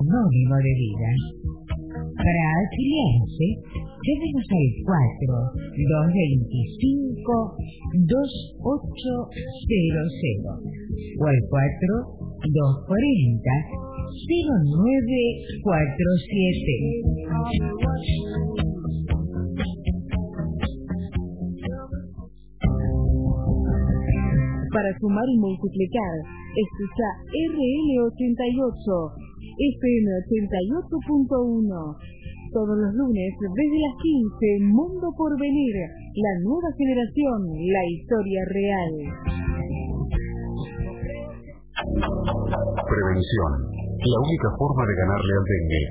Módico de vida. Para afiliarse, llámenos al 4 225 2800 o al 4 240 0947. Para sumar y multiplicar, escucha RL88, FM 88.1. Todos los lunes, desde las 15, Mundo por Venir, la nueva generación, la historia real. Prevención. La única forma de ganarle al dengue.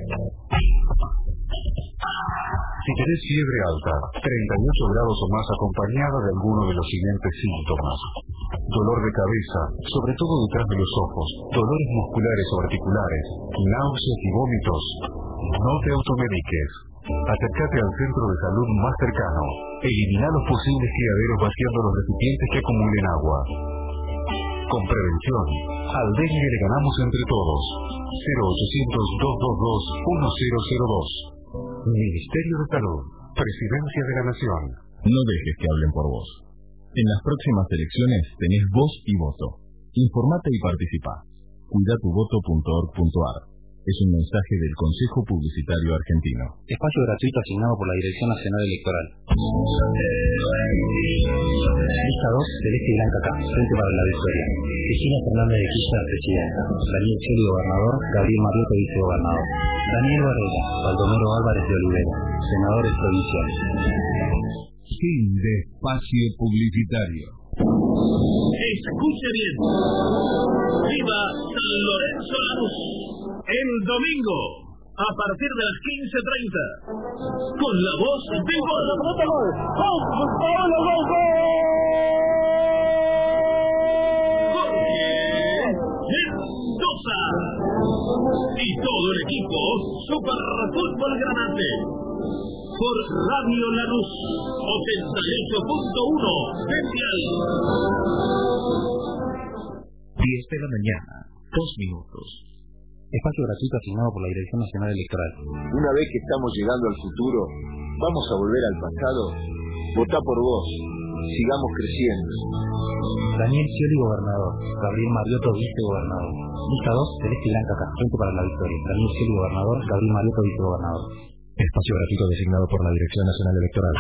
Si tenés fiebre alta, 38 grados o más acompañada de alguno de los siguientes síntomas. Dolor de cabeza, sobre todo detrás de los ojos, dolores musculares o articulares, náuseas y vómitos. No te automediques. Acércate al centro de salud más cercano. Elimina los posibles criaderos vaciando los recipientes que acumulen agua. Con prevención, al dengue le ganamos entre todos. 0800-222-1002. Ministerio de Salud, Presidencia de la Nación. No dejes que hablen por vos. En las próximas elecciones tenés voz y voto. Informate y participa. Cuidatuvoto.org.ar Es un mensaje del Consejo Publicitario Argentino. Espacio gratuito asignado por la Dirección Nacional Electoral. Lista 2, Celeste Blanca K, Frente para la Victoria. Cristina Fernández de Kirchner, Presidenta. Daniel Cheli, Gobernador. Gabriel Mariotto, Vicegobernador. Daniel Barrera. Baldomero Álvarez de Olivera. Senadores provinciales. Fin de espacio publicitario. Escuche bien. Viva San Lorenzo Lanús. El domingo, a partir de las 15.30, con la voz de gol. Jorge Mendoza. Y todo el equipo Super Fútbol Granate. Por Radio Lanús 88.1 Central. 10 de la mañana, 2 minutos. Espacio gratuito asignado por la Dirección Nacional Electoral. Una vez que estamos llegando al futuro, ¿vamos a volver al pasado? Votá por vos. Sigamos creciendo. Daniel Scioli, Gobernador. Gabriel Mariotto, Vicegobernador. Lista 2, Celeste Blanca Frente para la Victoria. Daniel Scioli, Gobernador. Gabriel Mariotto, Vicegobernador. Espacio gratuito designado por la Dirección Nacional Electoral.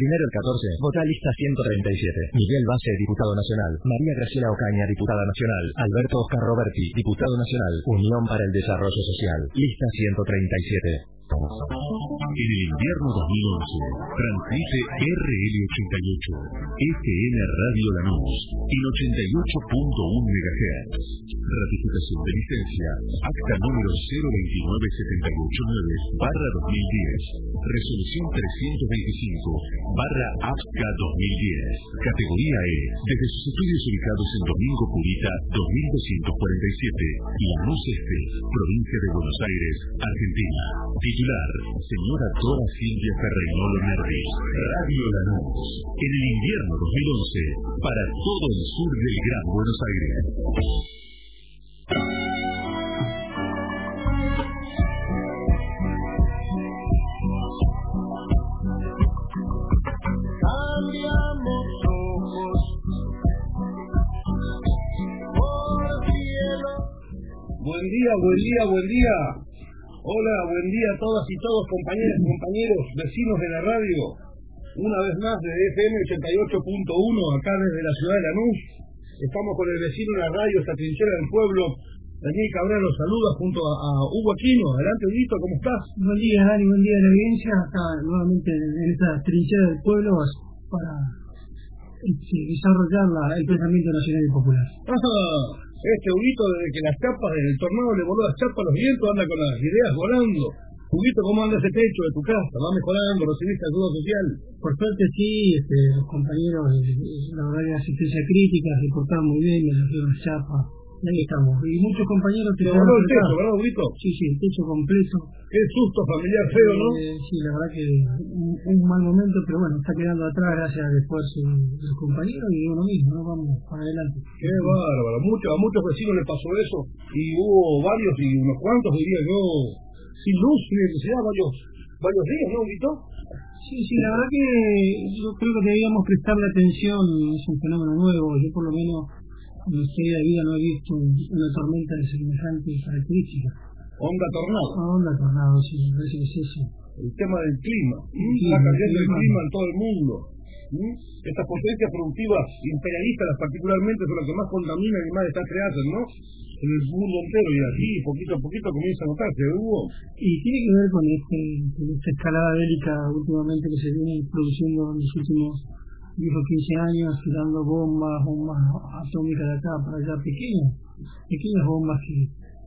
Primero el 14, vota lista 137. Miguel Base, diputado nacional. María Graciela Ocaña, diputada nacional. Alberto Oscar Roberti, diputado nacional. Unión para el Desarrollo Social. Lista 137. En el invierno 2011, transmite RL88, FM Radio Lanús, en 88.1 MHz. Ratificación de licencia, acta número 029789 barra 2010, resolución 325 barra APCA 2010, categoría E, desde sus estudios ubicados en Domingo Purita 2247, Lanús Este, provincia de Buenos Aires, Argentina. Señora Dora Silvia Ferreñolo Nervi, Radio Lanús, en el invierno 2011, para todo el sur del Gran Buenos Aires. Buen día, buen día, buen día. Hola, buen día a todas y todos, compañeras, compañeros, vecinos de la radio. Una vez más de FM 88.1, acá desde la ciudad de Lanús. Estamos con el vecino de la radio, esta trinchera del pueblo. Daniel Cabral los saluda junto a, a Hugo Aquino. Adelante, Huguito, ¿cómo estás? Buen día, Dani, buen día a la audiencia. Acá nuevamente en esta trinchera del pueblo para este, desarrollar la, el pensamiento nacional y popular. Ah, este Huguito, desde que las chapas del tornado le voló las chapas los vientos, anda con las ideas volando. Huguito, ¿cómo anda ese techo de tu casa? ¿Va mejorando? ¿Recibiste ayuda social? Por suerte sí, este, los compañeros de la verdad de asistencia crítica se portaron muy bien, me las chapas. Ahí estamos. Y muchos compañeros que Te voló el techo, ¿verdad, Huguito? Sí, sí, el techo completo. Qué susto familiar feo, ¿no? Eh, sí, la verdad que un, un mal momento, pero bueno, está quedando atrás gracias al esfuerzo de los compañeros y uno mismo, ¿no? Vamos para adelante. Qué bárbaro. Mucho, a muchos vecinos les pasó eso y hubo varios y unos cuantos, diría yo, sin luz, sin electricidad, varios, varios días, ¿no, Huguito? Sí, sí, la verdad que yo creo que deberíamos prestarle atención, es un fenómeno nuevo, yo por lo menos mi historia de vida no he visto una tormenta de semejantes características. Onda tornado. Ah, onda tornado, sí, me parece que es eso. El tema del clima, Sí, la cambiando el el clima. clima en todo el mundo. ¿Mm? Estas potencias productivas imperialistas particularmente son las que más contaminan y más desastres ¿no? En el mundo entero y aquí poquito a poquito comienza a notarse, Hugo. Y tiene que ver con, este, con esta escalada bélica últimamente que se viene produciendo en los últimos 10 o 15 años, tirando bombas, bombas atómicas de acá para allá, pequeñas, pequeñas bombas que,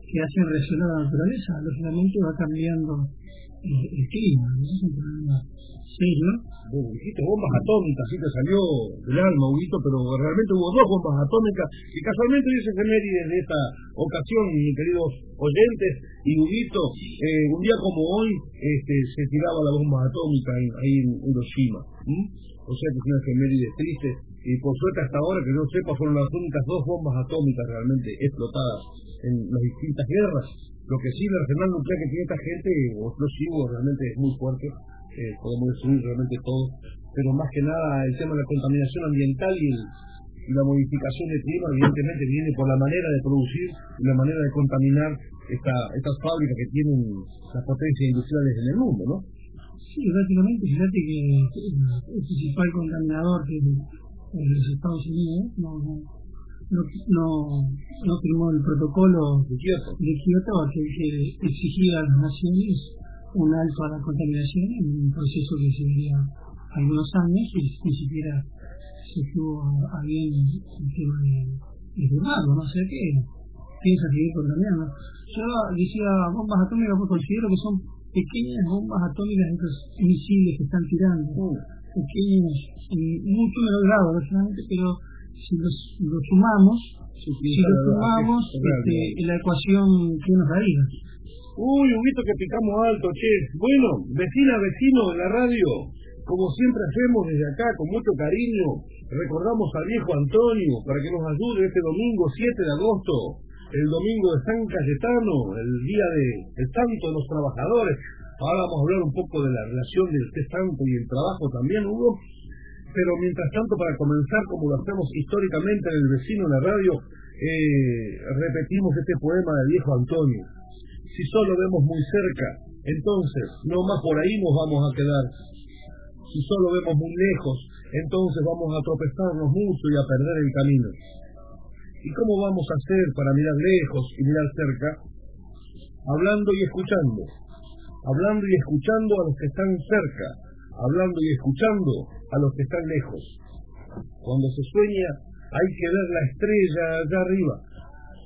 que hacen reaccionar la naturaleza. Lógicamente va cambiando eh, el clima, ese es un problema serio. Bombas atómicas, sí te salió del alma, Huguito, pero realmente hubo dos bombas atómicas y casualmente dice efemérides de esta ocasión, queridos oyentes, y Huguito, eh, un día como hoy este, se tiraba la bomba atómica en- ahí en Hiroshima. ¿m? O sea que es una efeméride triste y por suerte hasta ahora que yo sepa fueron las únicas dos bombas atómicas realmente explotadas en las distintas guerras. Lo que sí, el arsenal nuclear que tiene esta gente, o explosivo, realmente es muy fuerte eh, podemos destruir realmente todo, pero más que nada el tema de la contaminación ambiental y, la modificación del clima evidentemente viene por la manera de producir y la manera de contaminar esta, estas fábricas que tienen las potencias industriales en el mundo, ¿no? Sí, prácticamente, fíjate que el principal contaminador que de los Estados Unidos no, no, no, no, firmó el protocolo De Kioto. de Kioto que, que exigía a las naciones un alto a la contaminación en un proceso que se vería algunos años y ni siquiera se tuvo a bien el tema de, firmarlo, no sé qué piensa seguir contaminando. Yo decía bombas atómicas porque considero que son pequeñas bombas atómicas de estos misiles que están tirando, pequeños, en mucho menor grado, lógicamente, pero si los, los sumamos, si los sumamos, este, la ecuación que nos daría. Uy, Huguito, que picamos alto, che. Bueno, vecina, vecino de la radio, como siempre hacemos desde acá, con mucho cariño, recordamos al viejo Antonio para que nos ayude este domingo 7 de agosto, el domingo de San Cayetano, el día de, el santo de los trabajadores. Ahora vamos a hablar un poco de la relación de este santo y el trabajo también, Hugo. Pero mientras tanto, para comenzar, como lo hacemos históricamente en el vecino de la radio, eh, repetimos este poema del viejo Antonio. Si solo vemos muy cerca, entonces no más por ahí nos vamos a quedar. Si solo vemos muy lejos, entonces vamos a tropezarnos mucho y a perder el camino. ¿Y cómo vamos a hacer para mirar lejos y mirar cerca? Hablando y escuchando. Hablando y escuchando a los que están cerca. Hablando y escuchando a los que están lejos. Cuando se sueña hay que ver la estrella allá arriba.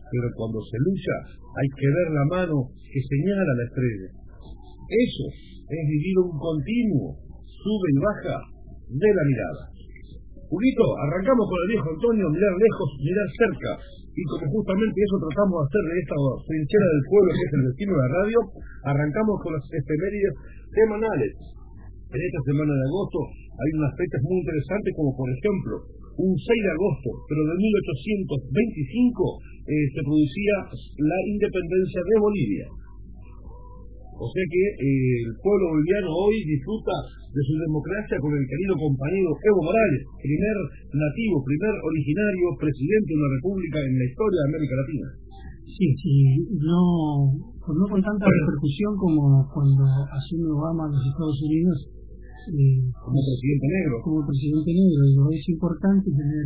Pero cuando se lucha hay que ver la mano que señala la estrella. Eso es vivir un continuo, sube y baja de la mirada. Julito, arrancamos con el viejo Antonio, mirar lejos, mirar cerca. Y como justamente eso tratamos de hacer de esta trinchera del pueblo que es el destino de la radio, arrancamos con las efemérides semanales. En esta semana de agosto hay unas fechas muy interesantes como por ejemplo un 6 de agosto, pero de 1825 eh, se producía la independencia de Bolivia. O sea que eh, el pueblo boliviano hoy disfruta de su democracia con el querido compañero Evo Morales, primer nativo, primer originario presidente de una república en la historia de América Latina. Sí, sí, no, pues no con tanta repercusión como cuando asume Obama a los Estados Unidos. eh, Como presidente negro. como presidente negro, digo, es importante tener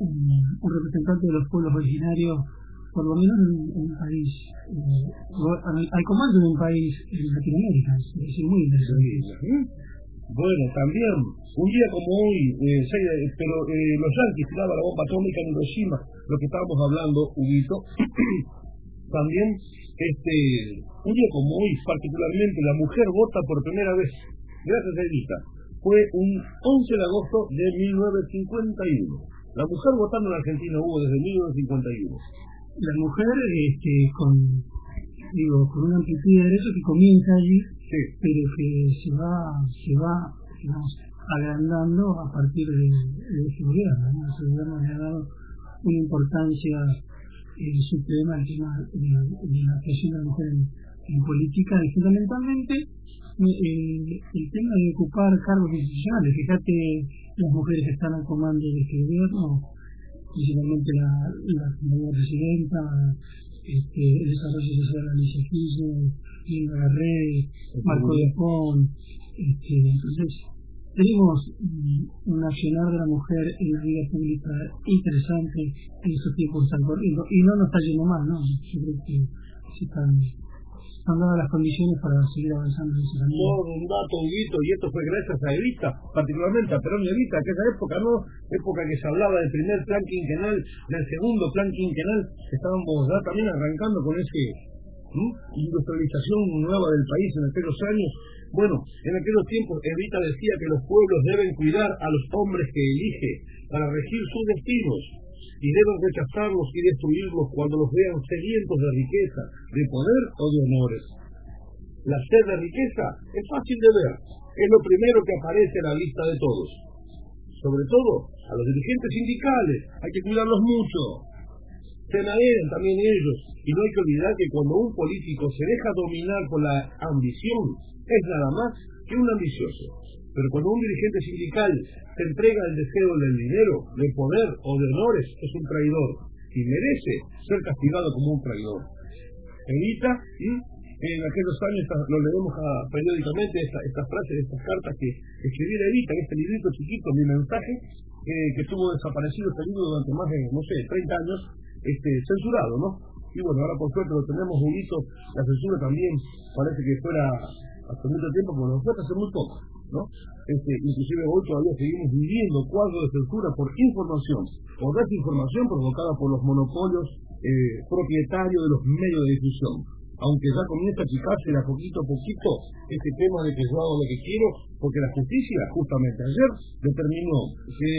un, un representante de los pueblos originarios, por lo menos en, en un país, eh, al, al comando de un país en Latinoamérica. Es muy interesante. Bueno, también, un día como hoy, eh, de- pero eh, los yanquis tiraban la bomba atómica en Hiroshima, lo que estábamos hablando, Huguito. también, este, un día como hoy, particularmente, la mujer vota por primera vez, gracias a Evita, fue un 11 de agosto de 1951. La mujer votando en Argentina hubo desde 1951. La mujer, este, con, digo, con una amplitud de derechos que comienza allí, pero que se va, se va, digamos, agrandando a partir de, de ese gobierno. ¿no? Ese gobierno le ha dado una importancia eh, suprema al tema de, de la actuación de la mujer en, política y fundamentalmente eh, el tema de ocupar cargos institucionales. Fíjate las mujeres que están al comando de este gobierno, principalmente la, la primera presidenta, este, el desarrollo social de Alicia Linda Garré, Marco de Pon, este, entonces tenemos mm, un accionar de la mujer en la vida pública interesante en estos tiempos que están corriendo y no nos está yendo mal, ¿no? Yo creo que se están, están dadas las condiciones para seguir avanzando en ese camino. Todo un dato, Huguito, y esto fue gracias a Evita, particularmente a Perón y Evita, que esa época, ¿no? Época que se hablaba del primer plan quinquenal, del segundo plan quinquenal, estábamos ya también arrancando con ese ¿m? industrialización nueva del país en aquellos años. Bueno, en aquellos tiempos Evita decía que los pueblos deben cuidar a los hombres que elige para regir sus destinos y deben rechazarlos y destruirlos cuando los vean sedientos de riqueza, de poder o de honores. La sed de riqueza es fácil de ver, es lo primero que aparece en la lista de todos. Sobre todo a los dirigentes sindicales, hay que cuidarlos mucho. Se navegan también ellos, y no hay que olvidar que cuando un político se deja dominar por la ambición, es nada más que un ambicioso. Pero cuando un dirigente sindical se entrega el deseo del dinero, del poder o de honores, es un traidor y merece ser castigado como un traidor. Evita, ¿m? en aquellos años lo leemos periódicamente, esta- estas frases, estas cartas que escribiera Evita en este librito chiquito, mi mensaje, eh, que estuvo desaparecido este libro durante más de, no sé, 30 años, este, censurado, ¿no? Y bueno, ahora por suerte lo tenemos unito, la censura también parece que fuera hace mucho tiempo, pero nos fue hace muy poco, ¿no? Este, inclusive hoy todavía seguimos viviendo cuadros de censura por información o desinformación provocada por los monopolios eh, propietarios de los medios de difusión. Aunque ya comienza a achicarse de a poquito a poquito este tema de que yo hago lo que quiero, porque la justicia justamente ayer determinó que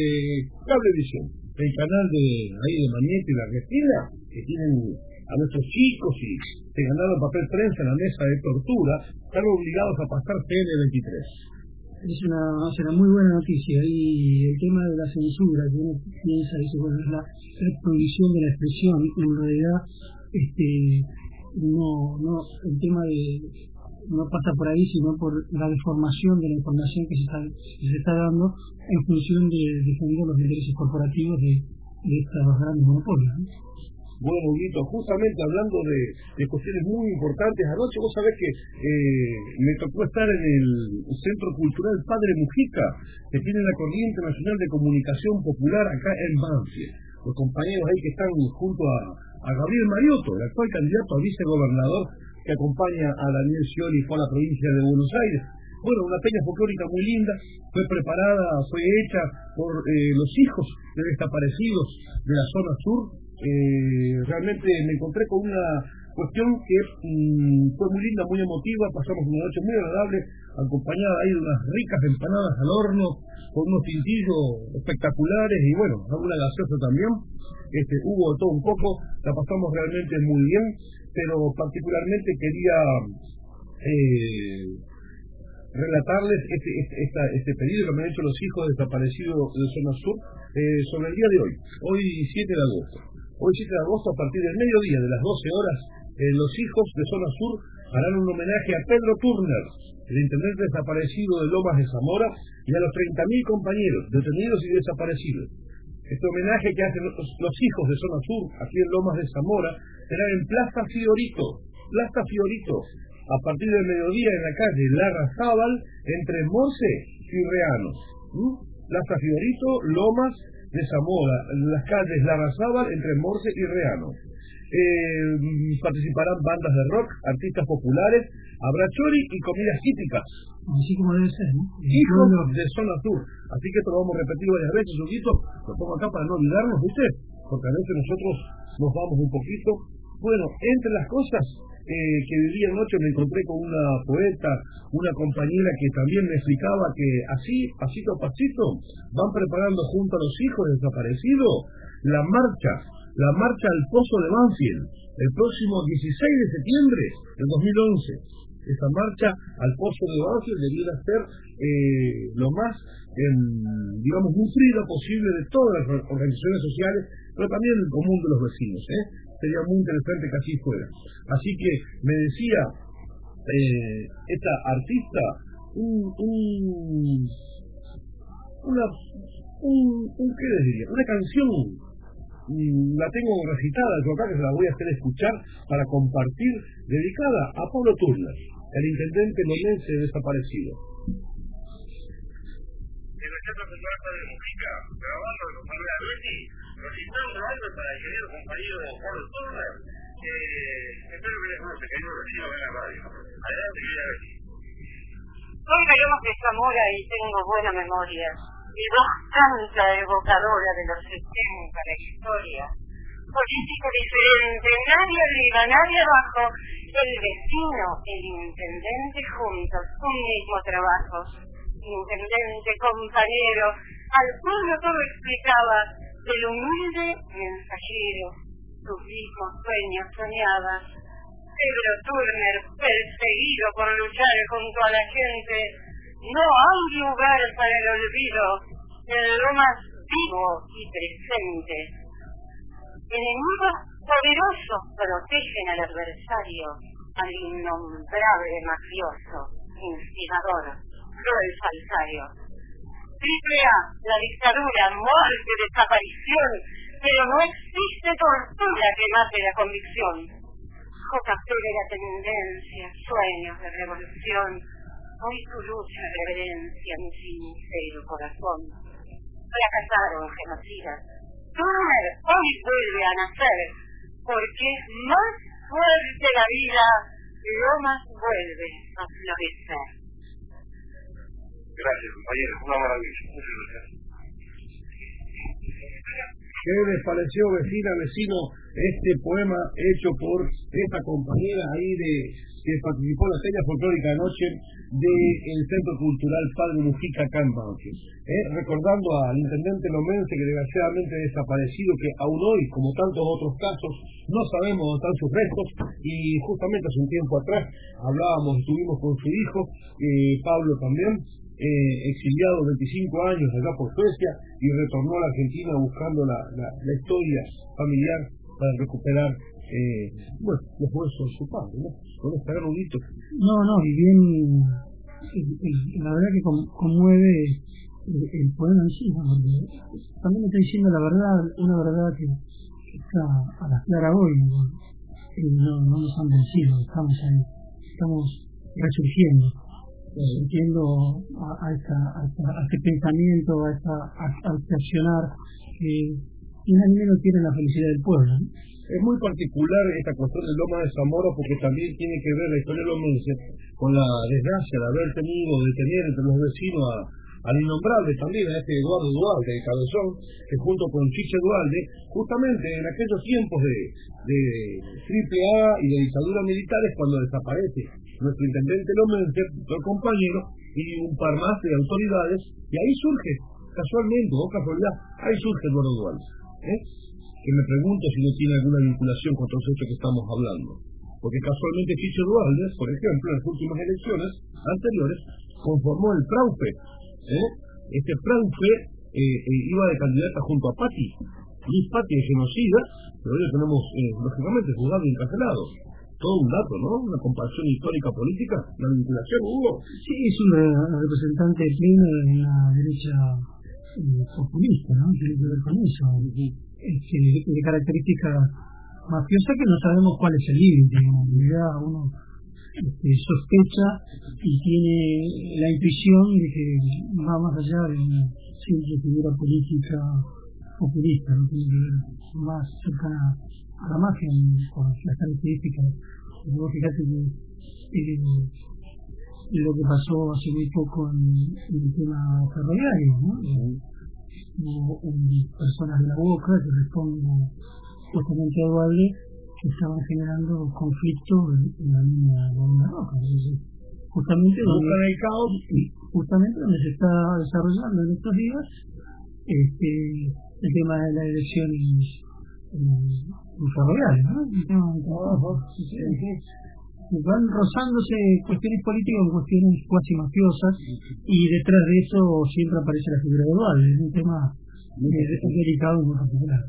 Cablevisión, el canal de ahí de Mañete y la Argentina, que tienen a nuestros chicos y se ganaron papel prensa en la mesa de tortura, están obligados a pasar PN23. Es una, es una muy buena noticia y el tema de la censura que uno piensa dice, bueno, es la, la prohibición de la expresión en realidad este no no el tema de no pasa por ahí sino por la deformación de la información que se está, se está dando en función de defender los intereses corporativos de, de estos grandes monopolios ¿no? Bueno, Guito, justamente hablando de, de cuestiones muy importantes, anoche vos sabés que eh, me tocó estar en el Centro Cultural Padre Mujica, que tiene la Corriente Nacional de Comunicación Popular acá en Banfield. Los compañeros ahí que están junto a, a Gabriel Mariotto, el actual candidato a vicegobernador que acompaña a Daniel Scioli por la provincia de Buenos Aires. Bueno, una peña folclórica muy linda, fue preparada, fue hecha por eh, los hijos de desaparecidos de la zona sur, eh, realmente me encontré con una cuestión que mm, fue muy linda, muy emotiva, pasamos una noche muy agradable, acompañada ahí de unas ricas empanadas al horno, con unos tintillos espectaculares y bueno, alguna gaseosa también. Este, hubo todo un poco, la pasamos realmente muy bien, pero particularmente quería eh, relatarles este, este, este pedido que me han hecho los hijos desaparecidos de zona sur eh, sobre el día de hoy, hoy 7 de agosto. Hoy 7 de agosto, a partir del mediodía, de las 12 horas, eh, los hijos de zona sur harán un homenaje a Pedro Turner, el intendente desaparecido de Lomas de Zamora, y a los 30.000 compañeros detenidos y desaparecidos. Este homenaje que hacen los, hijos de zona sur, aquí en Lomas de Zamora, será en Plaza Fiorito, Plaza Fiorito, a partir del mediodía en la calle Larra Zábal, entre Morse y Reanos. Plaza Fiorito, Lomas, de Zamora, las calles Larrazábal entre Morse y Reano. Eh, participarán bandas de rock, artistas populares, habrá chori y comidas típicas. Así como debe ser, ¿no? Hijos de zona sur. Así que esto lo vamos a repetir varias veces, Huguito. Lo pongo acá para no olvidarnos, ¿viste? Porque a veces nosotros nos vamos un poquito. Bueno, entre las cosas eh, que vivía anoche me encontré con una poeta, una compañera que también me explicaba que así, pasito a pasito, van preparando junto a los hijos desaparecidos la marcha, la marcha al Pozo de Banfield, el próximo 16 de septiembre del 2011 esa marcha al pozo de Banfield debiera ser eh, lo más, em, digamos, nutrida posible de todas las organizaciones sociales, pero también del común de los vecinos. ¿eh? Sería muy interesante que así fuera. Así que me decía eh, esta artista un, un, una, un, un, ¿qué les? Una canción la tengo recitada yo acá que se la voy a hacer escuchar para compartir dedicada a Pablo Turner el intendente melense desaparecido. En el Centro Cultural de Música, grabando con María Betty, recitando algo para el querido compañero Pablo Turner, eh, espero que les guste, querido vecino de la radio. Adelante, querida Betty. Hoy veremos que Zamora y tengo buena memoria y bastante evocadora de los 70 la historia. Política diferente, nadie arriba, nadie abajo, el vecino, el intendente juntos, un mismo trabajo. Intendente, compañero, al pueblo todo explicaba del humilde mensajero, sus hijos sueños soñaba. Pedro Turner, perseguido por luchar junto a la gente, no hay lugar para el olvido en lo más vivo y presente. Enemigos poderosos protegen al adversario, al innombrable mafioso, instigador, cruel falsario. Triple A, la dictadura, muerte, desaparición, pero no existe tortura que mate la convicción. JP de la tendencia, sueños de revolución, hoy tu lucha reverencia mi sincero corazón. Fracasaron genocidas. Turner hoy vuelve a nacer, porque es más fuerte la vida, lo más vuelve a florecer. Gracias, compañero. Una maravilla. Muchas gracias. ¿Qué les pareció, vecina, vecino, este poema hecho por esta compañera ahí de que participó en la serie folclórica anoche del Centro Cultural Padre Mujica acá en. ¿Eh? Recordando al intendente lomense que desgraciadamente ha desaparecido, que aún hoy, como tantos otros casos, no sabemos dónde están sus restos y justamente hace un tiempo atrás hablábamos, estuvimos con su hijo, eh, Pablo también, eh, exiliado 25 años allá por Suecia y retornó a la Argentina buscando la, la, historia familiar para recuperar bueno, los huesos de su padre. No, no, y bien, la verdad que conmueve el, el poema en sí, ¿no? también está diciendo la verdad, una verdad que está a la clara hoy, ¿no? no, no nos han vencido, estamos ahí, estamos resurgiendo, resurgiendo a, a, esta, a, esta, a este pensamiento, a, esta, a, accionar que ni más ni menos tiene la felicidad del pueblo. ¿no? Es muy particular esta cuestión del Loma de Zamora porque también tiene que ver la historia de Lomense con la desgracia de haber tenido, de tener entre los vecinos a, al innombrable también, a este Eduardo Dualde de Cabezón, que junto con Chiche Dualde, justamente en aquellos tiempos de, de triple A y de dictadura militares, cuando desaparece nuestro intendente Lomense, nuestro compañero, y un par más de autoridades, y ahí surge, casualmente, o casualidad, ahí surge Eduardo Dualde. ¿eh? Que me pregunto si no tiene alguna vinculación con todos estos que estamos hablando. Porque casualmente Chicho Dualde, por ejemplo, en las últimas elecciones anteriores, conformó el PRAUFE. ¿eh? Este PRAUFE eh, eh, iba de candidata junto a Patti. Luis Patti es genocida, pero hoy lo tenemos, eh, lógicamente, juzgado y encarcelado. Todo un dato, ¿no? Una comparación histórica política, la vinculación, Hugo. Sí, es una representante plena de la derecha eh, populista, ¿no? Tiene que ver con eso. Este, de característica mafiosa que no sabemos cuál es el límite. En realidad uno este, sospecha y tiene la intuición de que va más allá de una simple figura política populista, no más cercana a la mafia por las características. Fíjate que eh, lo que pasó hace muy poco en, en el tema ferroviario, ¿no? Un- personas de la boca que responden justamente a Dualde que estaban generando conflictos en, en la línea de la roja. Entonces, justamente donde, el caos. justamente donde se está desarrollando en estos días este, el tema de las elecciones en, en ferroviarias, ¿no? Un tema muy complejo. Van rozándose cuestiones políticas con cuestiones cuasi mafiosas y detrás de eso siempre aparece la figura de Dualde, es un tema muy delicado muy particular.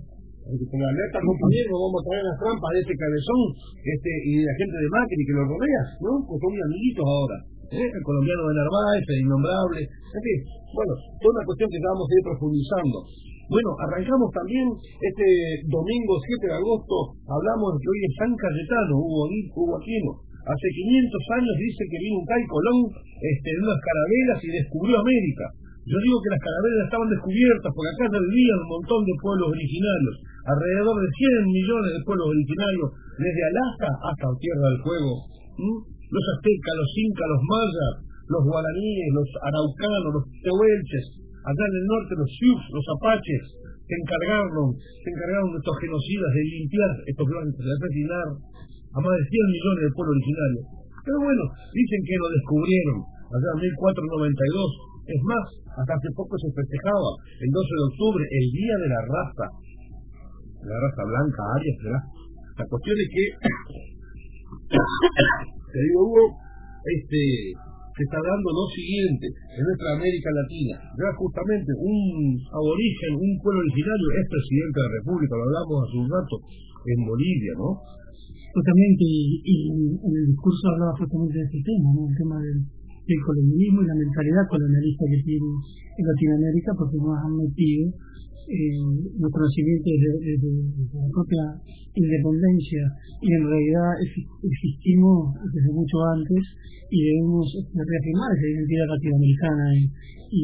La alerta, compañero, vamos a traer las trampas de este cabezón este, y de la gente de Macri que lo rodea, ¿no? Pues son amiguitos ahora. ¿eh? El colombiano de Narváez, el innombrable. En bueno, toda una cuestión que vamos a profundizando. Bueno, arrancamos también este domingo 7 de agosto, hablamos de que hoy es San Cayetano, Hugo, Hugo Aquino. Hace 500 años dice que vino un tal Colón este, en unas carabelas y descubrió América. Yo digo que las carabelas estaban descubiertas porque acá ya vivían un montón de pueblos originarios, alrededor de 100 millones de pueblos originarios, desde Alaska hasta Tierra del Fuego. Los aztecas, los incas, los mayas, los guaraníes, los araucanos, los tehuelches, allá en el norte los sioux, los apaches, se encargaron, se encargaron de estos genocidas de limpiar estos blancos, de asesinar a más de 100 millones de pueblos originarios. Pero bueno, dicen que lo descubrieron allá en 1492. Es más, hasta hace poco se festejaba el 12 de octubre, el Día de la Raza. La raza blanca, Arias, ¿verdad? La cuestión es que, te digo Hugo, este, se está dando lo siguiente en nuestra América Latina. Ya justamente un aborigen, un pueblo originario es presidente de la República, lo hablamos hace un rato, en Bolivia, ¿no? Justamente, y, en el discurso hablaba justamente de este tema, ¿no? el tema del, colonialismo y la mentalidad colonialista que tiene en Latinoamérica, porque nos han metido eh, los conocimientos desde la propia independencia y en realidad exi- existimos desde mucho antes y debemos este, reafirmar esa identidad latinoamericana y,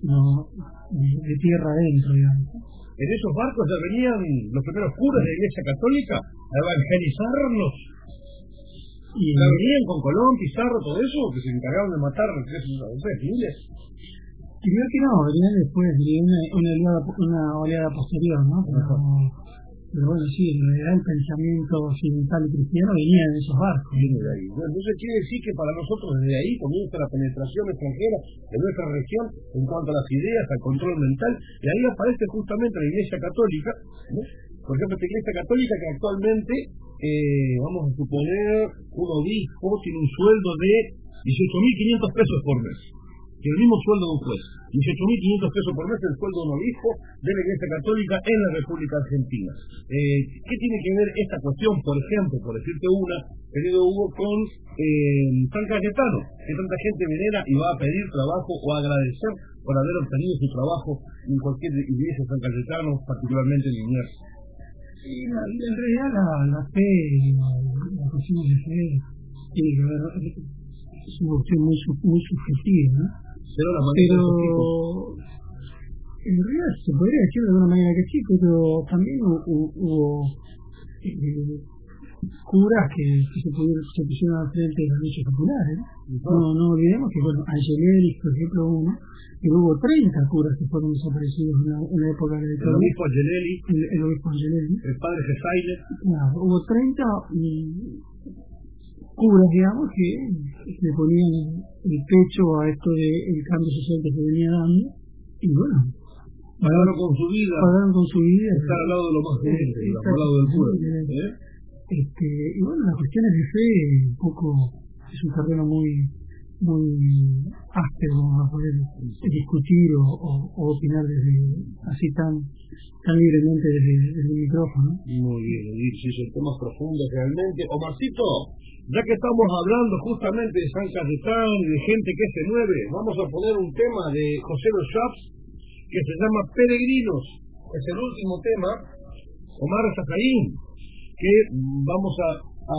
de, de tierra adentro, digamos. En esos barcos ya venían los primeros curas de la Iglesia Católica a evangelizarnos. Y Ya venían con Colón, Pizarro, todo eso, que se encargaron de matar a miles. Primero que no, venían después, venía una, una, oleada, una oleada posterior, ¿no? Pero, pero bueno, sí, en realidad el pensamiento occidental y cristiano venía de esos barcos. De ahí. Entonces quiere decir que para nosotros desde ahí comienza la penetración extranjera en nuestra región en cuanto a las ideas, al control mental, y ahí aparece justamente la Iglesia Católica, por ejemplo, esta Iglesia Católica que actualmente, eh, vamos a suponer, un obispo tiene un sueldo de 18.500 pesos por mes, el mismo sueldo de un juez. 18.500 pesos por mes el sueldo de un obispo de la Iglesia Católica en la República Argentina. Eh, ¿Qué tiene que ver esta cuestión, por ejemplo, por decirte una, querido Hugo, con eh, San Cayetano, que tanta gente venera y va a pedir trabajo o agradecer por haber obtenido su trabajo en cualquier iglesia San Cayetano, particularmente en? Y la- en realidad la, fe, la cuestión de fe, tiene que ver, es una cuestión muy, muy subjetiva, ¿no? Pero la manera Pero en realidad se podría decir de alguna manera que sí, pero también hu- hu- hubo eh, curas que, que se, pudieron, se pusieron al frente de las luchas populares. No, no olvidemos que, bueno, Angeleris, por ejemplo, uno, que hubo 30 curas que fueron desaparecidos en la, en la época de la el obispo Angelelli, El, el obispo Angelelli. el padre Gesaile, Claro, hubo 30 mm, curas, digamos, que le ponían el pecho a esto del cambio social que se venía dando. Y bueno, pagaron con su vida, pagaron con su vida. estar al lado de lo más digamos, al lado del pueblo. ¿eh? Este, y bueno, las cuestiones de fe, un poco, es un terreno muy muy áspero a poder discutir o, opinar desde así tan tan libremente desde, el micrófono. Muy bien, Edith, sí, son temas profundos realmente. Omarcito, ya que estamos hablando justamente de San Cayetano y de gente que se mueve, vamos a poner un tema de José Los Chaps que se llama Peregrinos. Es el último tema, Omar Zacarín, que vamos a a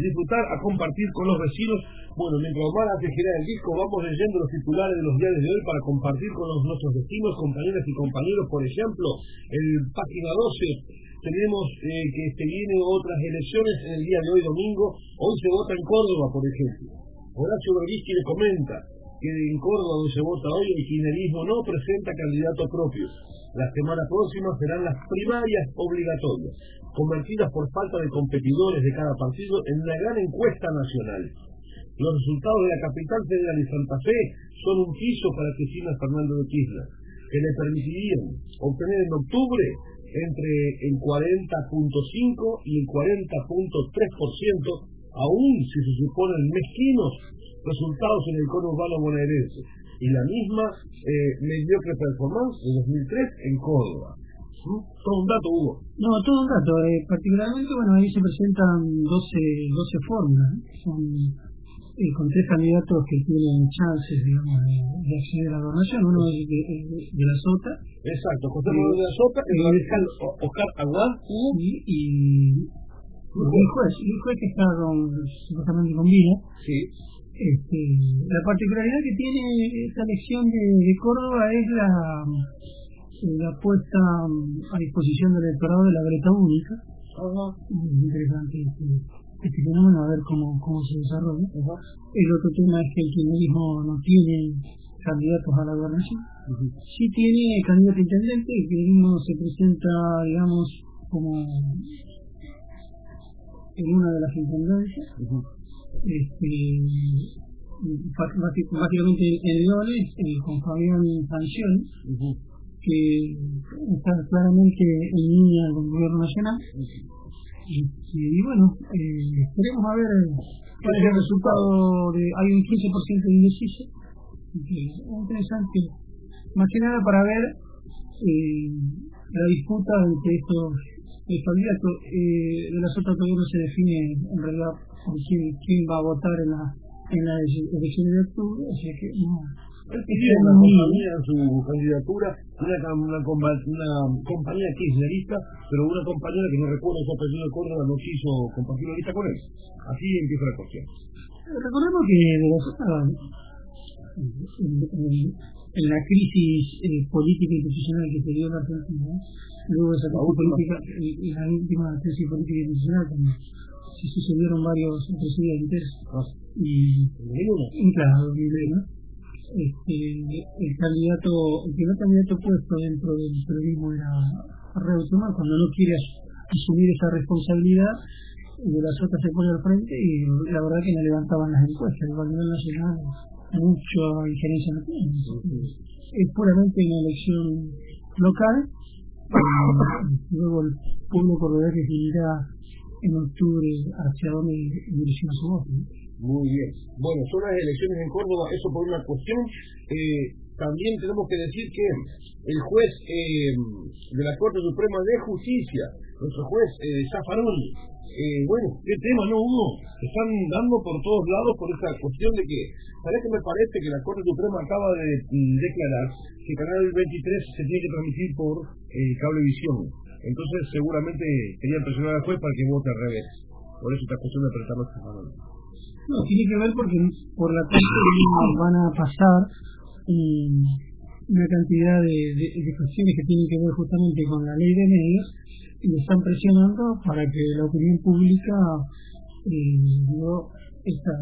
disfrutar, a compartir con los vecinos. Bueno, mientras Omar hace girar el disco, vamos leyendo los titulares de los diarios de hoy para compartir con nuestros vecinos, compañeras y compañeros. Por ejemplo, en página 12 tenemos eh, que se vienen otras elecciones en el día de hoy, domingo. Hoy se vota en Córdoba, por ejemplo. Horacio Berbisky le comenta que en Córdoba, donde se vota hoy, el kirchnerismo no presenta candidato propio. La semana próxima serán las primarias obligatorias, convertidas por falta de competidores de cada partido en una gran encuesta nacional. Los resultados de la capital federal y Santa Fe son un piso para Cristina Fernando de Kirchner, que le permitirían obtener en octubre entre el 40.5 y el 40.3%, aún si se suponen mezquinos resultados en el cono urbano bonaerense, y la misma eh, mediocre performance en 2003 en Córdoba. Todo un dato, Hugo. No, todo un dato. Eh, particularmente, bueno, ahí se presentan 12, 12 fórmulas, son eh, con tres candidatos que tienen chances, digamos, de, de acceder a la gobernación. Uno es de, de, de la Sota. Exacto, José Manuel de la Sota, el radical Oscar Aguad. Y, y, y el juez, el juez que está con, supuestamente con vida. Sí. Este, la particularidad que tiene esta elección de, de Córdoba es la, la puesta a disposición del electorado de la Greta única. Es interesante este, este fenómeno, a ver cómo, cómo se desarrolla. El otro tema es que el kirchnerismo no tiene candidatos a la gobernación. Sí tiene candidato intendente, el kirchnerismo se presenta, digamos, como en una de las intendencias. Este, básicamente en Leones, eh, con Fabián Sanción, que está claramente en línea con el gobierno nacional. Y bueno, eh, esperemos a ver cuál es el resultado de. Hay un 15% de indeciso. Es interesante, más que nada para ver eh, la disputa entre estos candidatos. Eh, de las otras todavía no se define en realidad quién, quién va a votar en la en la elección de octubre, o que no. Él compañía en su candidatura, una, una, una compañía kirchnerista, pero una compañera que no recuerdo su apellido de Córdoba no quiso compartir la lista con él. Así empieza la cuestión. Recordemos que en, la crisis eh, política y institucional que se dio en la Argentina, luego de esa política, y la última crisis política y institucional, también se sucedieron varios presidentes y, y claro, ¿no? Este, el candidato, el primer candidato puesto dentro del periodismo era Reutemann, cuando no quiere asumir esa responsabilidad, de las otras se pone al frente y la verdad que no levantaban las encuestas, a nivel nacional mucha injerencia no tiene. Es puramente una elección local, luego el pueblo cordobés decidirá en octubre hacia dónde direcciona su voto. Muy bien. Bueno, son las elecciones en Córdoba, eso por una cuestión. Eh, también tenemos que decir que el juez eh, de la Corte Suprema de Justicia, nuestro juez eh, eh, bueno, qué tema, ¿no, Hugo? Se están dando por todos lados por esa cuestión de que, ¿sabes que me parece que la Corte Suprema acaba de mm, declarar que Canal 23 se tiene que transmitir por cablevisión? Entonces, seguramente querían presionar al juez para que vote al revés. Por eso esta cuestión de apretar los No, tiene que ver porque por la Corte van a pasar eh, una cantidad de, de, de cuestiones que tienen que ver justamente con la ley de medios y están presionando para que la opinión pública eh, no esta,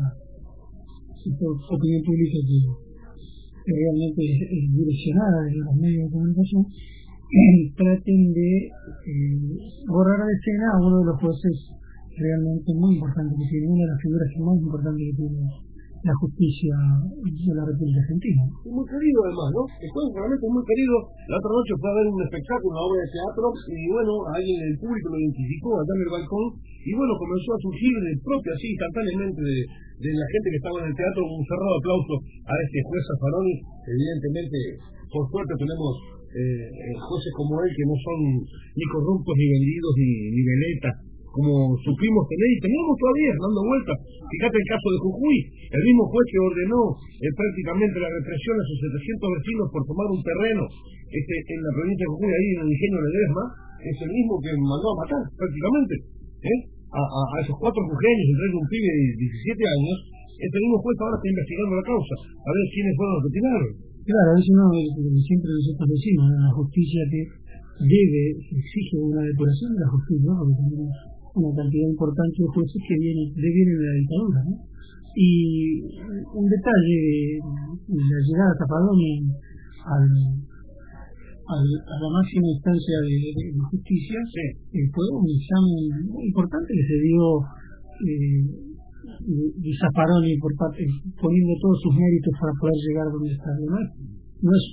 opinión pública que, realmente es, es, direccionada de los medios de comunicación traten de eh, borrar de escena a uno de los jueces realmente muy importantes que tiene una de las figuras más importantes que tiene la justicia de la República Argentina. Y muy querido además, ¿no? Juez realmente muy querido. La otra noche fue a ver un espectáculo, una obra de teatro, y bueno, alguien del público lo identificó allá en el balcón, y bueno, comenzó a surgir de propio, así, instantáneamente, de, la gente que estaba en el teatro, un cerrado aplauso a este juez Zaffaroni. Evidentemente, por suerte tenemos eh, jueces como él que no son ni corruptos, ni vendidos, ni, ni veletas, como supimos tener y teníamos todavía dando vueltas. Fíjate el caso de Jujuy, el mismo juez que ordenó eh, prácticamente la represión a sus 700 vecinos por tomar un terreno este, en la provincia de Jujuy, ahí en el ingenio de Ledesma, es el mismo que mandó a matar prácticamente. ¿eh? a, esos cuatro mujeres, entre un pibe de 17 años, este mismo juez ahora está investigando la causa, a ver quiénes fueron los que tiraron. Claro, eso no, siempre nosotros decimos, la justicia que debe, exige una depuración de la justicia, ¿no? porque tenemos una cantidad importante de jueces que vienen, devienen de la dictadura. ¿no? Y un detalle, la llegada de Tapadoni al, al, a la máxima instancia de, de, de justicia eh, fue un examen muy importante que se dio eh, de Zaffaroni por parte, poniendo todos sus méritos para poder llegar donde está. No es, no es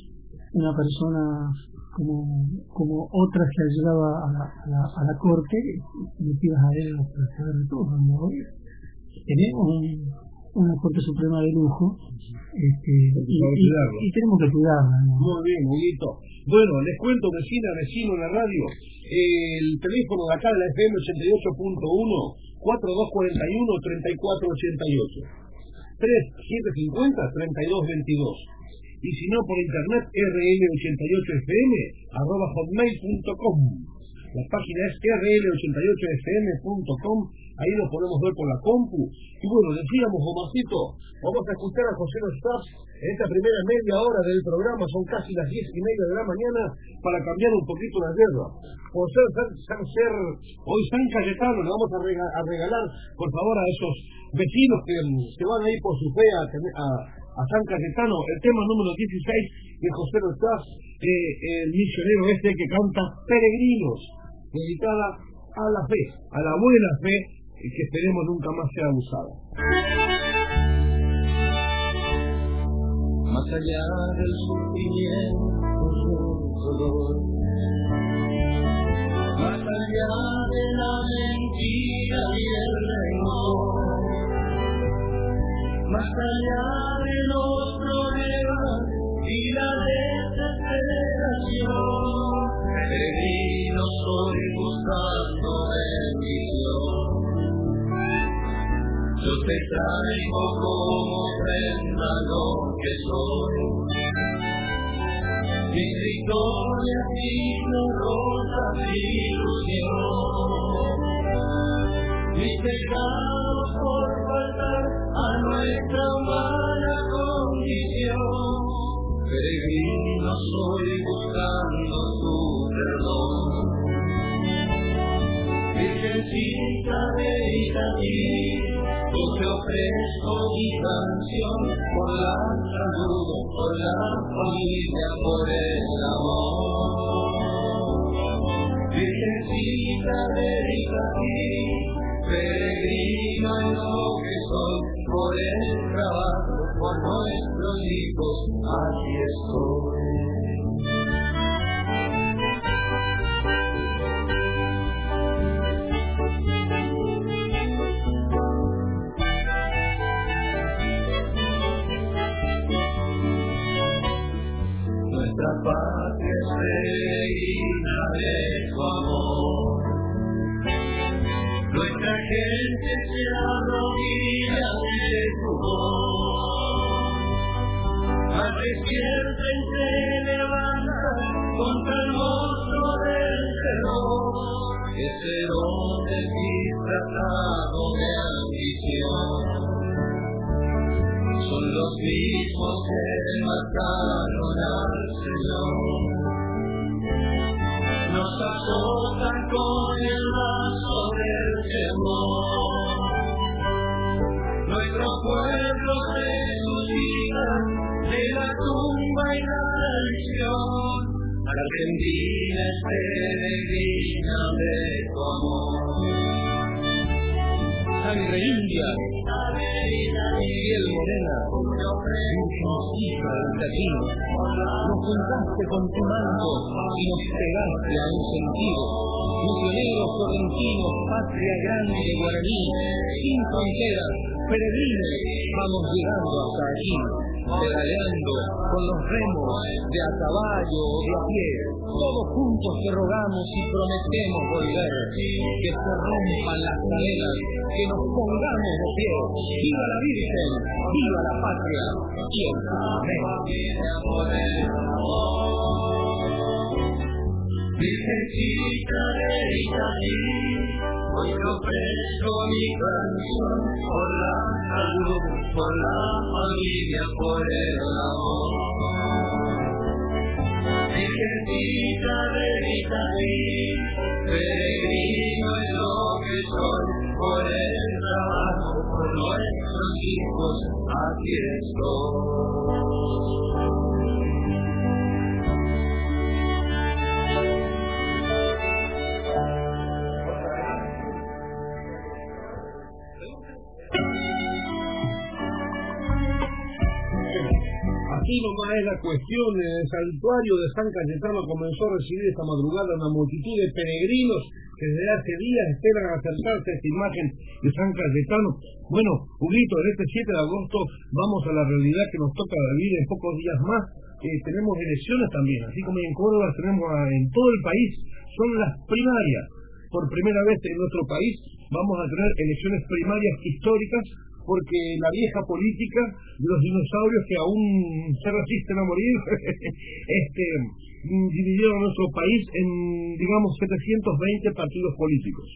una persona como, como otras que llegado a la, a la, a la corte metidas a él para saber de todo. ¿no? Tenemos un, una Corte Suprema de lujo este, y, y, y, tenemos que cuidarla. ¿no? Muy bien, Huguito. Bueno, les cuento, vecina, vecino en la radio, el teléfono de acá de la FM 88.1, 4241-3488, 3750-3222. Y si no, por internet, rl88fm, arroba hotmail.com. La página es rl88fm.com, ahí lo podemos ver por la compu. Y bueno, decíamos, Omarcito, vamos a escuchar a José Staff en esta primera media hora del programa, son casi las diez y media de la mañana, para cambiar un poquito la guerra. Por ser, ser, hoy San Cayetano, le vamos a, rega, a, regalar, por favor, a esos vecinos que se van a ir por su fe a, a, a San Cayetano, el tema número 16 de José Staff, eh, el misionero este que canta Peregrinos, dedicada a la fe, a la buena fe, que esperemos nunca más sea abusada. Más allá del sufrimiento dolor, más allá de la mentira y el rencor, más allá de los problemas y la desesperación, peregrino soy buscando bendición. Yo te traigo como ofrenda lo que soy. Mis victorias, mis rosas, ilusión. Mis pecados por faltar nuestra humana condición. Peregrino soy buscando tu perdón. Virgencita de yo te ofrezco mi canción por la salud, por la familia, por el amor. Virgencita de Itaí, peregrino en lo que por el trabajo, por nuestros hijos, aquí estoy. Nuestra patria despierta y se levanta contra el monstruo del terror. Ese hombre disfrazado de ambición son los mismos que mataron al Señor. Peregrina de tu amor. Sangre india, Miguel Morena, del catino, nos juntaste con tu manto y nos pegaste a un sentido. Misioneros correntinos, patria grande guaraní, sin fronteras, peregrinos, vamos llegando hasta aquí, pedaleando con los remos de a caballo o de a pie. Todos juntos te rogamos y prometemos volver, que se rompan las cadenas, que nos pongamos de pie. ¡Viva la Virgen! ¡Viva la patria! Y Virgencita de Itaí, Hoy te ofrezco mi canción por la salud, por la familia, por el amor. Virgencita bendita mí, peregrino es lo que soy, por el trabajo, por nuestros hijos, aquí estoy. Así nomás es la cuestión. El santuario de San Cayetano comenzó a recibir esta madrugada una multitud de peregrinos que desde hace días esperan acercarse a esta imagen de San Cayetano. Bueno, Julito, en este 7 de agosto vamos a la realidad que nos toca vivir en pocos días más. Eh, tenemos elecciones también, así como en Córdoba tenemos a- en todo el país, son las primarias. Por primera vez en nuestro país vamos a tener elecciones primarias históricas porque la vieja política los dinosaurios que aún se resisten a morir este, mm, dividieron nuestro país en, digamos, 720 partidos políticos.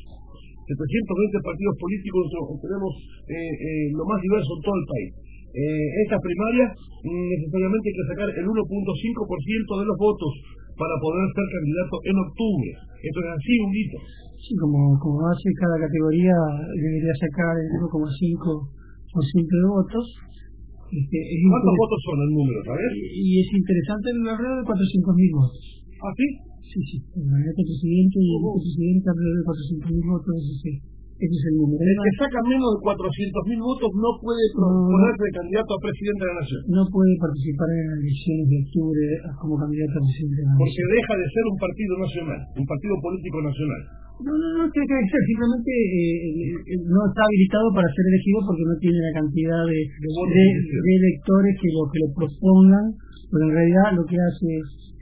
720 partidos políticos, tenemos eh, eh, lo más diverso en todo el país. Eh, estas primarias mm, necesariamente hay que sacar el 1.5% de los votos para poder ser candidato en octubre. Esto es así, un hito. Sí, como hace cada categoría, debería sacar el 1,5% de votos. Este, es ¿Cuántos votos son el número, sabes? Y es interesante alrededor de 400.000 votos. ¿Ah, sí? Sí, sí. El presidente y el vicepresidente alrededor de 400.000 votos, ese, ese es el número. El que saca menos de 400.000 votos no puede No, no. ponerse candidato a presidente de la nación. no puede participar en las elecciones de octubre como candidato a presidente de la Porque nación. deja de ser un partido nacional, un partido político nacional. No, no, no tiene que ser, simplemente eh, eh, no está habilitado para ser elegido porque no tiene la cantidad de, de, de electores que lo, que lo propongan, pero en realidad lo que hace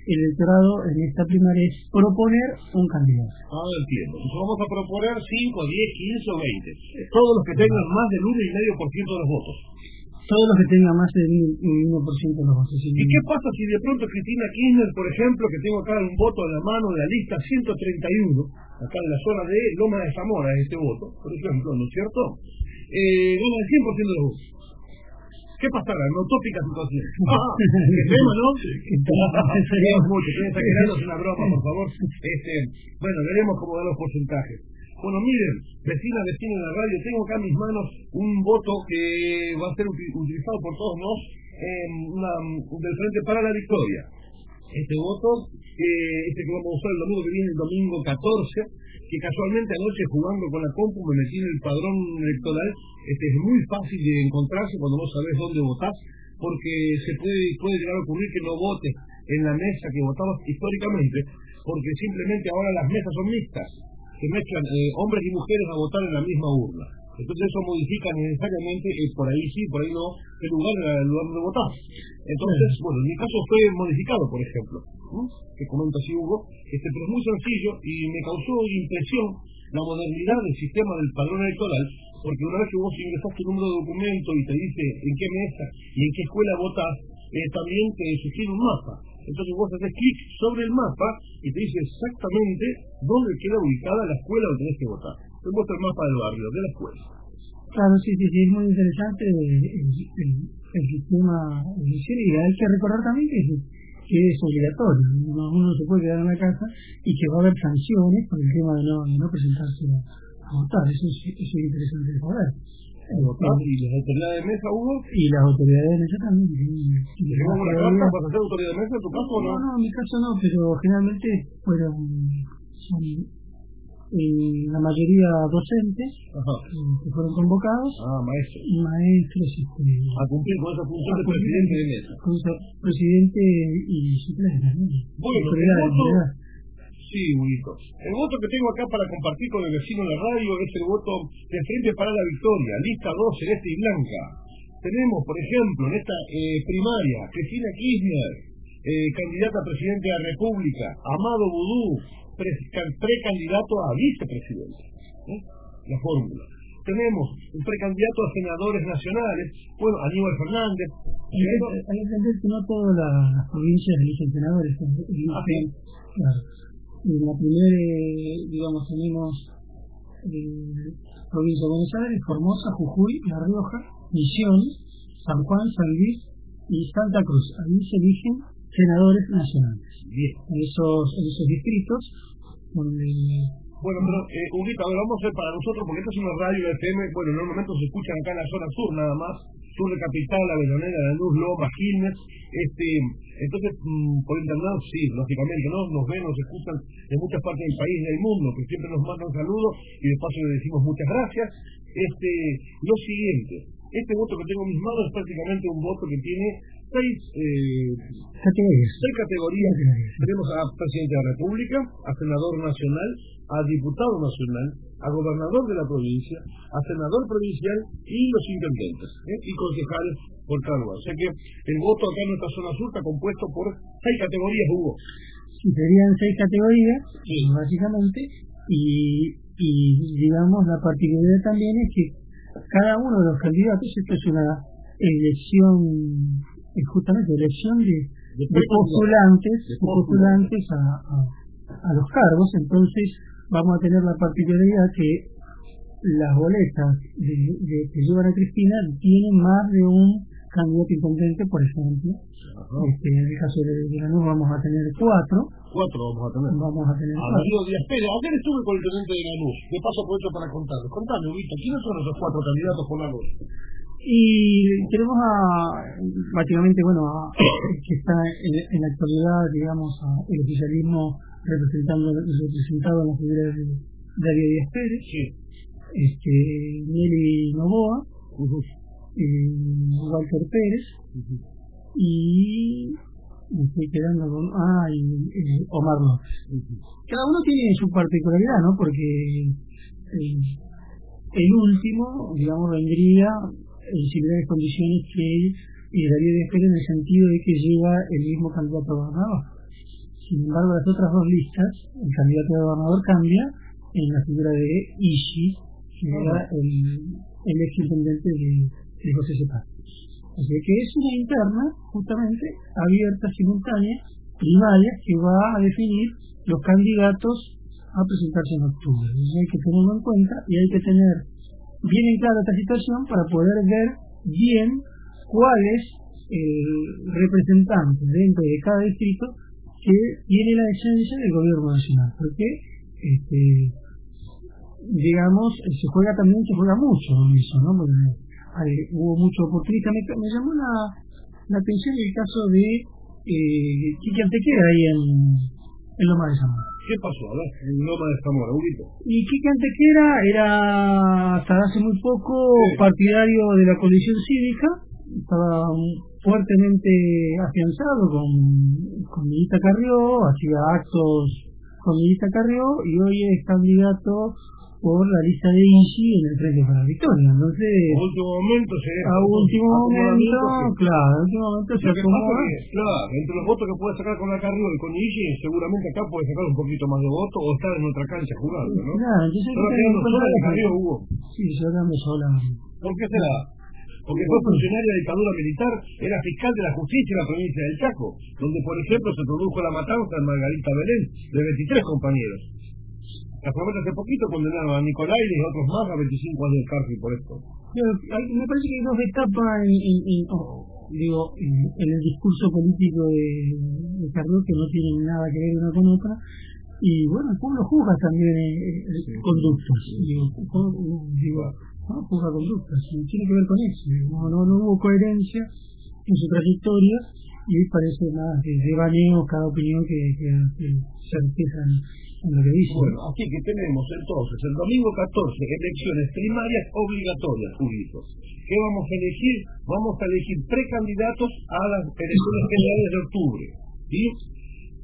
el electorado en esta primaria es proponer un candidato. Ah, entiendo. Entonces vamos a proponer 5, 10, 15 o 20. Todos los que tengan más del 1,5% de los votos. Todos los que tengan más del 1% de los votos. ¿Y qué pasa si de pronto Cristina Kirchner, por ejemplo, que tengo acá un voto en la mano de la lista 131, acá en la zona de Loma de Zamora, este voto, por ejemplo, ¿no es cierto? Eh, gana el 100% de los votos. ¿Qué pasará? Una utópica situación. Ah, ¡Qué tema, ¿no? Es una broma, por favor. Este, bueno, veremos cómo dan los porcentajes. Bueno, miren, vecina, vecina de la radio, tengo acá en mis manos un voto que va a ser uti- utilizado por todos nos del Frente para la Victoria. Este voto, este que vamos a usar el domingo que viene, el domingo 14, que casualmente anoche jugando con la compu me metí en el padrón electoral, este es muy fácil de encontrarse cuando no sabes dónde votás, porque se puede, puede llegar a ocurrir que no votes en la mesa que votabas históricamente, porque simplemente ahora las mesas son mixtas, se mezclan eh, hombres y mujeres a votar en la misma urna. Entonces eso modifica necesariamente, eh, por ahí sí, por ahí no, el lugar, el lugar donde votás. Entonces, bueno, en mi caso fue modificado, por ejemplo, ¿no? que comenta así Hugo, este, pero es muy sencillo y me causó impresión la modernidad del sistema del padrón electoral, porque una vez que vos ingresás tu número de documento y te dice en qué mesa y en qué escuela votás, eh, también te sugiere un mapa. Entonces vos haces clic sobre el mapa y te dice exactamente dónde queda ubicada la escuela donde tenés que votar. Te muestra el mapa del barrio, de la escuela. Claro, sí, sí, sí, es muy interesante el, sistema elección y hay que recordar también que, es- que obligatorio, uno, uno no se puede quedar en la casa y que va a haber sanciones por el tema de no, presentarse a, votar, eso es, es interesante de. ¿Votar? ¿Y las autoridades de mesa, Hugo? Y las autoridades de mesa también. tienen- ¿Te tienen llegó una carta para ser autoridad de mesa en tu caso o no? No, en mi caso no, pero generalmente fueron son, eh, la mayoría docentes Ajá. eh, que fueron convocados Ah, maestros este, A cumplir con esa función de presidente de mesa. con presidente y suplente. ¿no? Bueno, sí, Huguito. El voto que tengo acá para compartir con el vecino en la radio es el voto de Frente para la Victoria, lista 2, celeste y blanca. Tenemos, por ejemplo, en esta eh, primaria, Cristina Kirchner, eh, candidata a presidente de la República, Amado Vudú, pre- can- precandidato a vicepresidente. ¿eh? La fórmula. Tenemos un precandidato a senadores nacionales, bueno, Aníbal Fernández, Hay que hay que entender que no todas las, las provincias eligen senadores. eligen- Ah, sí. claro. En la primera, eh, digamos, tenemos eh, provincia de Buenos Aires, Formosa, Jujuy, La Rioja, Misiones, San Juan, San Luis y Santa Cruz. Ahí se eligen senadores nacionales. En esos, en esos distritos donde Bueno, pero, eh, Huguito, a ver, vamos a ver para nosotros, porque esta es una radio FM, bueno, momento se escuchan acá en la zona sur nada más, sur de Capital, Avellaneda, Lanús, Loma, Quilmes, este, entonces, mm, por internet, sí, lógicamente, ¿no? Nos ven, nos escuchan en muchas partes del país y del mundo, que siempre nos mandan saludos y de paso le decimos muchas gracias. Este, lo siguiente, este voto que tengo en mis manos es prácticamente un voto que tiene seis, eh, categorías. seis categorías. Tenemos a presidente de la República, a senador nacional, a diputado nacional, a gobernador de la provincia, a senador provincial y los intendentes ¿eh? y concejales por cada lugar. O sea que el voto acá en nuestra zona sur está compuesto por seis categorías, Hugo. Sí, serían seis categorías, básicamente, y, y digamos la particularidad también es que cada uno de los candidatos, esto es una elección, es justamente elección de, de postulantes, de postulantes a, a, a los cargos, entonces vamos a tener la particularidad que las boletas de, de, que llevan a Cristina tienen más de un candidato intendente, por ejemplo. Este, en el caso de, la NUS vamos a tener cuatro. Cuatro vamos a tener. Vamos a tener A cuatro. Darío Díaz Pérez. Ayer estuve con el teniente de Lanús. De paso aprovecho para contarles. Contame, Huguito, ¿quiénes son esos cuatro candidatos por Lanús? Y tenemos a, básicamente, bueno, a, que está en, en la actualidad, digamos, a el oficialismo representando, representado en la figura de Darío Díaz Pérez, este, Nelly Novoa, eh, Walter Pérez, y me estoy quedando con, ah, y eh, Omar López. Cada uno tiene su particularidad, ¿no? Porque eh, el último, digamos, vendría en similares condiciones que eh, Darío Díaz Pérez en el sentido de que lleva el mismo candidato a gobernador. Sin embargo, las otras dos listas, el candidato a gobernador cambia en la figura de Ishi, que era el, el ex intendente de, de José Cepaz. Así que es una interna, justamente, abierta, simultánea, primaria, que va a definir los candidatos a presentarse en octubre. Y hay que tenerlo en cuenta y hay que tener bien en clara esta situación para poder ver bien cuál es el representante dentro de cada distrito que tiene la esencia del gobierno nacional. Porque, este, digamos, se juega también, se juega mucho en eso, ¿no? Porque hay, hubo mucho oportunista. Me, me llamó la, la atención el caso de eh, Quique Antequera ahí en, en Loma de. ¿Qué pasó? A ver, en Loma de Zamora. Y Quique Antequera era hasta hace muy poco partidario de la coalición cívica, estaba fuertemente afianzado con, con Milita Carrió, hacía actos con Milita Carrió y hoy es candidato por la lista de INSI en el Frente para la Victoria. Entonces, A último momento se... a último momento, claro, a último momento se que es claro, entre los votos que puede sacar con la Carrió y con Igi, seguramente acá puede sacar un poquito más de votos o estar en otra cancha jugando, ¿no? Claro, hay Pero que sola de eso. Carrió, Hugo. Sí, yo dando sola. ¿Por qué será? Porque fue funcionario de la dictadura militar, era fiscal de la justicia en la provincia del Chaco, donde por ejemplo se produjo la matanza en Margarita Belén de 23 compañeros. Casualmente hace poquito condenaron a Nicolai y a otros más a 25 años de cárcel por esto. Me parece que hay dos etapas en, en- en- oh, digo, en, en el discurso político de, de Carlos que no tienen nada que ver una con otra. Y bueno, el pueblo juzga también eh, eh, conductas. Digo, ¿no? juzga conductas. Y tiene que ver con eso. No, no, no hubo coherencia en su trayectoria y parece más de, de baneo cada opinión que, que, que certeza Bueno, así que tenemos entonces el domingo 14 elecciones primarias obligatorias, Julito. ¿Qué vamos a elegir? Vamos a elegir precandidatos a las elecciones generales de octubre. ¿sí?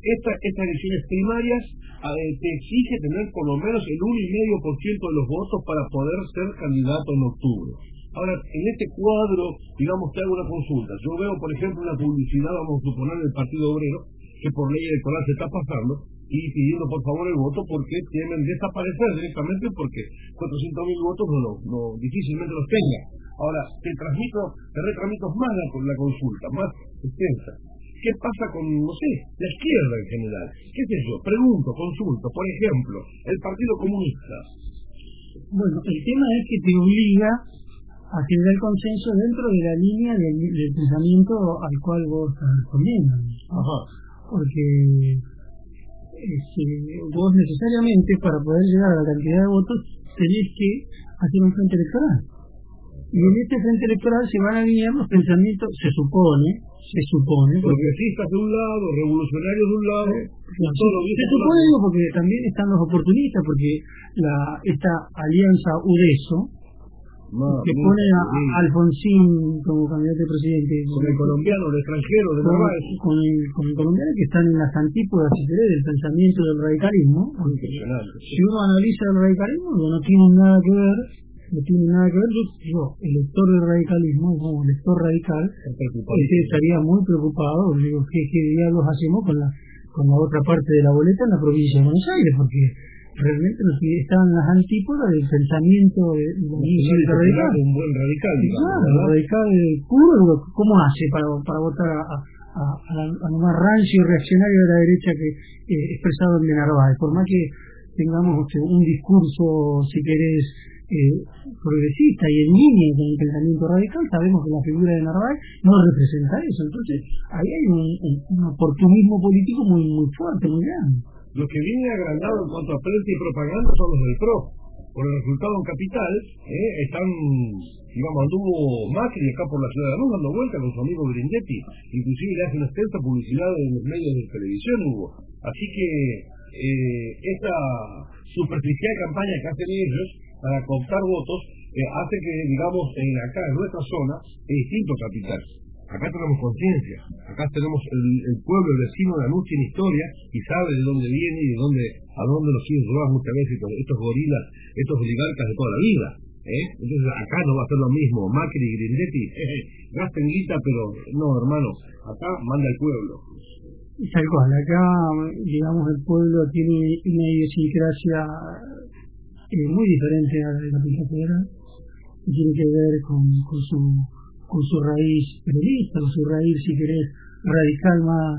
Esta, estas elecciones primarias eh, te exige tener por lo menos el 1,5% de los votos para poder ser candidato en octubre. Ahora, en este cuadro, digamos, te hago una consulta. Yo veo, por ejemplo, una publicidad, vamos a suponer, del Partido Obrero, que por ley electoral se está pasando, y pidiendo por favor el voto porque temen desaparecer directamente porque 400.000 votos no, no, difícilmente los tenga. Ahora, te transmito, te retransmito más la, la consulta, más extensa. ¿Qué pasa con, no sé, la izquierda en general? ¿Qué sé yo? Pregunto, consulto. Por ejemplo, el Partido Comunista. Bueno, el tema es que te obliga a generar consenso dentro de la línea del, del pensamiento al cual vos estás respondiendo. Porque este, vos necesariamente para poder llegar a la cantidad de votos tenés que hacer un frente electoral. Y en este frente electoral se van a alinear los pensamientos, se supone, se supone. Progresistas de un lado, revolucionarios de un lado, No, se supone porque también están los oportunistas, porque la esta alianza UDESO, que pone a, Alfonsín como candidato a presidente. Con el colombiano, el extranjero, de con, con el, con el colombiano que están en las antípodas, si querés, del pensamiento del radicalismo. Impresionante. Si uno analiza el radicalismo, no tiene nada que ver, no tiene nada que ver, yo, yo el lector del radicalismo, como lector radical, este, estaría muy preocupado, digo, ¿qué, qué diablos hacemos con la, con la otra parte de la boleta en la provincia de Buenos Aires? Porque realmente están en las antípodas del pensamiento de, de radical. Un buen radical, Claro, el radical puro, digo, ¿cómo hace para, para votar a, a, a, lo más rancio y reaccionario de la derecha que eh, expresado en de Narváez? Por más que tengamos este, un discurso, si querés, eh, progresista y en línea con el pensamiento radical, sabemos que la figura de Narváez no representa eso. Entonces, ahí hay un, un, un oportunismo político muy, muy fuerte, muy grande. Los que vienen agrandados en cuanto a prensa y propaganda son los del PRO. Por el resultado en Capital, eh, están, digamos, anduvo Macri acá por la ciudad de Lanús dando vuelta con su amigo Grindetti. Inclusive le hace una extensa publicidad en los medios de televisión, Hugo. Así que eh, esta superficial campaña que hacen ellos para cooptar votos eh, hace que, digamos, en acá en nuestra zona es distinto Capital. Acá tenemos conciencia, acá tenemos el, pueblo, el vecino de Lanús tiene historia y sabe de dónde viene y de dónde, a dónde los quieren llevar muchas veces estos, gorilas, estos oligarcas de toda la vida. ¿eh? Entonces acá no va a ser lo mismo, Macri y Grindetti, eh, guita, pero no, hermano, acá manda el pueblo. Tal cual, acá, digamos, el pueblo tiene una idiosincrasia eh, muy diferente a la de la Capital Federal, tiene que ver con, con su con su raíz periodista, con su raíz, si querés, radical más,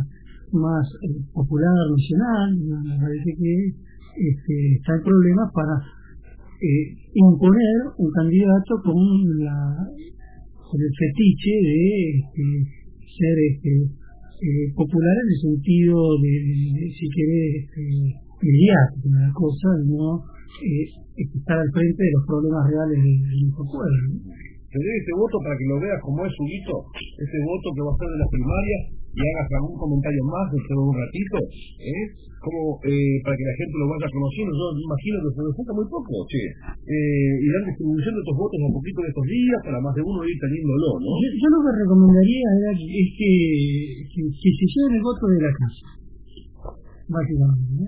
más eh, popular, nacional, me parece que este, está en problemas para eh, imponer un candidato con el fetiche de este, ser este, eh, popular en el sentido de, si querés, este, mediático cosa, no estar al frente de los problemas reales de, de nuestro pueblo. ¿No? Te doy este voto para que lo veas como es Huguito, este voto que va a ser de las primarias y hagas algún comentario más dentro de un ratito, ¿eh? Como eh, para que la gente lo vaya conociendo, yo imagino que se resulta muy poco, che. Eh, distribución de estos votos a poquito de estos días para más de uno ir teniéndolo, ¿no? Yo, lo que recomendaría es que, que, se lleven el voto de la casa, básicamente. ¿no?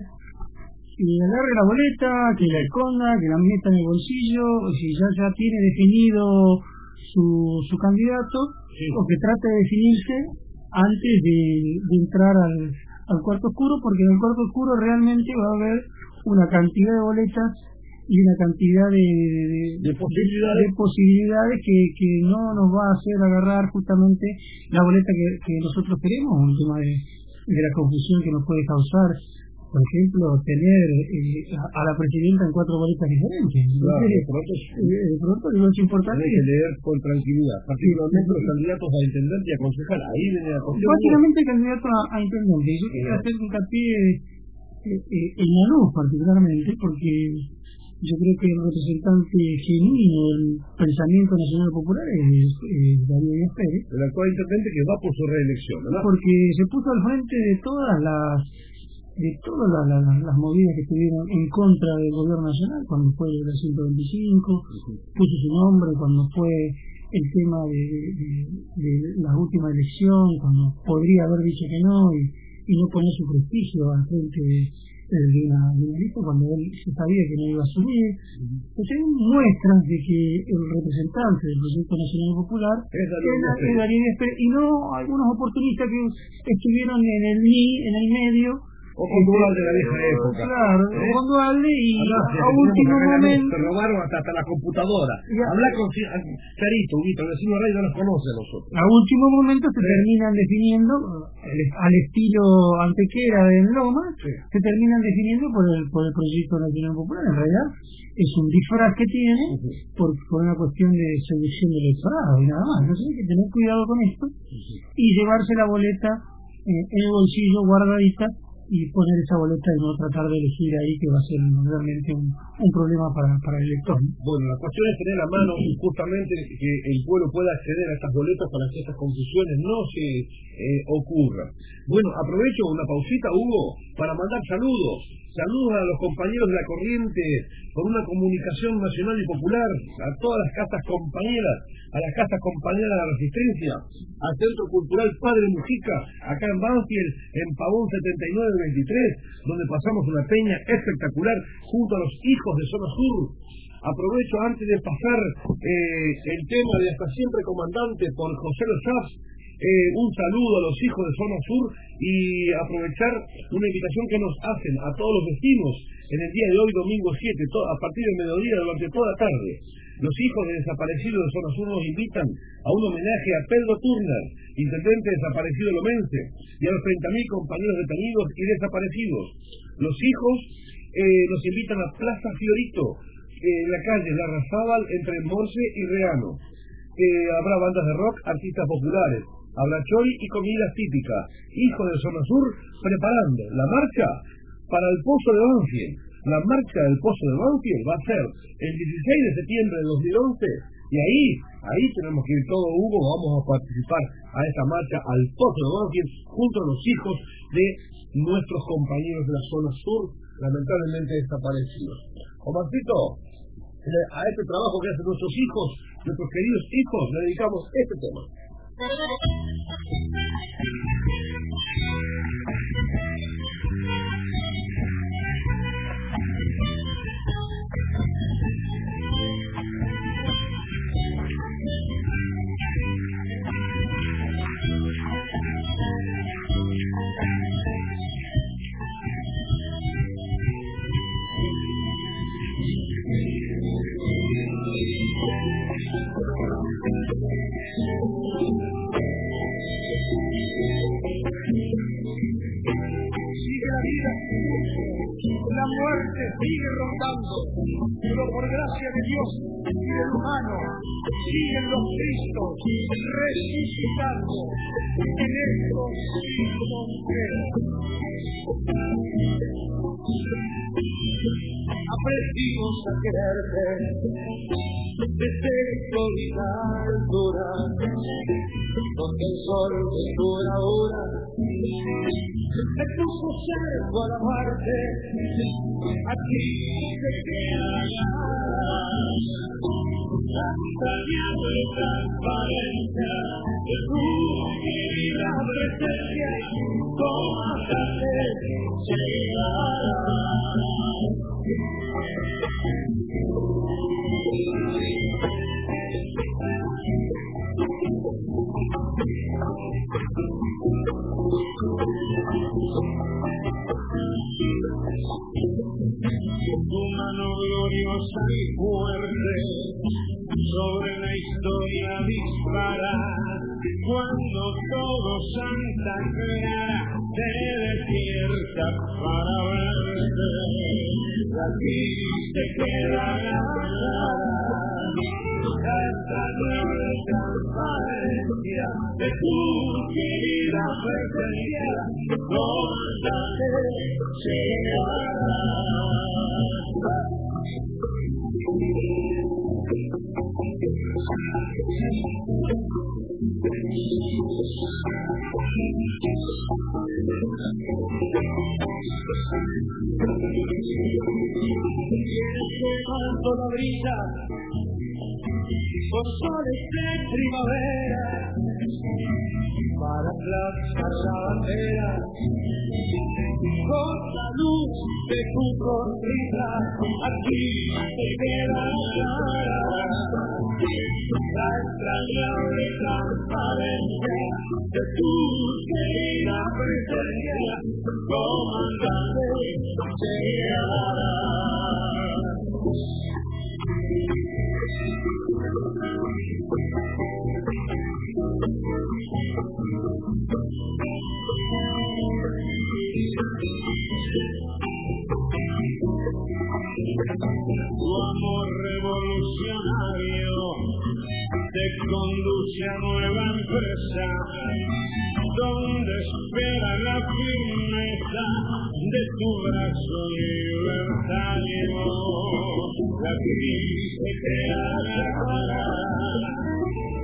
Que agarre la boleta, que la esconda, que la meta en el bolsillo, si ya, ya tiene definido su, su candidato, o que trate de definirse antes de, de entrar al, al cuarto oscuro, porque en el cuarto oscuro realmente va a haber una cantidad de boletas y una cantidad de, de, De posibilidades. de posibilidades que, que no nos va a hacer agarrar justamente la boleta que, que nosotros queremos, un tema de, de la confusión que nos puede causar, por ejemplo, tener eh, a, a la presidenta en cuatro boletas diferentes. Claro, de pronto eh, de pronto digo, es importante Hay que leer con tranquilidad, particularmente los candidatos a intendente y a concejal. Ahí viene la. Básicamente candidato a, a intendente. Yo quería hacer hincapié eh, eh, en Lanús particularmente porque yo creo que el representante genuino del pensamiento nacional popular es, Díaz Pérez El actual intendente que va por su reelección, ¿verdad? porque se puso al frente de todas las de todas las, las- las movidas que estuvieron en contra del gobierno nacional cuando fue la 125 puso su nombre cuando fue el tema de, de, de la última elección cuando podría haber dicho que no y, y no poner su prestigio al frente de, de una, de una lista cuando él se sabía que no iba a asumir. Pues hay muestras de que el representante del proyecto nacional popular Díaz Pérez, y no algunos oportunistas que estuvieron en el ni en el medio O con dual de la vieja época. Claro, ¿Eh? con dualde y Andá, a último momento... Te robaron hasta, hasta la computadora. Habla con Ci- a- Charito, Huguito, el vecino Rey no los conoce a nosotros. A último momento se terminan definiendo, al estilo antequera de Loma, se terminan definiendo por el, por el proyecto nacional popular. En realidad es un disfraz que tiene por, por una cuestión de selección del electorado y nada más. Entonces hay que tener cuidado con esto y llevarse la boleta eh, en el bolsillo guardadita y poner esa boleta y no tratar de elegir ahí que va a ser realmente un, un problema para, para el elector. ¿no? Bueno, la cuestión es tener a mano justamente que el pueblo pueda acceder a estas boletas para que estas confusiones no se eh, ocurran. Bueno, aprovecho una pausita, Hugo, para mandar saludos. Saludos a los compañeros de la corriente por una comunicación nacional y popular, a todas las casas compañeras, a las casas compañeras de la Resistencia, al Centro Cultural Padre Mujica, acá en Banfield, en Pavón 7923, donde pasamos una peña espectacular junto a los hijos de Zona Sur. Aprovecho antes de pasar eh, el tema de hasta siempre comandante por José Lozaz, eh, un saludo a los hijos de Zona Sur y aprovechar una invitación que nos hacen a todos los vecinos en el día de hoy, domingo 7, to- a partir del mediodía, durante toda la tarde. Los hijos de desaparecidos de Zona Sur nos invitan a un homenaje a Pedro Turner, intendente desaparecido lomense, y a los 30.000 compañeros detenidos y desaparecidos. Los hijos eh, nos invitan a Plaza Fiorito, eh, en la calle Larrazábal, entre Morse y Reano. Habrá bandas de rock, artistas populares, habrá chori y comidas típicas. Hijos de Zona Sur preparando la marcha para el Pozo de Banfield. La marcha del Pozo de Banfield va a ser el 16 de septiembre de 2011 y ahí, ahí tenemos que ir todo Hugo, vamos a participar a esta marcha al Pozo de Banfield junto a los hijos de nuestros compañeros de la zona sur, lamentablemente desaparecidos. Omarcito, le- a este trabajo que hacen nuestros hijos, nuestros queridos hijos, le dedicamos este tema. それぞれ。Muerte sigue rondando, pero por gracia de Dios y del humano siguen los Cristos resucitando en estos siglos Aprendimos a quererte. Desde la altura, donde el sol de tu hora me puso cerco a la muerte, aquí se quedarás. Extrañando la transparencia de tu divina presencia, tómate, Tu y fuerte sobre la historia dispara cuando todo Santa Clara te despierta para verte. Aquí te quedará esta nueva transparencia de tu querida presencia, donde llegará. Cuando la brisa con soles de primavera para plantar la bandera con la luz de tu sonrisa aquí te quedará la extrañable transparencia de tu querida presencia, comandante Che Guevara. Tu amor revolucionario te conduce a nueva empresa donde espera la firmeza de tu brazo libertario. La crisis se crea la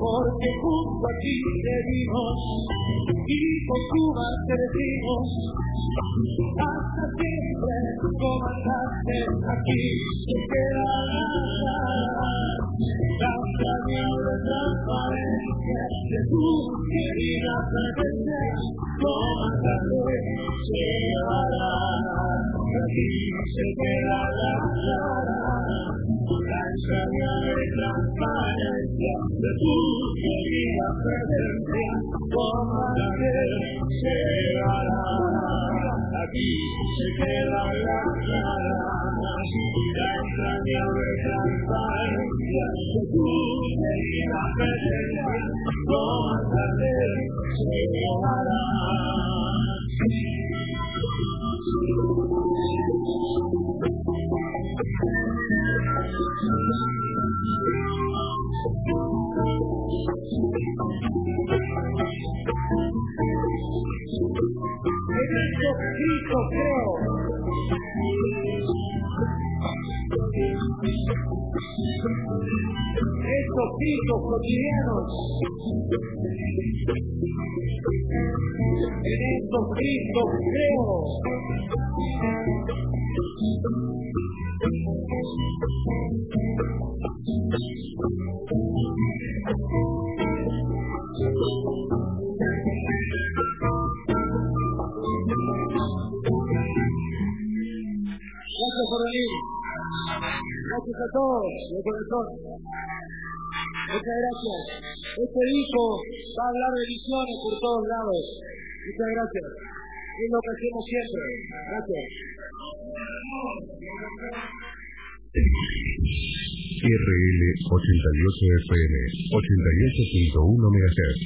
Porque junto a ti seguimos y con Cuba crecimos. Hasta siempre, comandante, aquí se queda la extrañable transparencia de tu querida presencia, comandante, se llevará. Aquí se queda transparencia de tu querida presencia, comandante, se llevará. Aquí se queda la clara, la extrañable transparencia de tu querida presencia, comandante, se llevará. En estos gritos creo. Estos gritos cotidianos. En estos gritos creo. Gracias Gracias a todos, de corazón. Muchas gracias. Este disco va a hablar de visiones por todos lados. Muchas gracias. Es lo que hacemos siempre. Gracias. RL 88 FM 88.1 MHz.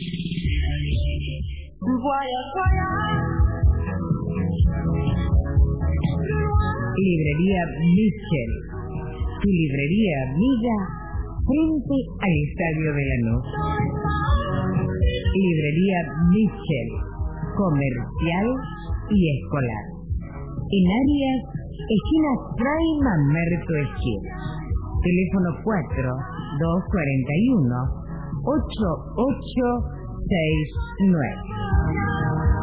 Librería Michel. Tu librería amiga frente al Estadio de Lanús. Librería Michel. Comercial y escolar. En áreas esquina Fray Mamerto Esquina. Teléfono 4 241 8869.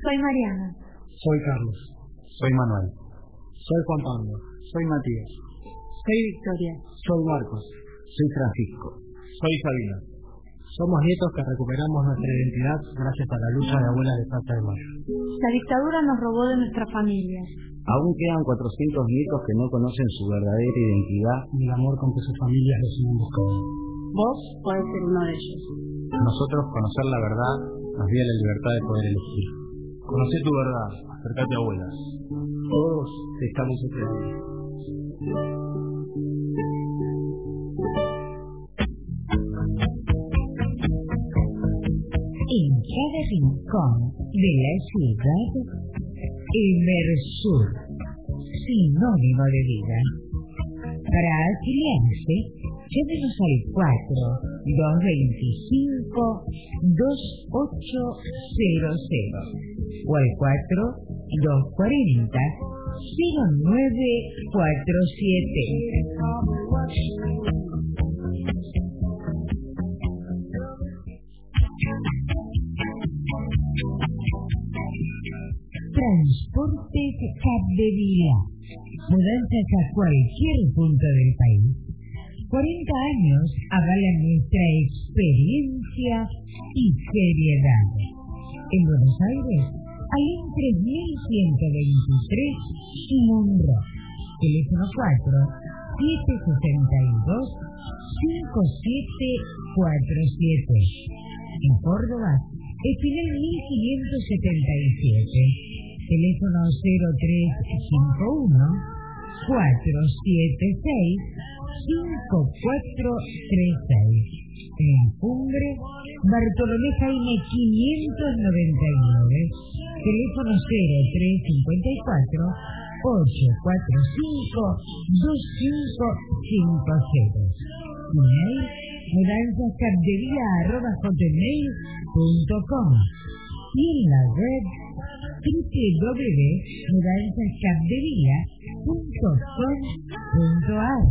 Soy Mariana. Soy Carlos. Soy Manuel. Soy Juan Pablo. Soy Matías. Soy Victoria. Soy Marcos. Soy Francisco. Soy Sabina. Somos nietos que recuperamos nuestra identidad gracias a la lucha de abuelas de Plaza de Mayo. La dictadura nos robó de nuestras familias. Aún quedan 400 nietos que no conocen su verdadera identidad ni el amor con que sus familias deciden buscar. Vos podés ser uno de ellos. Nosotros, conocer la verdad, nos dio la libertad de poder elegir. Conoce tu verdad, acércate a abuelas. Todos estamos esperando. en cada rincón de la ciudad, Emersur, sinónimo de vida. Para afiliarse, llámenos al 4 225 2800 o al 4 240 0947. Transportes Capdevila. Mudanzas a cualquier punto del país. 40 años avalan nuestra experiencia y seriedad. En Buenos Aires, Alén 3123 y Mundo. Teléfono 4 762 5747. En Córdoba, Espinel 1577. Teléfono 0351 476 5436. En Cumbre, Bartolomé Jaime 599. Teléfono 0354 845 2550. Email mudanzascapdería.com y en la web www.mudanzascapdería.com.ar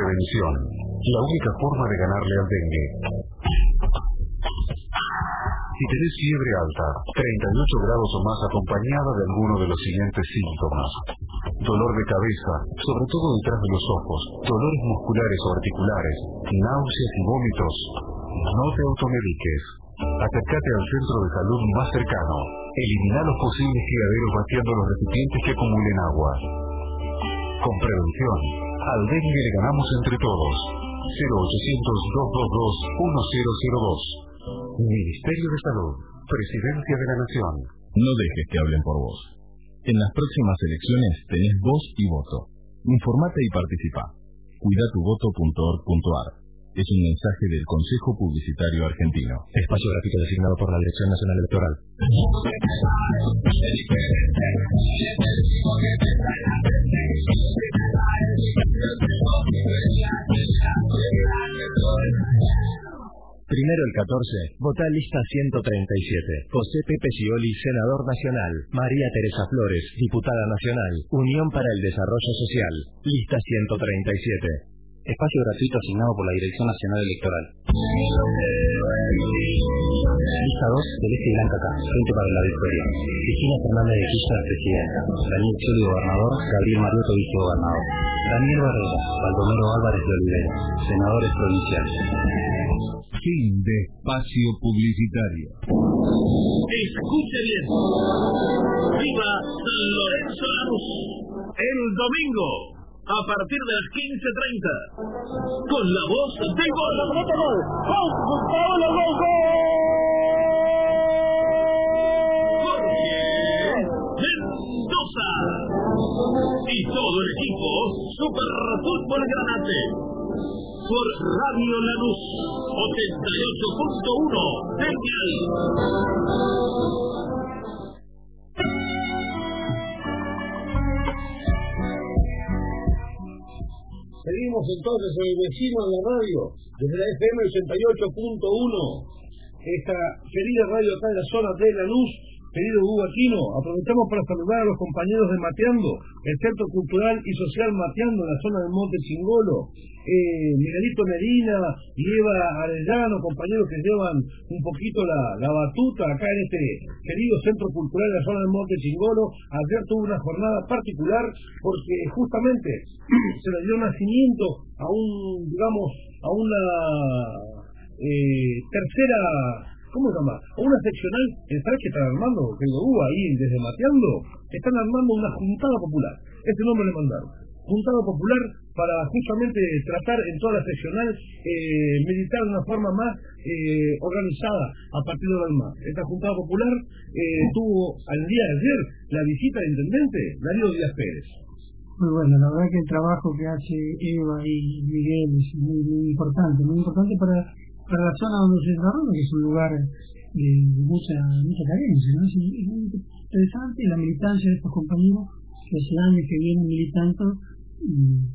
Prevención. La única forma de ganarle al dengue. Si tenés fiebre alta, 38 grados o más acompañada de alguno de los siguientes síntomas. Dolor de cabeza, sobre todo detrás de los ojos, dolores musculares o articulares, náuseas y vómitos. No te automediques. Acércate al centro de salud más cercano. Elimina los posibles tiraderos vaciando los recipientes que acumulen agua. Con prevención, al dengue le ganamos entre todos. 0800-222-1002. Ministerio de Salud. Presidencia de la Nación. No dejes que hablen por vos. En las próximas elecciones tenés voz y voto. Informate y participa. Cuidatuvoto.org.ar Es un mensaje del Consejo Publicitario Argentino. Espacio gratuito designado por la Dirección Nacional Electoral. Primero el 14, vota lista 137. José Pepe Scioli, senador nacional. María Teresa Flores, diputada nacional. Unión para el Desarrollo Social. Lista 137. Espacio gratuito asignado por la Dirección Nacional Electoral. Lista 2 del Este y Blanca acá, Frente para la Victoria. Cristina Fernández de Kirchner, presidenta. Daniel Scioli, gobernador. Gabriel Mariotto, vicegobernador. Daniel Barrera, Baldomero Álvarez de Olivera, senadores provinciales. Fin de espacio publicitario. Escuche bien. Viva San Lorenzo Lanús. El domingo, a partir de las 15.30, con la voz de gol. Jorge Mendoza. Y todo el equipo Super Fútbol Granate. Por Radio Lanús 88.1 Genial. Seguimos entonces en el vecino en la radio, desde la FM 88.1, esta querida radio acá en la zona de La Luz, querido Hugo Aquino, aprovechamos para saludar a los compañeros de Mateando, el Centro Cultural y Social Mateando en la zona del Monte Chingolo, eh, Miguelito Medina y Eva Arellano, compañeros que llevan un poquito la, la batuta acá en este querido Centro Cultural en la zona del Monte Chingolo. Ayer tuvo una jornada particular porque justamente se le dio nacimiento a un, digamos, a una eh, tercera, ¿cómo se llama? Una seccional, ¿sabes que están armando, querido Hugo, ahí desde Mateando? Están armando una juntada popular. Ese nombre le mandaron. Juntada popular para justamente tratar en toda la seccional eh, meditar de una forma más eh, organizada a partir de del mar. Esta juntada popular eh, tuvo al día de ayer la visita del intendente Darío Díaz Pérez. Muy bueno, la verdad que el trabajo que hace Eva y Miguel es muy importante, muy importante para, para la zona donde se desarrolla, que es un lugar de mucha, mucha carencia, ¿no? Es, es muy interesante la militancia de estos compañeros que hace años que vienen militando y,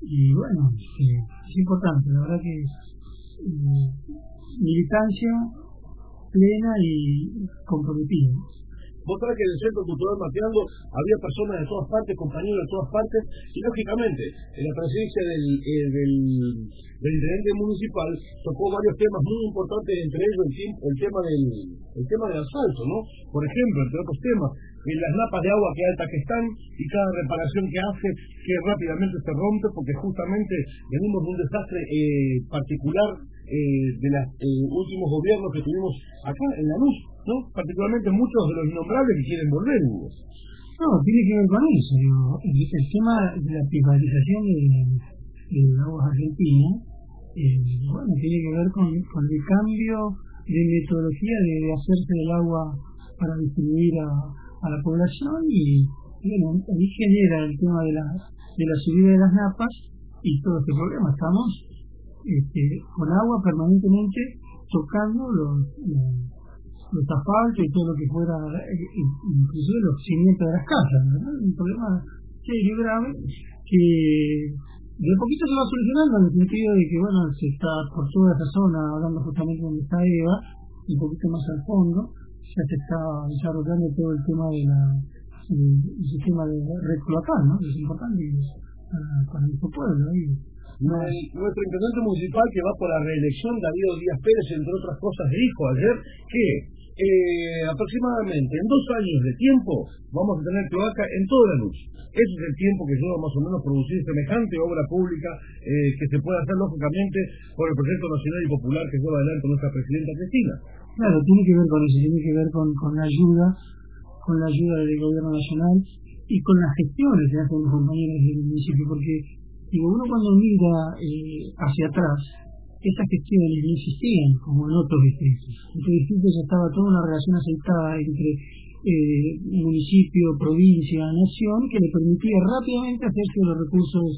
y bueno, eh, es importante, la verdad que eh, militancia plena y comprometida. Vos que en el Centro Cultural Mateando había personas de todas partes, compañeros de todas partes, y lógicamente, en la presidencia del, eh, del, intendente municipal tocó varios temas muy importantes, entre ellos el, tema del el tema del asfalto, ¿no? Por ejemplo, entre otros temas, las napas de agua que altas que están y cada reparación que hace que rápidamente se rompe porque justamente venimos de un desastre eh, particular eh, de los últimos gobiernos que tuvimos acá en la luz, ¿no? Particularmente muchos de los innombrables que quieren volver. No, tiene que ver con eso. el, tema de la privatización de, de aguas argentinas, eh, bueno, tiene que ver con, con el cambio de metodología de hacerse del agua para distribuir a, a la población y, bueno, ahí genera el tema de la, de la subida de las napas y todo este problema. Estamos este, con agua permanentemente tocando los, los asfaltos y todo lo que fuera, eh, inclusive los cimientos de las casas. ¿verdad? Un problema serio grave que de poquito se va solucionando en el sentido de que, bueno, se está por toda esa zona, hablando justamente donde está Eva, un poquito más al fondo, ya se está desarrollando todo el tema de la el, el sistema de red cloacal, ¿no? Es importante para, para nuestro pueblo. El- nuestro intendente municipal que va por la reelección, Darío Díaz Pérez, entre otras cosas, dijo ayer que eh, aproximadamente en dos años de tiempo vamos a tener cloaca en toda la luz. Ese es el tiempo que lleva más o menos producir semejante obra pública eh, que se puede hacer lógicamente por el proyecto nacional y popular que lleva adelante nuestra presidenta Cristina. Claro, tiene que ver con eso, tiene que ver con, con la ayuda, con la ayuda del gobierno nacional y con las gestiones que hacen los compañeros del municipio, porque digo, uno cuando mira eh, hacia atrás, esas gestiones no existían como en otros distritos. En distritos ya estaba toda una relación aceitada entre eh, municipio, provincia, nación, que le permitía rápidamente hacerse los recursos,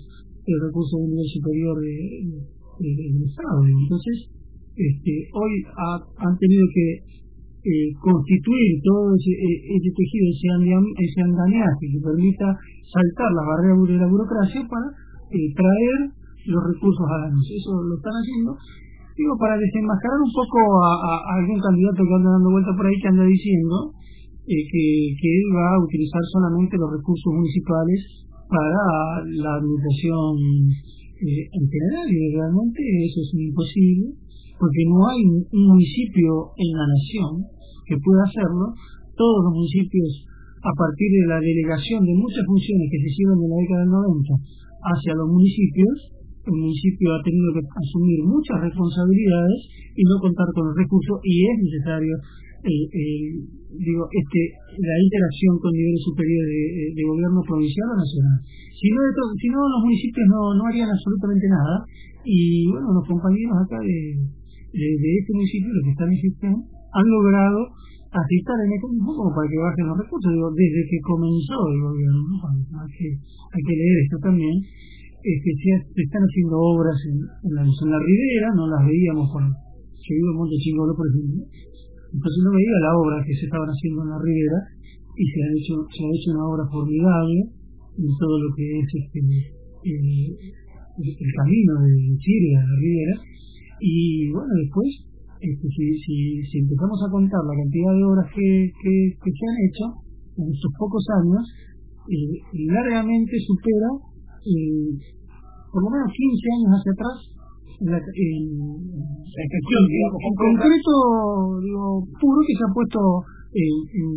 los recursos de nivel superior de, de- de- del Estado. Entonces, este, hoy ha- han tenido que eh, constituir todo ese, eh, ese tejido, ese, andam- ese andamiaje que permita saltar las barreras de la burocracia para eh, traer los recursos a la luz. Eso lo están haciendo, digo, para desenmascarar un poco a algún candidato que anda dando vuelta por ahí que anda diciendo eh, que, que él va a utilizar solamente los recursos municipales para la administración eh, en general y realmente eso es imposible porque no hay un municipio en la nación que pueda hacerlo. Todos los municipios, a partir de la delegación de muchas funciones que se hicieron en la década del 90 hacia los municipios, el municipio ha tenido que asumir muchas responsabilidades y no contar con los recursos y es necesario eh, eh, digo este la interacción con niveles superiores de, de gobierno provincial o nacional. Si no, si no los municipios no, no harían absolutamente nada y bueno los compañeros acá de, de, este municipio los que están en gestión han logrado aceitar el mecanismo como para que bajen los recursos. Digo desde que comenzó el gobierno ¿no? hay que leer esto también es que se, están haciendo obras en, en, la, en la ribera, no las veíamos por yo vivo en Monte Chingolo, por ejemplo, entonces no veía la obra que se estaban haciendo en la ribera y se ha hecho, se ha hecho una obra formidable en todo lo que es este el, el camino de Chile a la ribera. Y bueno después este, si, si, si empezamos a contar la cantidad de obras que, que, que se han hecho en estos pocos años eh, largamente supera eh, por lo menos 15 años hacia atrás en, la, en, En gestión, digamos, en concreto digo, puro que se ha puesto en, en,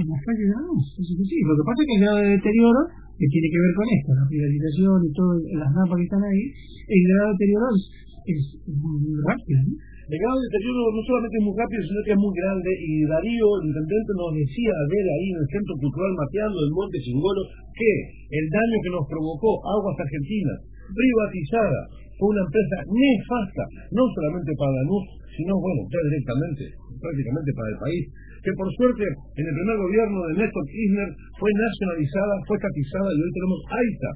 en las calles de la sí. Lo que pasa es que el grado de deterioro, que tiene que ver con esto, la privatización y todo, las napas que están ahí, el grado de deterioro es, es muy rápido. ¿no? El grado de deterioro no solamente es muy rápido, sino que es muy grande. Y Darío, el intendente, nos decía a ver ahí en el Centro Cultural Mateando del Monte Chingolo que el daño que nos provocó Aguas Argentinas, privatizada, fue una empresa nefasta, no solamente para la luz, sino, bueno, ya directamente, prácticamente para el país. que por suerte en el primer gobierno de Néstor Kirchner fue nacionalizada, fue estatizada y hoy tenemos AITA,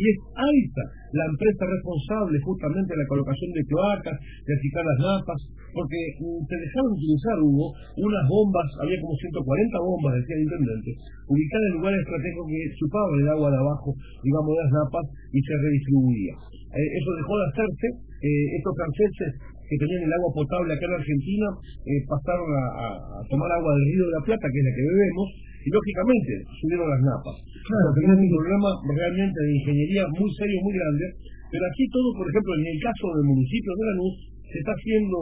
y es AITA la empresa responsable justamente de la colocación de cloacas, de achicar las napas, porque mm, se dejaron utilizar, hubo unas bombas, había como 140 bombas, decía el intendente, ubicadas en lugares estratégicos que chupaban el agua de abajo, digamos, de las napas y se redistribuía. Eh, eso dejó de hacerse, eh, estos franceses que tenían el agua potable acá en Argentina eh, pasaron a, tomar agua del río de la Plata, que es la que bebemos, y lógicamente subieron las napas. Claro, tenemos un problema realmente de ingeniería muy serio, muy grande, pero aquí todo, por ejemplo, en el caso del municipio de Lanús, se está haciendo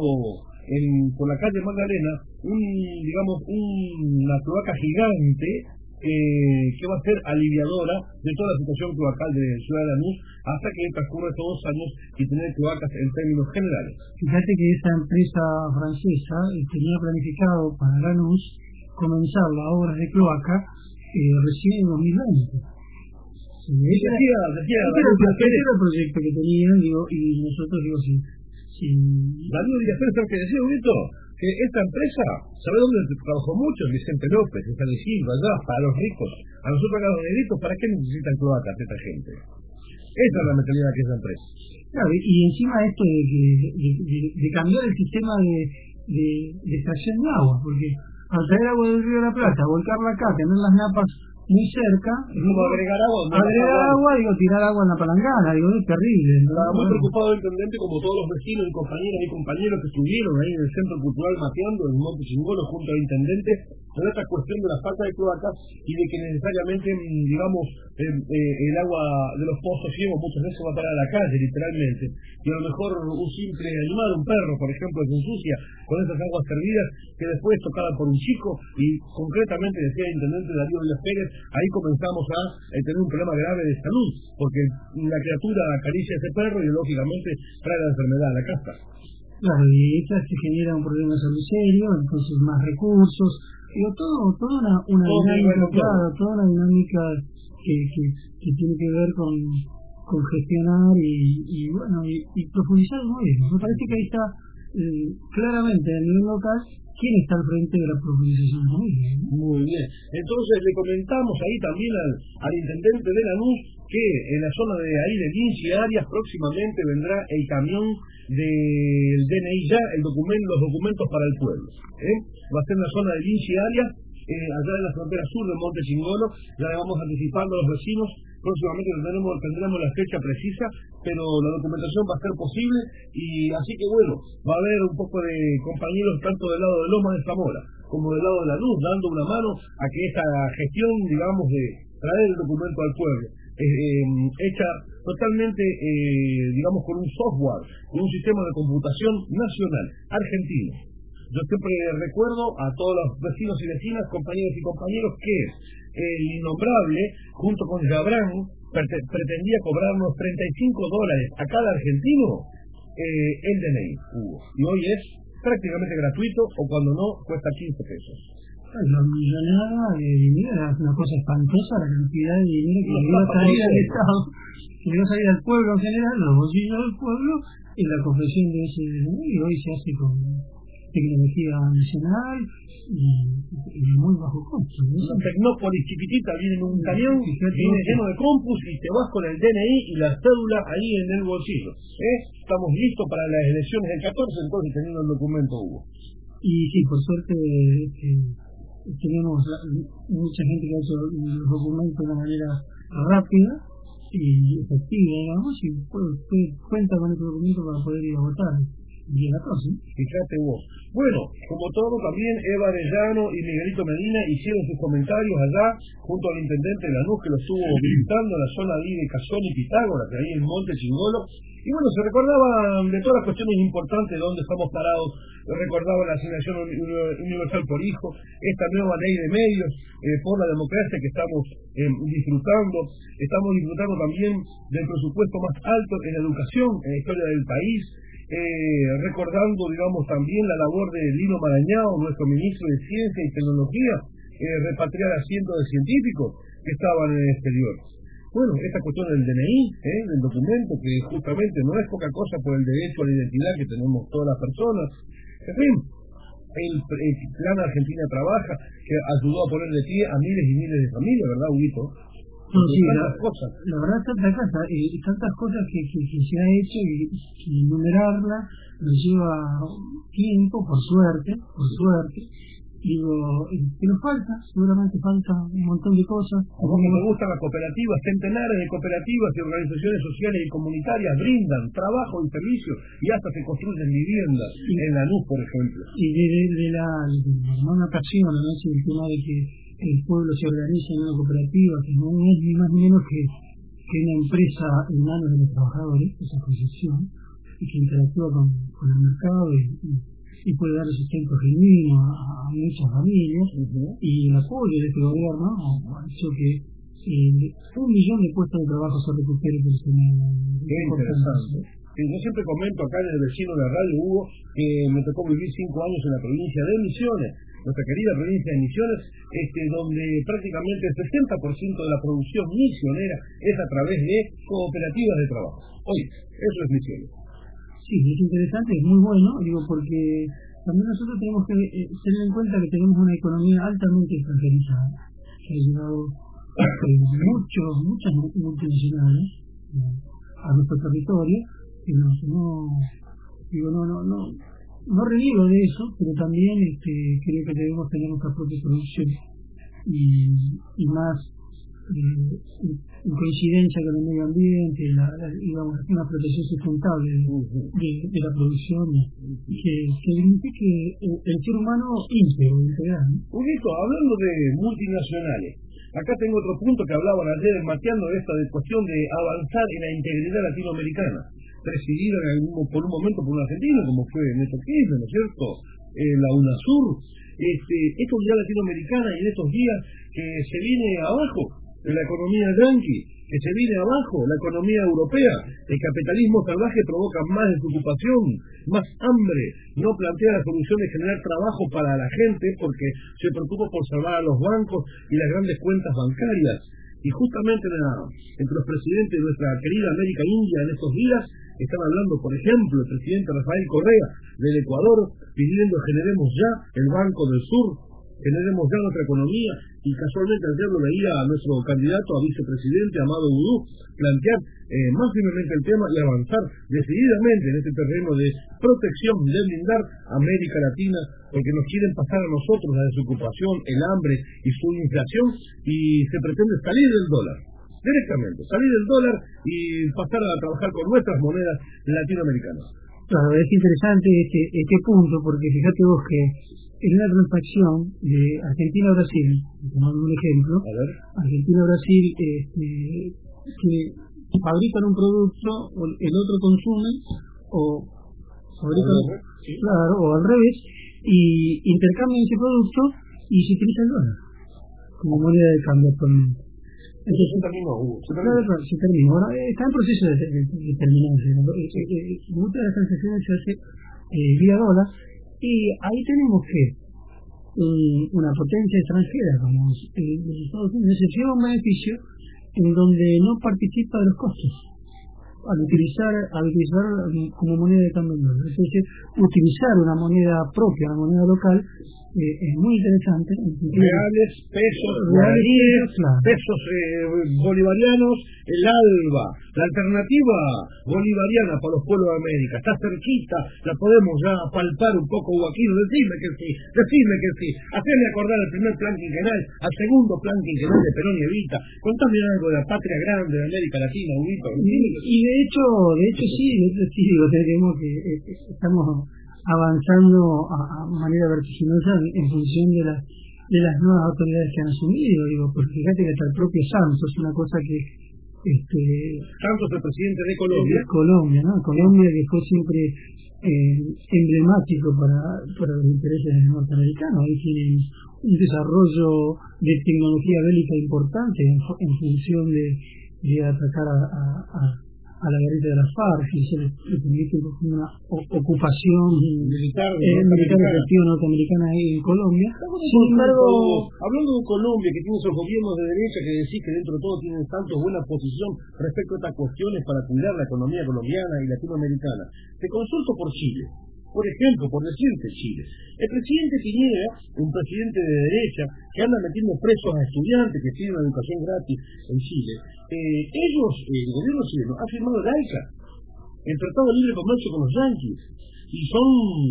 en, por la calle Magdalena un, digamos, una cloaca gigante eh, que va a ser aliviadora de toda la situación cloacal de Ciudad de Lanús hasta que transcurra estos dos años y tener cloacas en términos generales. Fíjate que esa empresa francesa tenía planificado para Lanús comenzar las obras de cloaca eh, recién en 2020. Sí, decía, decía, ese era el proyecto que tenían, digo, y nosotros, digo, sí. sí. Darío Díaz que decía, Huguito? Que esta empresa, ¿sabe dónde trabajó mucho? Vicente López, en San Isidro, allá, para los ricos. A nosotros acá los negritos, ¿para qué necesitan cloacas esta gente? Esa es la mentalidad que es la empresa. Claro, y encima esto de, de, de, de cambiar el sistema de, de, de extracción de agua, porque traer agua del río de la Plata, volcarla acá, tener las napas muy cerca. Es como agregar agua. Agregar agua, digo, tirar agua en la palangana, digo, es terrible. Estaba muy preocupado el intendente, como todos los vecinos y compañeras y compañeros que estuvieron ahí en el Centro Cultural mateando en Monte Chingolo junto al intendente, con esta cuestión de la falta de cloacas y de que necesariamente, digamos, el, eh, el agua de los pozos ciegos muchas veces va a parar a la calle, literalmente. Y a lo mejor un simple animal, un perro, por ejemplo, se ensucia con esas aguas servidas que después tocadas por un chico y concretamente, decía el intendente Darío Villas Pérez, ahí comenzamos a eh, tener un problema grave de salud, porque la criatura acaricia a ese perro y lógicamente trae la enfermedad a la casa. Claro, y esto se genera un problema de salud serio, entonces más recursos, digo, todo, toda una, una Todo dinámica, claro, toda una dinámica que, que, que tiene que ver con, con gestionar y, y bueno, y, y profundizar muy bien. Me parece que ahí está eh, claramente a nivel local quién está al frente de la profundización de Muy bien. Entonces le comentamos ahí también al, al intendente de Lanús que en la zona de ahí de Lynch y Arias próximamente vendrá el camión del DNI ya, el documento, los documentos para el pueblo. ¿eh? Va a ser en la zona de Lynch y Arias, eh, allá en la frontera sur de Monte Chingolo, ya le vamos anticipando a los vecinos, próximamente tendremos, tendremos la fecha precisa, pero la documentación va a ser posible y así que bueno, va a haber un poco de compañeros tanto del lado de Loma de Zamora como del lado de la luz, dando una mano a que esta gestión, digamos, de traer el documento al pueblo, eh, eh, hecha totalmente, eh, digamos, con un software, con un sistema de computación nacional, argentino. Yo siempre recuerdo a todos los vecinos y vecinas, compañeros y compañeros, que el innombrable, junto con Gabran, prete- pretendía cobrarnos 35 dólares a cada argentino eh, el DNI, Hugo. Y hoy es prácticamente gratuito, o cuando no, cuesta 15 pesos. La millonada de dinero era una cosa espantosa, la cantidad de dinero que le iba a salir al. Estado, que le iba a salir al pueblo en general, los bolsillos del pueblo, y la confesión de ese dinero, y hoy se hace con tecnología nacional y, muy bajo costo. ¿no? Una Tecnópolis chiquitita, viene en un camión, Fíjate viene lleno de compus y te vas con el DNI y la cédula ahí en el bolsillo. ¿eh? Estamos listos para las elecciones del 14, entonces teniendo el documento Hugo. Y sí, por suerte este, tenemos la- mucha gente que ha hecho los documentos de una manera rápida y efectiva, digamos, y puede- cuenta con este documento para poder ir a votar. El 14. Fíjate vos. Bueno, como todo, también Eva Arellano y Miguelito Medina hicieron sus comentarios allá, junto al intendente de Lanús, que lo estuvo visitando en la zona ahí de Cazón y Pitágoras, que ahí en Monte Chingolo. Y bueno, se recordaban de todas las cuestiones importantes de dónde estamos parados. Recordaban la asignación uni- uni- universal por hijo, esta nueva ley de medios eh, por la democracia que estamos eh, disfrutando. Estamos disfrutando también del presupuesto más alto en la educación en la historia del país eh, recordando, digamos, también la labor de Lino Marañao, nuestro ministro de Ciencia y Tecnología, eh, repatriar a cientos de científicos que estaban en el exterior. Bueno, esta cuestión del DNI, eh, del documento, que justamente no es poca cosa por el derecho a la identidad que tenemos todas las personas. En fin, el, el plan Argentina Trabaja, que ayudó a poner de pie a miles y miles de familias, ¿verdad, Huguito? No, sí, la, cosas. la verdad tanta cosa, eh, tantas cosas que, que, que se ha hecho y, y enumerarla nos lleva tiempo, por suerte, por suerte. Digo, eh, nos falta, seguramente falta un montón de cosas. A vos que te gustan las cooperativas, centenares de cooperativas y organizaciones sociales y comunitarias brindan trabajo y servicios y hasta se construyen viviendas en la luz, por ejemplo. Y de, de, de la, de la hermana pasión, ¿no? Es el tema de que el pueblo se organiza en una cooperativa, que no es ni más ni menos que, que una empresa en manos de los trabajadores, esa concepción, y que interactúa con, con el mercado y, y, y puede dar sustento genuino a, a muchas familias, y el apoyo de este gobierno ha hecho que eh, un millón de puestos de trabajo se recuperen Qué interesante. Yo siempre comento acá en el vecino de radio, Hugo, que me tocó vivir cinco años en la provincia de Misiones, nuestra querida provincia de Misiones, este, donde prácticamente el 60% de la producción misionera es a través de cooperativas de trabajo. Oye, eso es Misiones. Sí, es interesante, es muy bueno, digo, porque también nosotros tenemos que eh, tener en cuenta que tenemos una economía altamente extranjerizada, que ha llegado eh, muchos, muchas multinacionales eh, a nuestro territorio, que no, no, digo, no, no, no, no reniego de eso, pero también este, creo que debemos tener nuestra propia producción y, y más eh, en coincidencia con el medio ambiente, la, la, digamos, una protección sustentable de, de, la producción que, que dignifique el, el ser humano íntegro, integral. Huguito, hablando de multinacionales, acá tengo otro punto que hablaban ayer mateando esta de cuestión de avanzar en la integridad latinoamericana, presidida por un momento por un argentino, como fue Néstor Kirchner, ¿no es cierto? Eh, la UNASUR, este, esta unidad latinoamericana y en estos días que se viene abajo, la economía yanqui, que se viene abajo, la economía europea, el capitalismo salvaje provoca más desocupación, más hambre, no plantea la solución de generar trabajo para la gente porque se preocupa por salvar a los bancos y las grandes cuentas bancarias. Y justamente entre los presidentes de nuestra querida América India en estos días están hablando, por ejemplo, el presidente Rafael Correa del Ecuador pidiendo generemos ya el Banco del Sur, generemos ya nuestra economía y casualmente ayer lo veía a nuestro candidato a vicepresidente, Amado Vudú, plantear eh, más firmemente el tema y avanzar decididamente en este terreno de protección, de blindar América Latina, porque nos quieren pasar a nosotros la desocupación, el hambre y su inflación y se pretende salir del dólar directamente, salir del dólar y pasar a trabajar con nuestras monedas latinoamericanas. Claro, es interesante este, este punto porque fíjate vos que en una transacción de Argentina-Brasil, tomando un ejemplo, Argentina-Brasil este, que fabrican un producto, el otro consume, o fabrican, claro, o al revés, y intercambian ese producto y se utiliza el dólar como moneda de cambio actualmente. Entonces, se terminó, Hugo. Se terminó. Está en proceso de, de, de terminarse. Eh, eh, eh, muchas de las transacciones se hace eh, vía dólar y ahí tenemos que eh, una potencia extranjera como eh, los Estados Unidos se lleva un beneficio en donde no participa de los costos al utilizar al utilizar mm, como moneda de cambio dólar. Entonces, utilizar una moneda propia, una moneda local, eh, es muy interesante. Reales, pesos, Reales, guaraníes, pesos eh, bolivarianos, el ALBA, la alternativa bolivariana para los pueblos de América. Está cerquita, la podemos ya palpar un poco, Joaquín. Decime que sí, decime que sí. Haceme acordar al primer plan quinquenal, al segundo plan quinquenal de Perón y Evita. Contame algo de la patria grande de América Latina, Huguito. Y, y de hecho, de hecho sí, de hecho sí, digo, tenemos que eh, estamos avanzando a, a manera vertiginosa en, en función de las de las nuevas autoridades que han asumido, digo, porque fíjate que hasta el propio Santos, una cosa que este Santos, el presidente de Colombia. de Colombia, ¿no? Colombia que fue siempre eh, emblemático para, para los intereses norteamericanos, ahí tienen un desarrollo de tecnología bélica importante en, fu- en función de, de atacar a, a, a a la guerrilla de las FARC y se le, le permite una ocupación militar, eh, militar efectiva norteamericana ahí en Colombia. Sin embargo, hablando de Colombia que tiene esos gobiernos de derecha que decís que dentro de todo tienen tanto buena posición respecto a estas cuestiones para cuidar la economía colombiana y latinoamericana, te consulto por Chile. Por ejemplo, por decirte Chile. El presidente Piñera, un presidente de derecha, que anda metiendo presos a estudiantes que tienen educación gratis en Chile, eh, ellos, el gobierno chileno, ha firmado el AICA, el Tratado de Libre Comercio con los yanquis, y son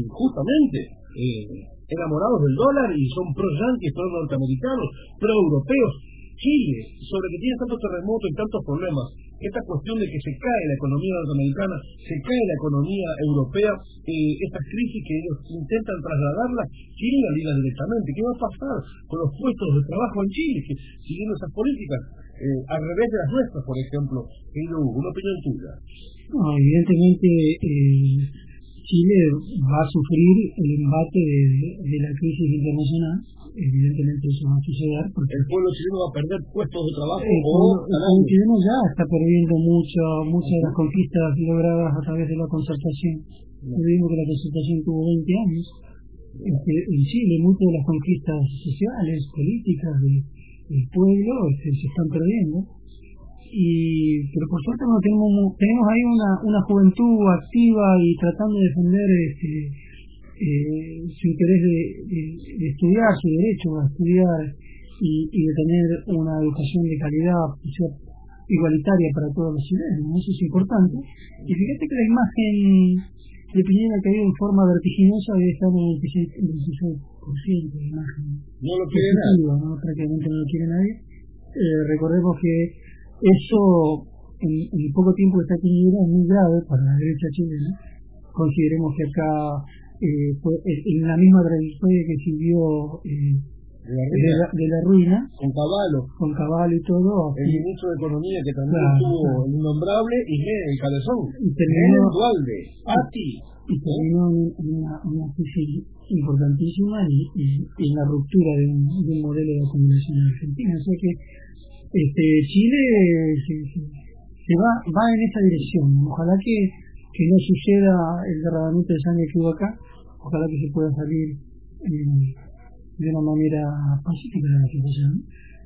justamente eh, enamorados del dólar y son pro-yanquis, pro-norteamericanos, pro-europeos. Chile, sobre que tiene tantos terremotos y tantos problemas, esta cuestión de que se cae la economía norteamericana, se cae la economía europea, eh, estas crisis que ellos intentan trasladarlas, Chile la liga directamente. ¿Qué va a pasar con los puestos de trabajo en Chile, siguiendo esas políticas, eh, al revés de las nuestras, por ejemplo? Hugo, una opinión tuya. No, evidentemente eh, Chile va a sufrir el embate de, de la crisis internacional evidentemente eso va a suceder. Porque el pueblo chileno va a perder puestos de trabajo pueblo, el chileno ya está perdiendo mucho, muchas de las conquistas logradas a través de la concertación. Vimos que la concertación tuvo 20 años. Este, en Chile muchas de las conquistas sociales, políticas de, del pueblo este, se están perdiendo. Y, pero por suerte no tenemos, tenemos ahí una, una juventud activa y tratando de defender este, eh, su interés de, de, de, estudiar, su derecho a estudiar y, y, de tener una educación de calidad sea, igualitaria para todos los chilenos. Eso es importante. Y fíjate que la imagen de Piñera ha caído en forma vertiginosa y está en el 26%, 26 de imagen. No lo quiere nadie. ¿no? Prácticamente no lo quiere nadie. Eh, recordemos que eso, en, en, poco tiempo que está Piñera, es muy grave para la derecha chilena. Consideremos que acá eh, fue en la misma trayectoria que siguió eh, de, la de, la, de la ruina. Con Caballo. Con Caballo y todo el ministro de economía que también claro, estuvo claro. innombrable y el cabezón. Y terminó Dualde Ati y terminó en una, una crisis importantísima y, en la ruptura de un, de un modelo de acumulación en Argentina. O sea que este Chile se, se, se va va en esa dirección. Ojalá que que no suceda el derramamiento de sangre que hubo acá, ojalá que se pueda salir eh, de una manera pacífica de la situación.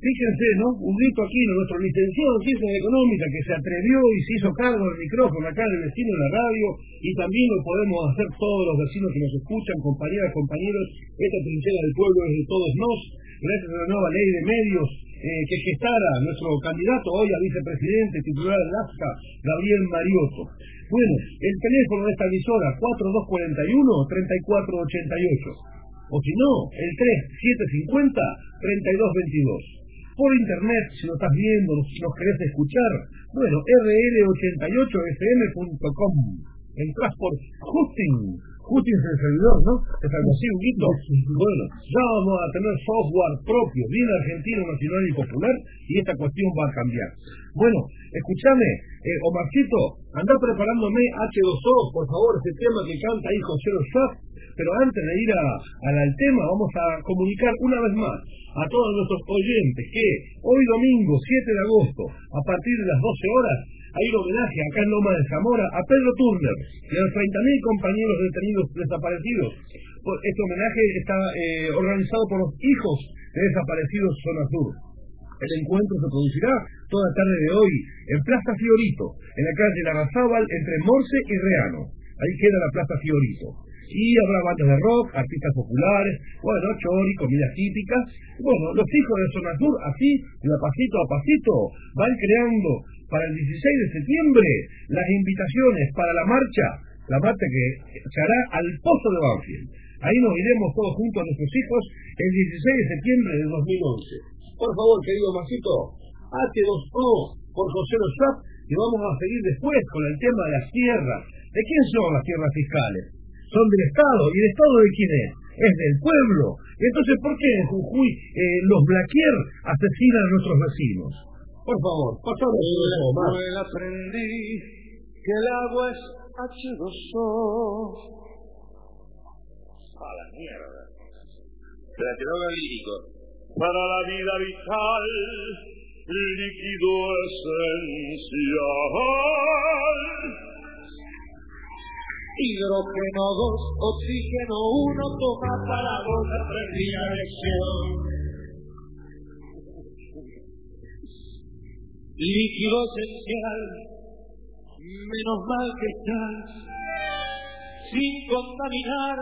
Fíjense, ¿no? Un grito aquí nuestro licenciado en Ciencias Económicas que se atrevió y se hizo cargo del micrófono acá del vecino de la radio y también lo podemos hacer todos los vecinos que nos escuchan, compañeras, compañeros, esta trinchera del pueblo es de todos nos, gracias a la nueva ley de medios eh, que gestara nuestro candidato hoy a vicepresidente titular de ASCA, Gabriel Mariotto. Bueno, el teléfono de esta emisora, 4241-3488. O si no, el 3750-3222. Por internet, si lo estás viendo, si nos querés escuchar, bueno, rl88fm.com. Entrás por hosting, es el servidor, ¿no? Es algo así, un guito. Bueno, ya vamos a tener software propio, bien argentino, nacional y popular, y esta cuestión va a cambiar. Bueno, escúchame, eh, Omarcito, anda preparándome H2O, por favor, ese tema que canta ahí José Rochaf, pero antes de ir a, a, al tema, vamos a comunicar una vez más a todos nuestros oyentes que hoy domingo 7 de agosto, a partir de las 12 horas, hay un homenaje acá en Loma de Zamora a Pedro Turner y a los 30.000 compañeros detenidos desaparecidos. Este homenaje está eh, organizado por los hijos de desaparecidos Zona Sur. El encuentro se producirá toda tarde de hoy en Plaza Fiorito, en la calle Larrazábal, entre Morse y Reano. Ahí queda la Plaza Fiorito. Y habrá bandas de rock, artistas populares, bueno, chori, comidas típicas. Bueno, los hijos de Zona Sur, así, de pasito a pasito, van creando para el 16 de septiembre las invitaciones para la marcha, la marcha que se hará al Pozo de Banfield. Ahí nos iremos todos juntos a nuestros hijos el 16 de septiembre de 2011. Por favor, querido Masito, H2O por José Lozap y vamos a seguir después con el tema de las tierras. ¿De quién son las tierras fiscales? Son del Estado. ¿Y el Estado de quién es? Es del pueblo. Entonces, ¿por qué en Jujuy eh, los Blaquier asesinan a nuestros vecinos? Por favor, pasamos un más. aprendí que el agua es H2O. A la mierda. La droga lírico. Para la vida vital, líquido esencial. Hidrógeno 2, oxígeno 1, toma para vos la lección. Líquido esencial, menos mal que estás. sin contaminar,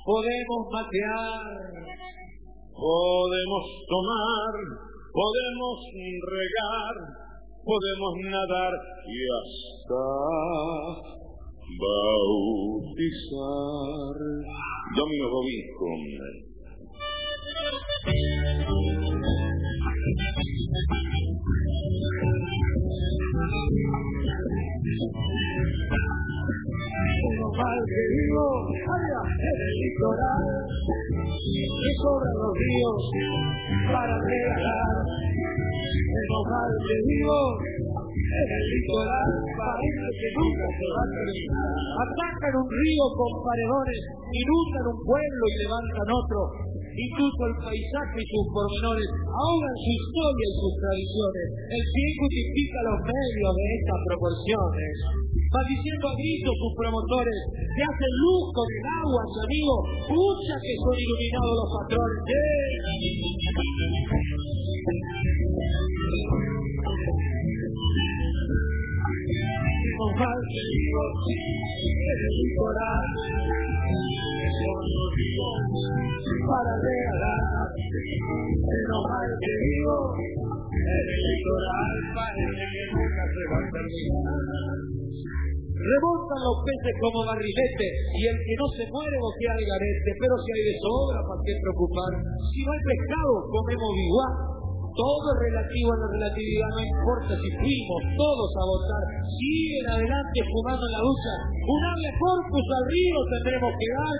podemos matear, podemos tomar, podemos regar, podemos nadar y hasta bautizar. Domino Bobisco. Mal que vivo en el litoral, que sobran los ríos para regalar. Menos mal que vivo en el litoral, parece que nunca se va a terminar. Atacan un río con paredones, inundan un pueblo y levantan otro. Incluso el paisaje y sus pormenores ahogan su historia y sus tradiciones. El pie justifica los medios de estas proporciones. Va diciendo a gritos sus promotores, que hacen luz con el agua, su amigo, escucha que son iluminados los patrones. Son los ríos para regalar. Menos mal que vivo el litoral, parece que nunca se va a terminar. Remontan los peces como barrilete y el que no se muere boquea el garete, pero si hay de sobra, ¿para qué preocupar? Si no hay pescado, comemos igual. Todo relativo a la relatividad, no importa si fuimos todos a votar. Siguen adelante fumando en la ducha. Un ave corpus al río tendremos que dar.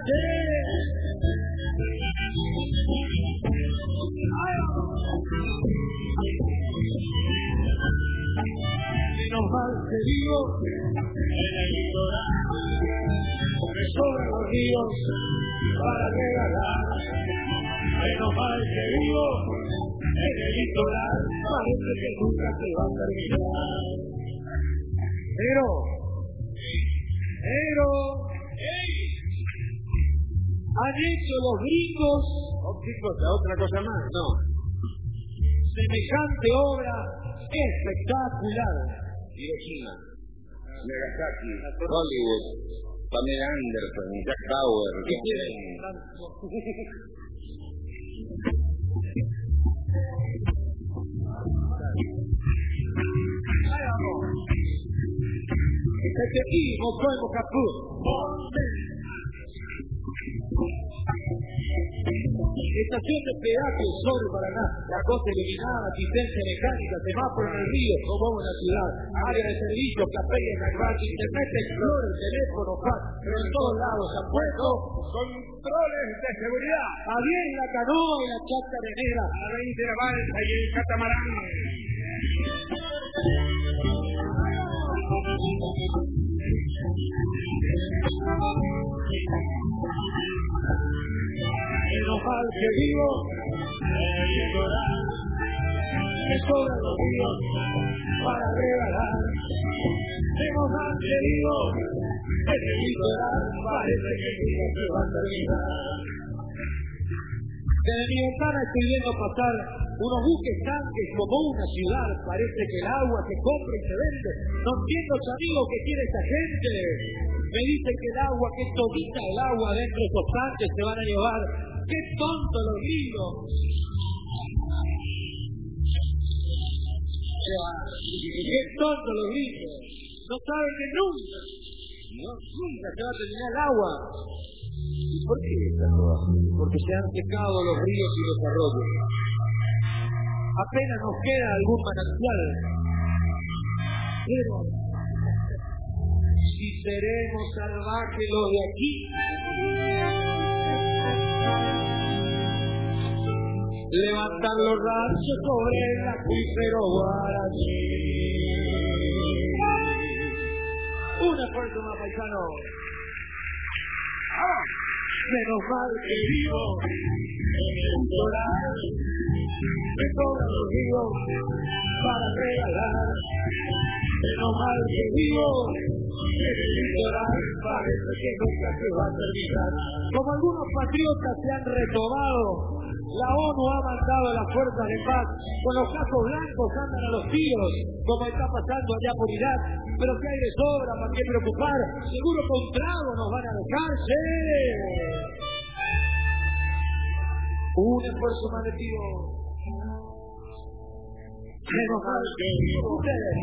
Menos mal que vivo en el litoral, me sobran los ríos para regalar. Menos mal que vivo en el litoral, parece que nunca se va a terminar. Pero, pero, han hecho los gringos, otra cosa más, no, semejante obra espectacular. Hiroshima, Nagasaki, Hollywood, Pamela Anderson, Jack Bauer, ¿qué quieren? Este aquí, Mocoemo Capú. Estación de peaje sobre Paraná, la costa iluminada, asistencia mecánica, semáforo en el río, como en la ciudad, área de servicio, café y snack internet, explorer, teléfono, fax, pero en todos lados han puesto controles de seguridad. Javier la canoa y la chacarenera, a la 20 de la balsa y el catamarán. Menos mal que vivo en el litoral, me sobran los ríos para regalar. Menos mal que vivo el litoral, parece que nunca se va a terminar. Desde mi ventana estoy viendo pasar unos buques tanques como una ciudad. Parece que el agua se compra y se vende. No entiendo, amigo, qué quiere esta gente. Me dicen que el agua, que todita el agua dentro de esos tanques se van a llevar. ¡Qué tonto los gringos! ¡Qué tonto los gringos! No saben que nunca, no, nunca se va a terminar el agua. ¿Y por qué Porque se han secado los ríos y los arroyos. Apenas nos queda algún manantial. Pero seremos salvajes los de aquí, levantar los ranchos sobre el acuífero guaraní. Un esfuerzo más paisano. Menos mal que vivo en el litoral, me sobran los ríos para regalar. Menos mal que vivo que nunca se va a terminar. Como algunos patriotas se han retomado La ONU ha mandado a las fuerzas de paz. Con los cascos blancos andan a los tiros, como está pasando allá por Irak. Pero si hay de sobra, ¿para qué preocupar? Seguro con nos van a dejarse. Un esfuerzo maletío. Mal que ustedes.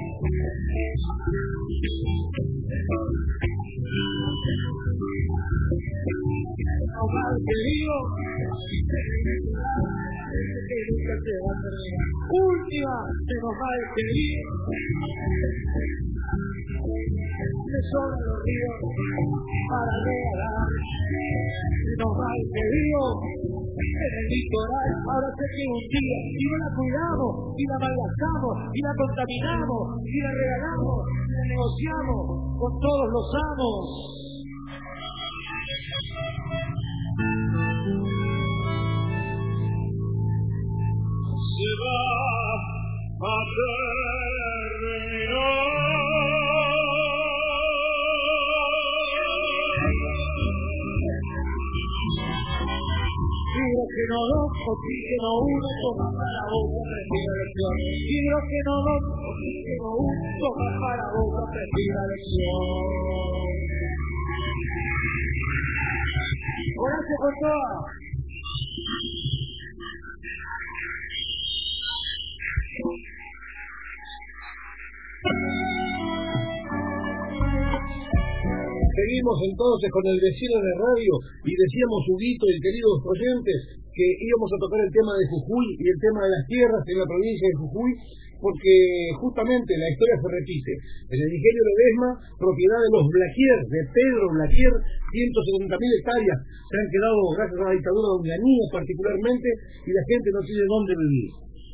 Que va a perder. Última, menos mal querido. Me sobran los ríos para mal querido en el litoral. Ahora sé que un día, y no la cuidamos, y la malgastamos, y la contaminamos, y la regalamos, y la negociamos con todos los amos. Se va a Hidrógeno 2, oxígeno 1, toma para boca, respira lección. Hidrógeno 2, oxígeno 1, toma para boca, respira lección. Horacio Cotoa. Seguimos entonces con el vecino de radio y decíamos, Huguito y queridos oyentes, que íbamos a tocar el tema de Jujuy y el tema de las tierras en la provincia de Jujuy, porque justamente la historia se repite. En el ingenio de Desma, propiedad de los Blaquier, de Pedro Blaquier, 170.000 hectáreas se han quedado gracias a la dictadura de Onganía particularmente y la gente no tiene dónde vivir.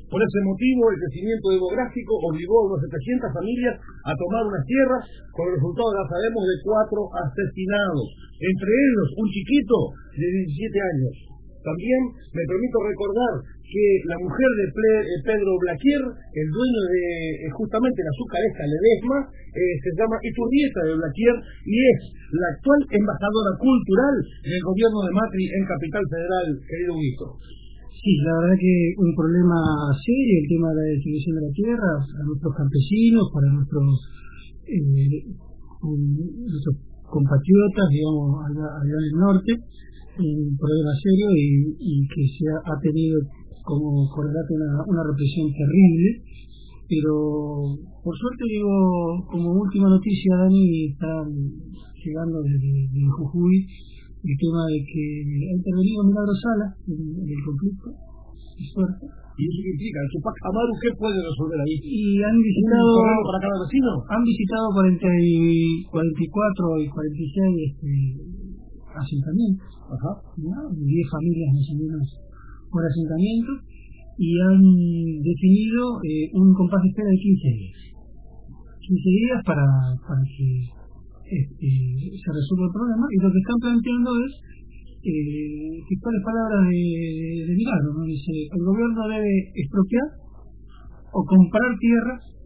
Por ese motivo, el crecimiento demográfico obligó a unas 700 familias a tomar unas tierras, con el resultado, ya sabemos, de cuatro asesinados. Entre ellos, un chiquito de 17 años. También me permito recordar que la mujer de eh, Pedro Blaquier, el dueño de eh, justamente la azucareja Ledesma, eh, se llama Iturrieta de Blaquier y es la actual embajadora cultural del gobierno de Macri en Capital Federal, querido Huguito. Sí, la verdad que un problema serio el tema de la distribución de la tierra para nuestros campesinos, para nuestros, compatriotas, digamos, allá, allá el norte, un problema serio y, y que se ha, ha tenido como correlato una, una represión terrible, pero por suerte digo, como última noticia, Dani, está llegando desde, desde Jujuy el tema de que ha intervenido Milagro Sala en, en el conflicto, suerte. ¿Y eso qué implica? ¿El Tupac Amaru qué puede resolver ahí? Y han visitado, ¿Un correo para cada vecino? han visitado 40 y 44 y 46 este, asentamientos. ¿no? 10 familias más o menos por asentamiento, y han definido eh, un compás de espera de 15 días. 15 días para, para que este, se resuelva el problema, y lo que están planteando es eh, textuales palabras de, de ¿no? Dice, el gobierno debe expropiar o comprar tierras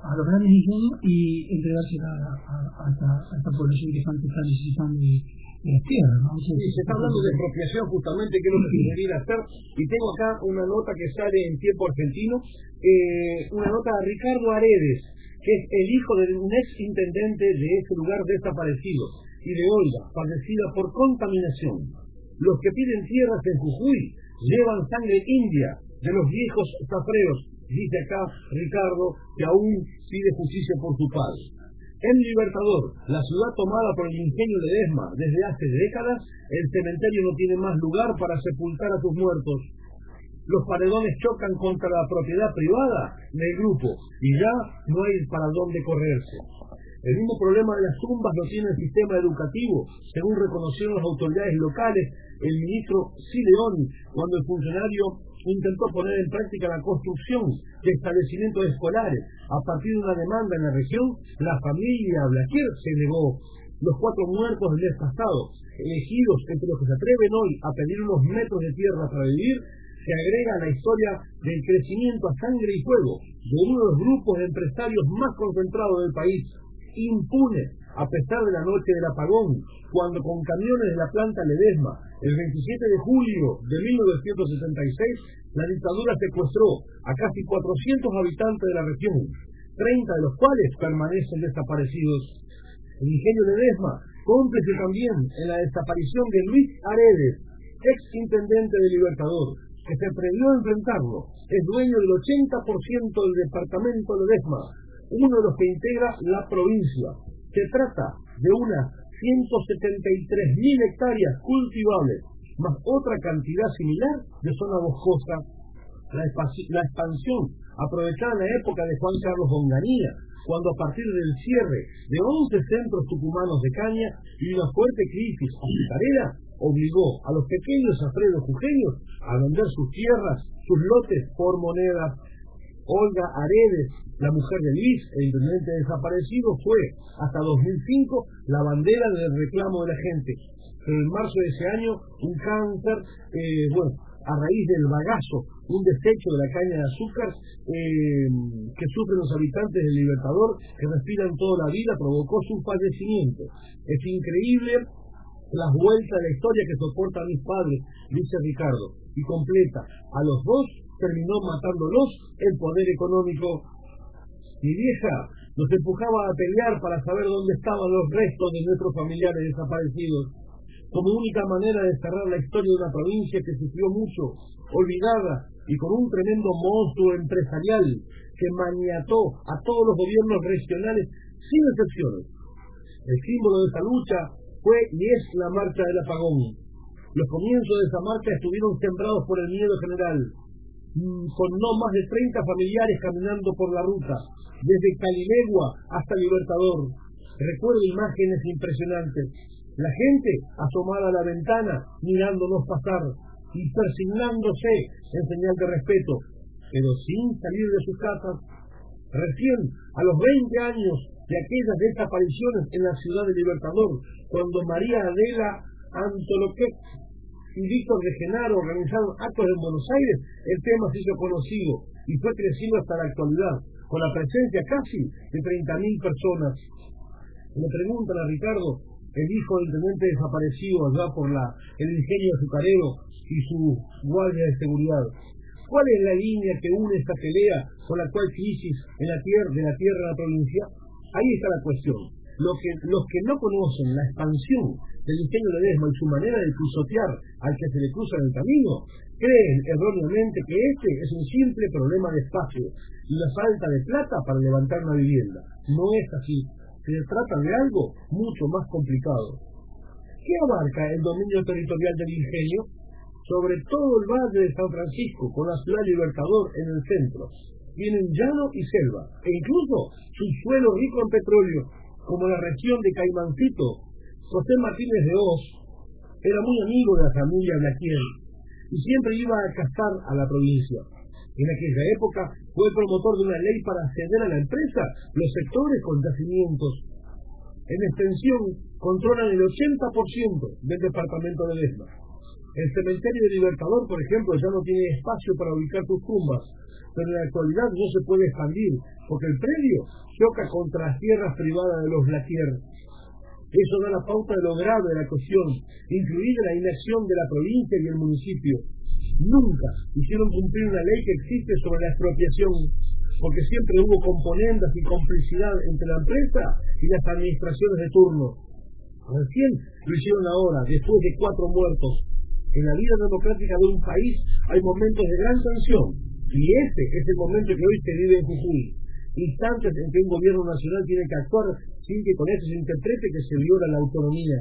a los grandes ingenios y entregársela a, a, a esta, a esta población que está, que está necesitando de, de las tierras, ¿no? Eso- Sí, se está hablando de expropiación justamente, que es lo que se debería hacer. Y tengo acá una nota que sale en tiempo argentino, eh, una nota de Ricardo Aredes, que es el hijo de un ex intendente de ese lugar desaparecido, y de Olga, fallecida por contaminación. Los que piden tierras en Jujuy llevan sangre india de los viejos zafreos, dice acá Ricardo, que aún pide justicia por su padre. En Libertador, la ciudad tomada por el ingenio de Desma desde hace décadas, el cementerio no tiene más lugar para sepultar a sus muertos. Los paredones chocan contra la propiedad privada del grupo y ya no hay para dónde correrse. El mismo problema de las tumbas lo tiene el sistema educativo, según reconocieron las autoridades locales, el ministro Sileoni, cuando el funcionario intentó poner en práctica la construcción de establecimientos escolares. A partir de una demanda en la región, la familia Blaquier se negó. Los cuatro muertos del mes elegidos entre los que se atreven hoy a pedir unos metros de tierra para vivir, se agrega a la historia del crecimiento a sangre y fuego de uno de los grupos de empresarios más concentrados del país, impune, a pesar de la noche del apagón, cuando con camiones de la planta Ledesma, el 27 de julio de 1976, la dictadura secuestró a casi 400 habitantes de la región, 30 de los cuales permanecen desaparecidos. El ingenio Ledesma, cómplice también en la desaparición de Luis Aredes, ex intendente de Libertador, que se previó enfrentarlo, es dueño del 80% del departamento de Ledesma, uno de los que integra la provincia. Se trata de unas 173.000 hectáreas cultivables, más otra cantidad similar de zona boscosa. La, expansión aprovechada en la época de Juan Carlos Onganía, cuando a partir del cierre de 11 centros tucumanos de caña y una fuerte crisis azucarera, obligó a los pequeños Alfredo Jujeños a vender sus tierras, sus lotes por monedas. Olga Aredes, la mujer de Luis, el intendente desaparecido, fue hasta 2005 la bandera del reclamo de la gente. En marzo de ese año, un cáncer, eh, bueno, a raíz del bagazo, un desecho de la caña de azúcar eh, que sufren los habitantes del Libertador, que respiran toda la vida, provocó su fallecimiento. Es increíble las vueltas de la historia que soportan mis padres, dice Ricardo, y completa, a los dos terminó matándolos el poder económico. Mi vieja nos empujaba a pelear para saber dónde estaban los restos de nuestros familiares desaparecidos, como única manera de cerrar la historia de una provincia que sufrió mucho, olvidada y con un tremendo monstruo empresarial que maniató a todos los gobiernos regionales sin excepciones. El símbolo de esa lucha fue y es la marcha del apagón. Los comienzos de esa marcha estuvieron sembrados por el miedo general, con no más de 30 familiares caminando por la ruta, desde Calilegua hasta Libertador. Recuerdo imágenes impresionantes. La gente asomada a la ventana, mirándonos pasar y persignándose en señal de respeto, pero sin salir de sus casas. Recién, a los 20 años de aquellas desapariciones en la ciudad de Libertador, cuando María Adela Antoloquet y Víctor de Genaro organizaron actos en Buenos Aires, el tema se hizo conocido y fue creciendo hasta la actualidad, con la presencia casi de 30.000 personas. Le preguntan a Ricardo, el hijo del intendente desaparecido allá por la, el ingenio azucarero y su guardia de seguridad. ¿Cuál es la línea que une esta pelea con la actual crisis en la tierra, de la tierra de la provincia? Ahí está la cuestión. Lo que, los que no conocen la expansión del ingenio de Desma y su manera de pisotear al que se le cruza en el camino, creen erróneamente que este es un simple problema de espacio y la falta de plata para levantar una vivienda. No es así. Se trata de algo mucho más complicado. ¿Qué abarca el dominio territorial del ingenio? Sobre todo el valle de San Francisco, con la ciudad Libertador en el centro. Tienen llano y selva, e incluso suelo rico en petróleo, como la región de Caimancito. José Martínez de Oz era muy amigo de la familia Blaquier y siempre iba a cazar a la provincia. En aquella época fue promotor de una ley para ceder a la empresa los sectores con yacimientos. En extensión, controlan el 80% del departamento de Desma. El cementerio de Libertador, por ejemplo, ya no tiene espacio para ubicar sus tumbas, pero en la actualidad no se puede expandir, porque el predio choca contra las tierras privadas de los Blaquier. Eso da la pauta de lo grave de la cuestión, incluida la inacción de la provincia y el municipio. Nunca hicieron cumplir una ley que existe sobre la expropiación, porque siempre hubo componendas y complicidad entre la empresa y las administraciones de turno. Recién lo hicieron ahora, después de cuatro muertos. En la vida democrática de un país hay momentos de gran tensión, y ese es el momento que hoy se vive en Jujuy. Instantes en que un gobierno nacional tiene que actuar sin que con eso se interprete que se viola la autonomía.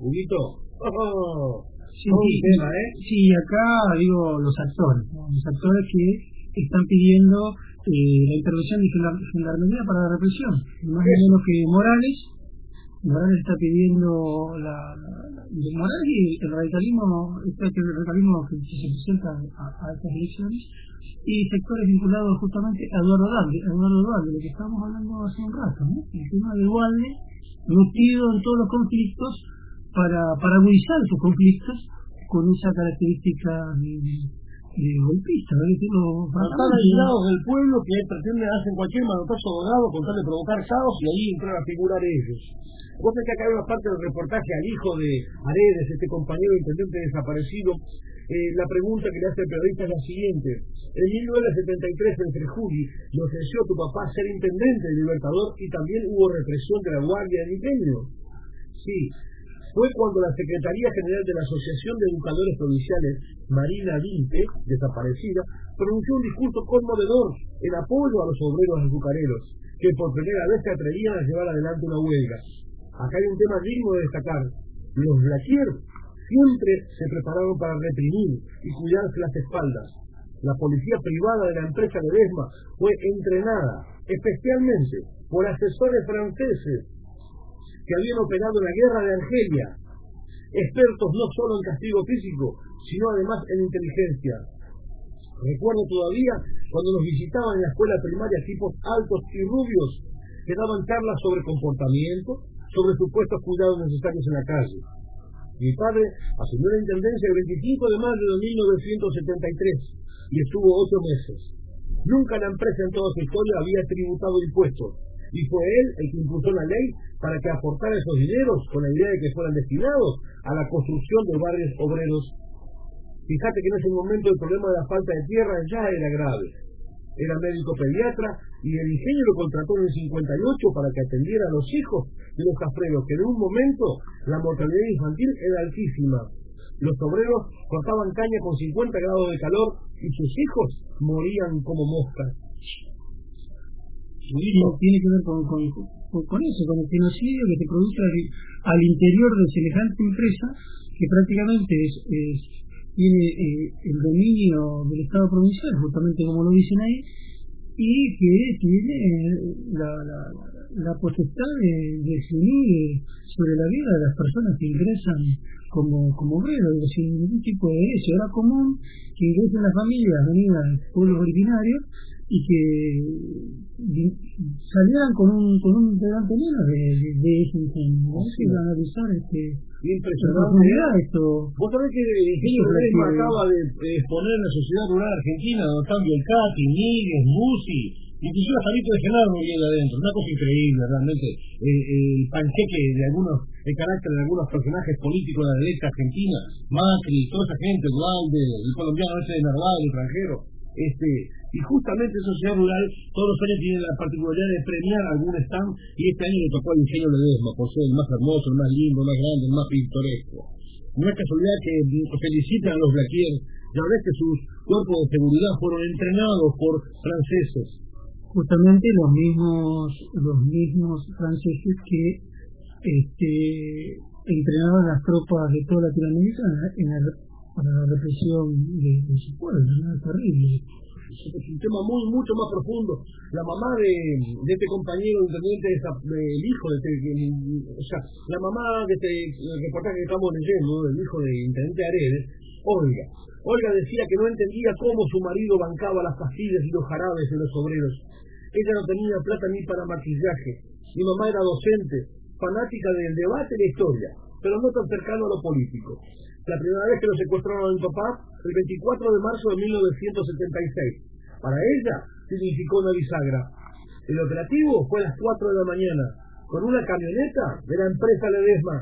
Huguito, oh, Sí, ¿eh? sí, acá digo los actores, los actores que están pidiendo eh, la intervención de la gendarmería para la represión, más o menos que Morales, Morales está pidiendo la, la, Morales y el radicalismo, este, radicalismo que se presenta a, estas elecciones, y sectores vinculados justamente a Eduardo Dualde, Eduardo Dualde, de lo que estábamos hablando hace un rato, ¿no? el tema de Dualde, metido en todos los conflictos, para, para agudizar esos conflictos con esa característica de, de golpistas, ¿no? Que los Están aislados del pueblo que pretenden hacer cualquier manotazo dorado con tal de provocar caos y ahí entrar a figurar ellos. Vos sabés que acá hay una parte del reportaje al hijo de Aredes, este compañero intendente desaparecido. Eh, la pregunta que le hace el periodista es la siguiente. En 1973 en Trejuli le ofreció a tu papá ser intendente de Libertador y también hubo represión de la Guardia de Ingenio. Sí, fue cuando la Secretaría General de la Asociación de Educadores Provinciales, Marina Vinte, desaparecida, pronunció un discurso conmovedor en apoyo a los obreros azucareros, que por primera vez se atrevían a llevar adelante una huelga. Acá hay un tema digno de destacar. Los Blaquier siempre se prepararon para reprimir y cuidarse las espaldas. La policía privada de la empresa de Desma fue entrenada especialmente por asesores franceses que habían operado en la guerra de Argelia, expertos no solo en castigo físico, sino además en inteligencia. Recuerdo todavía cuando nos visitaban en la escuela primaria tipos altos y rubios que daban charlas sobre comportamiento, sobre supuestos cuidados necesarios en la calle. Mi padre asumió la intendencia el 25 de mayo de 1973 y estuvo ocho meses. Nunca la empresa en toda su historia había tributado impuestos y fue él el que impulsó la ley para que aportara esos dineros con la idea de que fueran destinados a la construcción de barrios obreros. Fíjate que en ese momento el problema de la falta de tierra ya era grave. Era médico pediatra y el ingenio lo contrató en el 58 para que atendiera a los hijos de los cafreros, que en un momento la mortalidad infantil era altísima. Los obreros cortaban caña con 50 grados de calor y sus hijos morían como moscas. Tiene que ver con, con, con, con eso, con el genocidio que se produce al, interior de semejante empresa que prácticamente es, tiene eh, el dominio del Estado provincial, justamente como lo dicen ahí, y que tiene la, la, la potestad de decidir sobre la vida de las personas que ingresan como, como obreros, sin ningún tipo de derecho. Era común que ingresen las familias venidas de pueblos originarios y que salieran con un, con un delante lleno de, de, de ese ingenio. Vamos a analizar este, Impresionante. esto. Vos sabés que el ingenio Ledesma acaba de exponer en la sociedad rural argentina, donde cambio el Cati, Miguel, Musi, inclusive hasta Víctor de Genaro viene adentro. Una cosa increíble, realmente. Eh, el panqueque de algunos, el carácter de algunos personajes políticos de la derecha argentina, Macri, toda esa gente, Dualde, el colombiano ese de Narváez, el extranjero. Este, y justamente en Sociedad Rural todos los años tienen la particularidad de premiar algún stand y este año le tocó al ingenio Ledesma por ser el más hermoso, el más lindo, el más grande, el más pintoresco. No es casualidad que felicitan a los Blaquier, ya ves que sus cuerpos de seguridad fueron entrenados por franceses. Justamente los mismos, los mismos franceses que este, entrenaban las tropas de toda Latinoamérica en la, para la represión de, de su pueblo, ¿no? Terrible es un tema muy, mucho más profundo. La mamá de, de este compañero intendente, el hijo de este, o sea, la mamá de este reportaje que estamos leyendo, el hijo de intendente Aredes, Olga. Olga decía que no entendía cómo su marido bancaba las pastillas y los jarabes de los obreros. Ella no tenía plata ni para maquillaje. Mi mamá era docente, fanática del debate y la historia, pero no tan cercano a lo político la primera vez que lo secuestraron a mi papá, el 24 de marzo de 1976. Para ella significó una bisagra. El operativo fue a las 4 de la mañana, con una camioneta de la empresa Ledesma,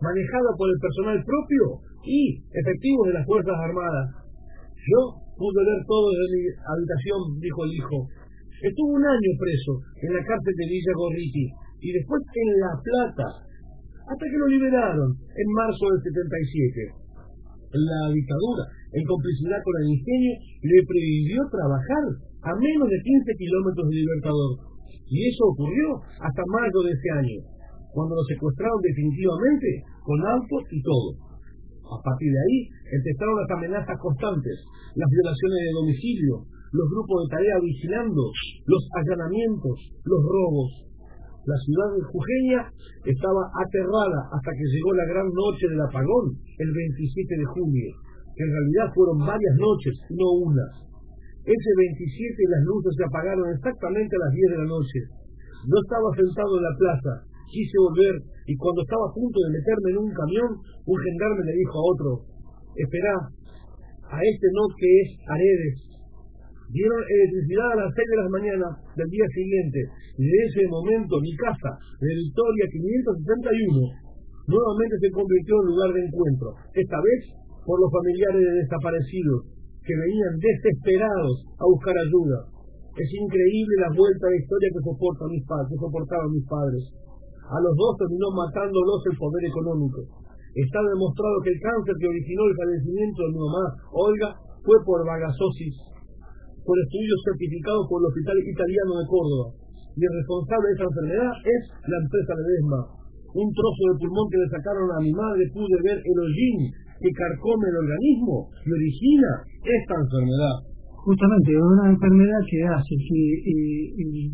manejada por el personal propio y efectivos de las Fuerzas Armadas. Yo pude ver todo desde mi habitación, dijo el hijo. Estuvo un año preso en la cárcel de Villa Gorriti y después en La Plata, hasta que lo liberaron en marzo del 77 la dictadura, en complicidad con el ingenio, le prohibió trabajar a menos de 15 kilómetros de Libertador. Y eso ocurrió hasta mayo de ese año, cuando lo secuestraron definitivamente, con autos y todo. A partir de ahí empezaron las amenazas constantes, las violaciones de domicilio, los grupos de tarea vigilando, los allanamientos, los robos, la ciudad de Jujeña estaba aterrada hasta que llegó la gran noche del apagón, el 27 de junio, que en realidad fueron varias noches, no una. Ese 27 las luces se apagaron exactamente a las 10 de la noche. No estaba sentado en la plaza, quise volver y cuando estaba a punto de meterme en un camión, un gendarme le dijo a otro, espera, a este no que es Aredes. Dieron electricidad a las 6 de la mañana del día siguiente de ese momento mi casa, de Victoria 561, nuevamente se convirtió en lugar de encuentro, esta vez por los familiares de desaparecidos que venían desesperados a buscar ayuda. Es increíble la vuelta de historia que soportan mis padres, que mis padres. A los dos terminó matándolos el poder económico. Está demostrado que el cáncer que originó el fallecimiento de mi mamá, Olga, fue por vagasosis, por estudios certificados por el Hospital Italiano de Córdoba. Y el responsable de esa enfermedad es la empresa Ledesma. Un trozo de pulmón que le sacaron a mi madre pude ver el hollín que carcome el organismo y origina esta enfermedad. Justamente, es una enfermedad que hace que eh, eh,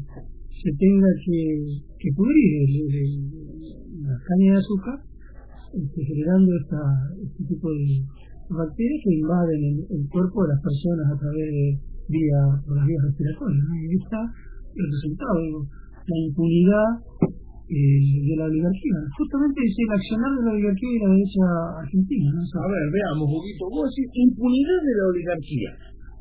se tenga que, que el- la caña de azúcar, este, generando este tipo de bacterias que invaden el, cuerpo de las personas a través de vía, por las vías respiratorias. Y el resultado, digo, la impunidad eh, de la oligarquía. Justamente es el accionar de la oligarquía y la derecha argentina. A ver, veamos, Huguito, vos decís impunidad de la oligarquía.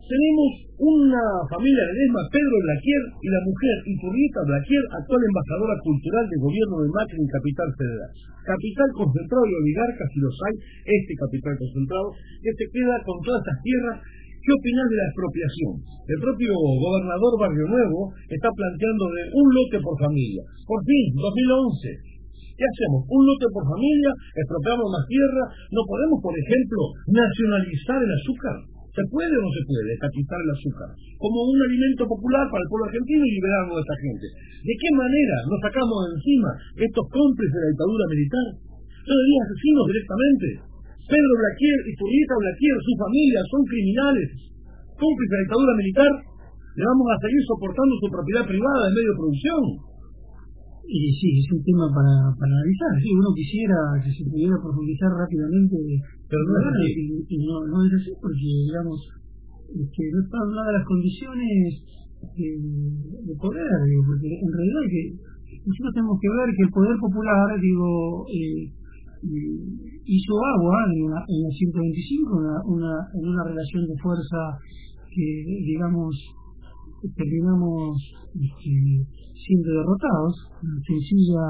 Tenemos una familia Ledesma, Pedro Blaquier y la mujer Iturrieta Blaquier, actual embajadora cultural del gobierno de Macri en Capital Federal. Capital concentrado y oligarcas, si los hay, este capital concentrado, que se queda con todas estas tierras. ¿Qué opinas de la expropiación? El propio gobernador Barrio Nuevo está planteando de un lote por familia. Por fin, 2011. ¿Qué hacemos? Un lote por familia, expropiamos más tierra, no podemos, por ejemplo, nacionalizar el azúcar. ¿Se puede o no se puede estatizar el azúcar? Como un alimento popular para el pueblo argentino y liberarlo de esta gente. ¿De qué manera nos sacamos de encima estos cómplices de la dictadura militar? Diría asesinos directamente. Pedro Blaquier y Turrieta Blaquier, su familia, son criminales. Cómplices de la dictadura militar, le vamos a seguir soportando su propiedad privada de medio de producción. Y sí, es un tema para, para analizar. Sí, uno quisiera que se pudiera profundizar rápidamente, Pero no es así. no, no es así porque, digamos, es que no está en una de las condiciones de, de poder, porque en realidad que nosotros tenemos que ver que el poder popular, digo, eh, hizo agua en, una, en la 125, una, una, en una relación de fuerza que, digamos, terminamos este, siendo derrotados. Sencilla,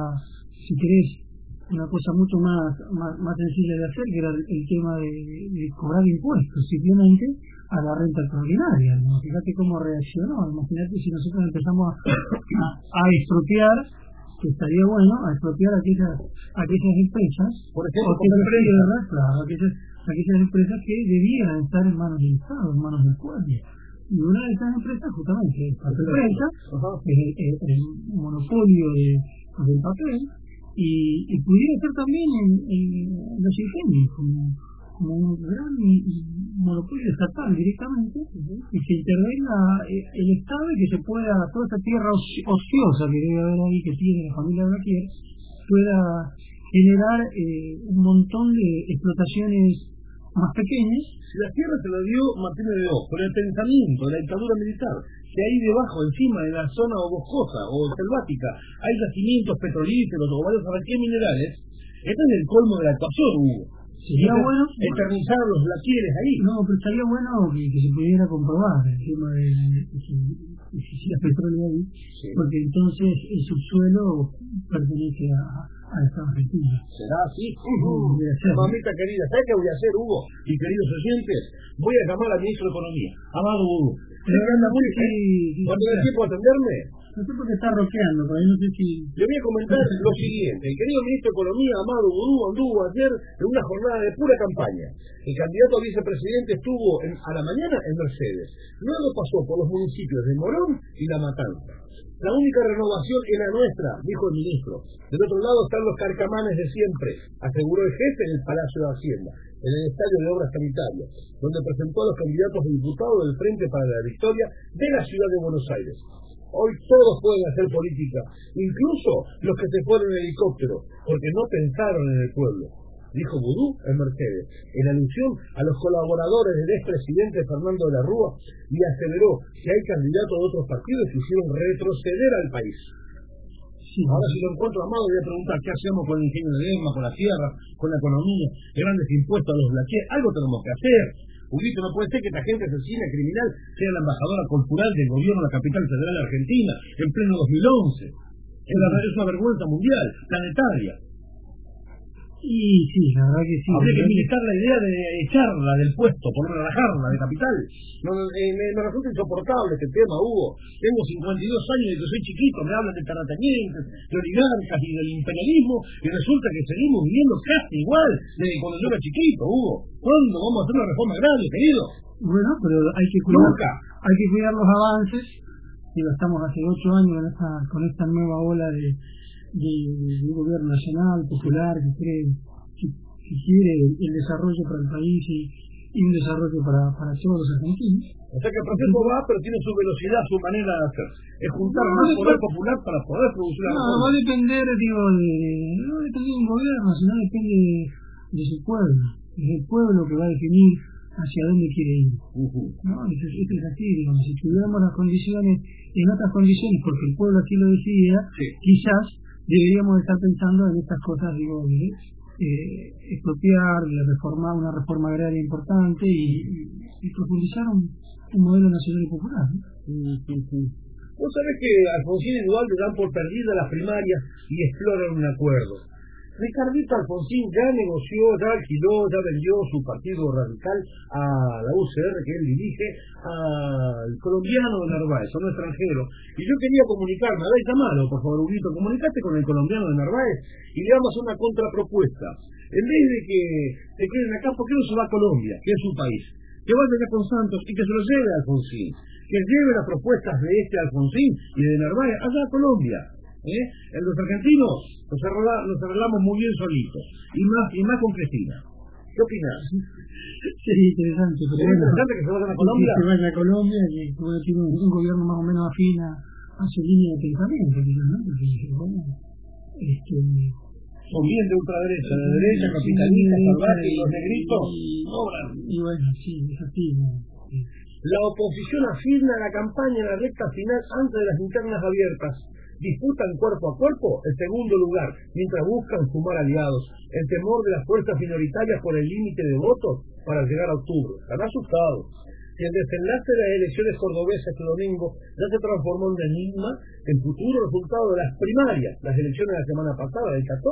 si querés, una cosa mucho más, más, sencilla de hacer, que era el, tema de, cobrar impuestos, simplemente a la renta extraordinaria. Fíjate cómo reaccionó. Imagínate si nosotros empezamos a, a, a que estaría bueno, expropiar aquellas, aquellas empresas, Por ejemplo, aquellas empresa. aquellas, aquellas empresas que debieran estar en manos del Estado, en manos del pueblo. Y una de esas empresas, justamente, es Papel Prensa, es el, el- el monopolio de, del papel, y, y pudiera ser también en, en los ingenios, como, como un gran monopolio estatal directamente, y se intervenga eh, el Estado y que se pueda, toda esa tierra oci- ociosa que debe haber ahí, que tiene la familia Blaquier, pueda generar eh, un montón de explotaciones más pequeñas. La tierra se la dio Martínez de Oz, con el pensamiento la dictadura militar, que ahí debajo, encima de la zona boscosa o selvática, hay yacimientos petrolíferos o varios qué minerales, este es el colmo de la actuación, Hugo. Sería Entonces, bueno eternizar los glaciares ahí. No, pero estaría bueno que, que se pudiera comprobar el tema de existía petróleo ahí, porque entonces el subsuelo pertenece a, a Estados Argentina. ¿Será así? Debe ser. Mamita querida, ¿sabes qué voy a hacer, Hugo? Y queridos oyentes, voy a llamar al ministro de Economía, Amado Hugo. ¿Cuándo tiene tiempo de atenderme? No sé está roqueando, pero no sé si... Le voy a comentar lo siguiente. El querido ministro de Economía, Amado Vudú, anduvo ayer en una jornada de pura campaña. El candidato a vicepresidente estuvo a la mañana en Mercedes. Luego pasó por los municipios de Morón y La Matanza. La única renovación era nuestra, dijo el ministro. Del otro lado están los carcamanes de siempre, aseguró el jefe en el Palacio de Hacienda, en el Estadio de Obras Sanitarias, donde presentó a los candidatos diputados del Frente para la Victoria de la ciudad de Buenos Aires. Hoy todos pueden hacer política, incluso los que se fueron en helicóptero, porque no pensaron en el pueblo, dijo Vudú en Mercedes, en alusión a los colaboradores del expresidente Fernando de la Rúa, y aseveró que hay candidatos de otros partidos que hicieron retroceder al país. Ahora si lo encuentro amado voy a preguntar qué hacemos con el ingenio de Lema, con la tierra, con la economía, grandes impuestos a los blaquees, algo tenemos que hacer. Julito, no puede ser que esta gente asesina criminal sea la embajadora cultural del gobierno de la capital federal de Argentina en pleno 2011. Es, la, es una vergüenza mundial, planetaria. Y sí, la verdad que sí. Habría que militar la idea de echarla del puesto, por relajarla de capital. No, eh, me, me resulta insoportable este tema, Hugo. Tengo 52 años y que soy chiquito, me hablan de terratenientes, de oligarcas y del imperialismo, y resulta que seguimos viviendo casi igual desde cuando yo era chiquito, Hugo. ¿Cuándo vamos a hacer una reforma agraria, querido? Bueno, pero hay que cuidar, hay que cuidar los avances. Digo, estamos hace ocho años con esta, con esta nueva ola de, de, de gobierno nacional, popular, que cree que, que quiere el, desarrollo para el país y, y un desarrollo para, para todos los argentinos. O sea que el proceso va, pero tiene su velocidad, su manera de hacer. Es juntar No, más no, poder popular para poder producir la No, va a depender, digo, de, no depende de un gobierno, sino depende de, de su pueblo. Es el pueblo que va a definir hacia dónde quiere ir. ¿no? Esto, es- esto es así, digamos, si tuviéramos las condiciones, en otras condiciones, porque el pueblo así lo decidiera, quizás deberíamos estar pensando en estas cosas, digo, de eh, expropiar, de reformar una reforma agraria importante y, y- profundizar un, modelo nacional y popular. ¿no? Vos sabés que Alfonsín y Dualde dan por perdidas las primarias y exploran un acuerdo. Ricardito Alfonsín ya negoció, ya alquiló, ya vendió su partido radical a la UCR que él dirige, al colombiano de Narváez, a un extranjero. Y yo quería comunicarme, a ver, llamalo, por favor, Huguito, comunicate con el colombiano de Narváez y le damos una contrapropuesta. En vez de que se queden acá, ¿por qué no se va a Colombia, que es su país? Que vaya allá con Santos y que se lo lleve a Alfonsín. Que lleve las propuestas de este Alfonsín y de Narváez allá a Colombia. ¿Eh? En los argentinos nos, arregla- nos arreglamos muy bien solitos. Y más, y más con Cristina. ¿Qué opinas? Sí, interesante. Pero ¿Es bueno, interesante que se vayan a que Colombia? se a Colombia, que tiene un, gobierno más o menos afín a, su línea de pensamiento, ¿no? Porque, bueno, este, Son bien de ultraderecha, de derecha, capitalistas, salvajes, los negritos. y bueno, sí, es. La oposición afirma la campaña en la recta final antes de las internas abiertas. Disputan cuerpo a cuerpo el segundo lugar, mientras buscan sumar aliados. El temor de las fuerzas minoritarias por el límite de votos para llegar a octubre. Están asustados. Si el desenlace de las elecciones cordobesas este domingo ya se transformó en un enigma, el futuro resultado de las primarias, las elecciones de la semana pasada, del 14,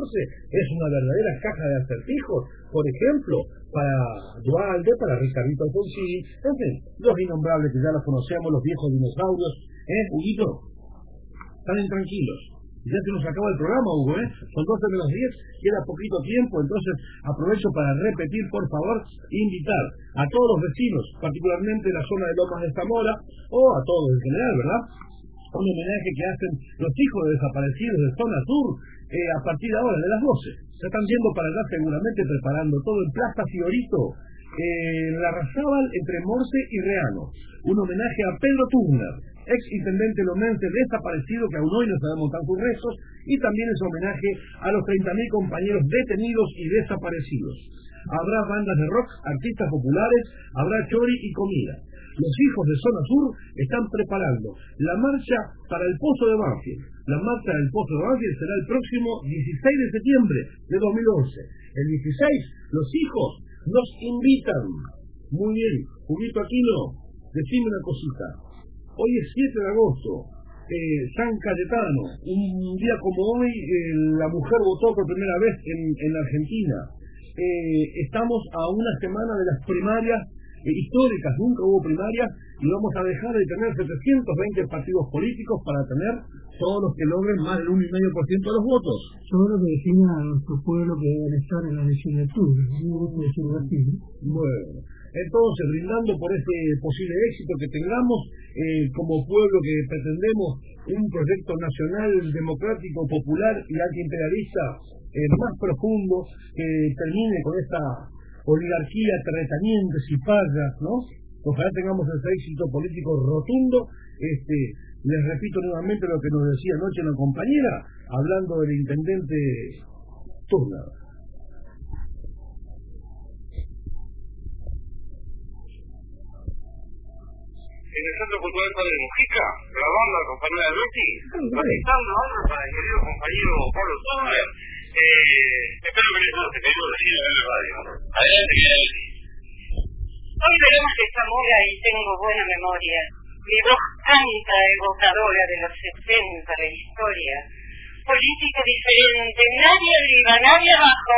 es una verdadera caja de acertijos. Por ejemplo, para Dualde, para Ricardito Alfonsín, en fin, los innombrables que ya los conocemos, los viejos dinosaurios, ¿eh, Huguito? Están tranquilos. Ya se nos acaba el programa, Hugo, ¿eh? Son 12 menos 10, queda poquito tiempo, entonces aprovecho para repetir, por favor, invitar a todos los vecinos, particularmente de la zona de Lomas de Zamora, o a todos en general, ¿verdad? Un homenaje que hacen los hijos de desaparecidos de zona sur eh, a partir de ahora, de las 12. Se están yendo para allá seguramente preparando todo en Plaza Fiorito, eh, la Razábal entre Morse y Reano. Un homenaje a Pedro Turner, ex intendente lomense desaparecido que aún hoy no sabemos tan sus restos, y también es homenaje a los 30.000 compañeros detenidos y desaparecidos. Habrá bandas de rock, artistas populares, habrá chori y comida. Los hijos de Zona Sur están preparando la marcha para el Pozo de Banfield. La marcha del Pozo de Banfield será el próximo 16 de septiembre de 2011. El 16, los hijos nos invitan. Muy bien, Juguito Aquino, decime una cosita. Hoy es 7 de agosto, eh, San Cayetano. Un día como hoy, eh, la mujer votó por primera vez en, en la Argentina. Eh, estamos a una semana de las primarias históricas, nunca hubo primarias, y vamos a dejar de tener 720 partidos políticos para tener todos los que logren más del 1,5% de los votos. Yo creo que define a nuestro pueblo que deben estar en la ¿no? Bueno, entonces, brindando por este posible éxito que tengamos, eh, como pueblo que pretendemos un proyecto nacional, democrático, popular y antiimperialista eh, más profundo, que termine con esta oligarquía terrateniente, cipagas, ¿no? Ojalá tengamos ese éxito político rotundo. Este, les repito nuevamente lo que nos decía anoche una compañera, hablando del intendente Turner. en el Centro Cultural Padre Mujica, grabando a la compañera de Betty, para el querido compañero Pablo Turner. Espero que les guste, querido vecino de la radio. Adelante, querido. Hoy veremos que Zamora y tengo buena memoria. Mi voz canta evocadora de los 70 de historia. Política diferente, nadie arriba, nadie abajo.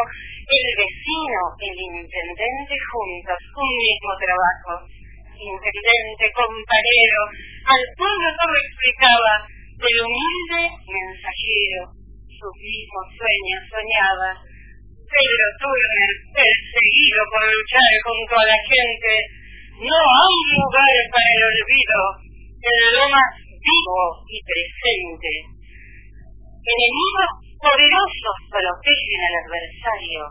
El vecino, el intendente juntos, un mismo trabajo. Intendente, compañero, al pueblo todo explicaba, del humilde mensajero, sus mismos sueños soñaba. Pedro Turner, perseguido por luchar junto a la gente, no hay lugar para el olvido, en lo más vivo y presente. Enemigos poderosos protegen al adversario,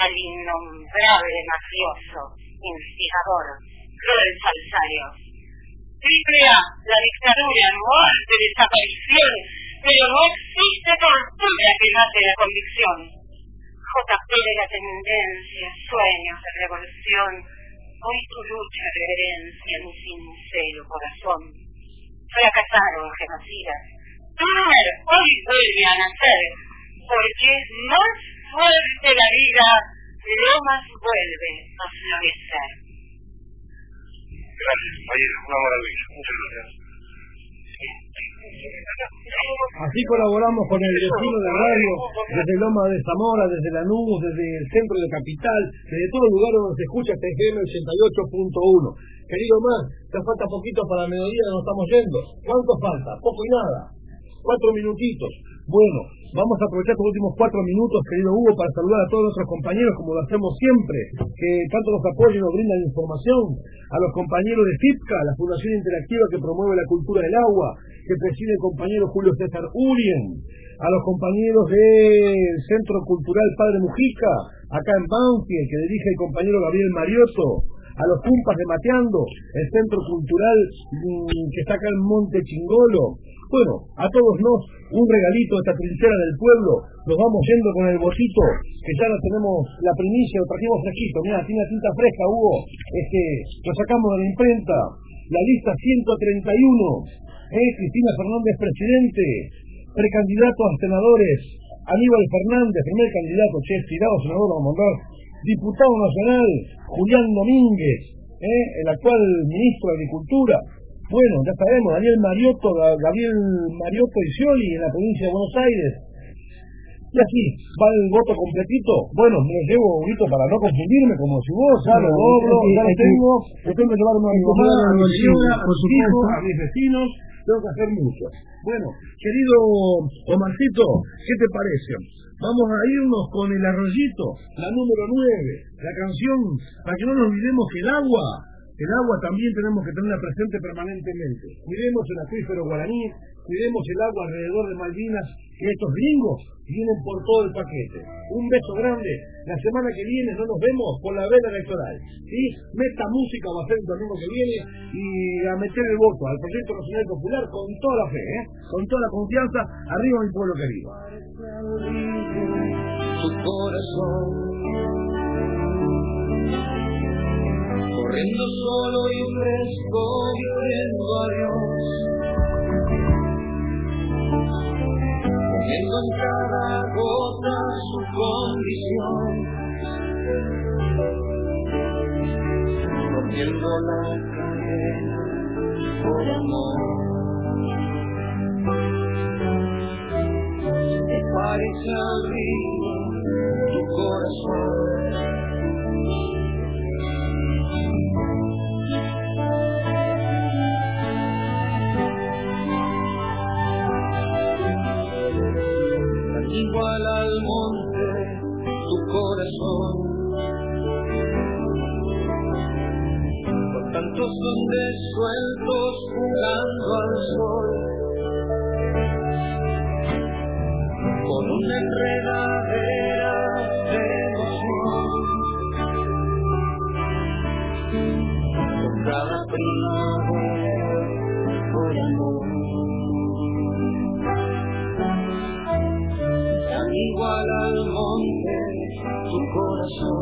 al innombrable mafioso, instigador, cruel falsario. Triple A, la dictadura, muerte, desaparición, pero no existe tortura que mate la convicción. JP de la tendencia, sueños de revolución, hoy tu lucha reverencia mi sincero corazón. Fracasaron genocidas. Turner hoy vuelve a nacer, porque es más fuerte la vida, lo más vuelve a florecer. Gracias, oye, una maravilla. Muchas gracias. Así colaboramos con el vecino de radio, desde Loma de Zamora, desde Lanús, desde el centro de Capital, desde todo lugar donde se escucha este FM 88.1. Querido Mar, te falta poquito para mediodía, nos estamos yendo. ¿Cuánto falta? Poco y nada. Cuatro minutitos. Bueno, vamos a aprovechar estos últimos cuatro minutos, querido Hugo, para saludar a todos nuestros compañeros, como lo hacemos siempre, que tanto nos apoyan nos brindan información, a los compañeros de FIPCA, la Fundación Interactiva que promueve la cultura del agua, que preside el compañero Julio César Urien, a los compañeros del Centro Cultural Padre Mujica, acá en Banfield, que dirige el compañero Gabriel Mariotto, a los Cumpas de Mateando, el Centro Cultural mm, que está acá en Monte Chingolo. Bueno, a todos nos, un regalito esta trinchera del pueblo, nos vamos yendo con el botito, que ya no tenemos la primicia, lo trajimos fresquito, mira, tiene tinta fresca, Hugo, este, lo sacamos de la imprenta, la lista 131, ¿eh? Cristina Fernández, presidente, precandidato a senadores, Aníbal Fernández, primer candidato, che, tirado senador, vamos a mandar, diputado nacional, Julián Domínguez, ¿eh? el actual ministro de Agricultura, bueno, ya sabemos, Daniel Mariotto, Gabriel Mariotto y Scioli en la provincia de Buenos Aires. Y así, va el voto completito. Bueno, me lo llevo bonito para no confundirme, como si vos, ya lo doblo, ya lo tengo, yo tengo que llevar una a mi mamá, a mi señora, a mis hijos, a mis vecinos, tengo que hacer mucho. Bueno, querido Omarcito, ¿qué te parece? Vamos a irnos con el arroyito, la número 9, la canción, para que no nos olvidemos que el agua el agua también tenemos que tenerla presente permanentemente. Cuidemos el acuífero guaraní, cuidemos el agua alrededor de Malvinas, que estos gringos vienen por todo el paquete. Un beso grande. La semana que viene no nos vemos por la vela electoral. ¿sí? Meta música va a ser el domingo que viene y a meter el voto al Proyecto Nacional Popular con toda la fe, ¿eh? con toda la confianza. Arriba mi pueblo querido. Corriendo solo y fresco, diciendo adiós. Poniendo en cada gota su condición. Rompiendo la cadena por amor. Te parece al río tu corazón. Igual al monte tu corazón. Por tantos dondes sueltos jugando al sol, con una enredadera de emoción. Con cada primavera tu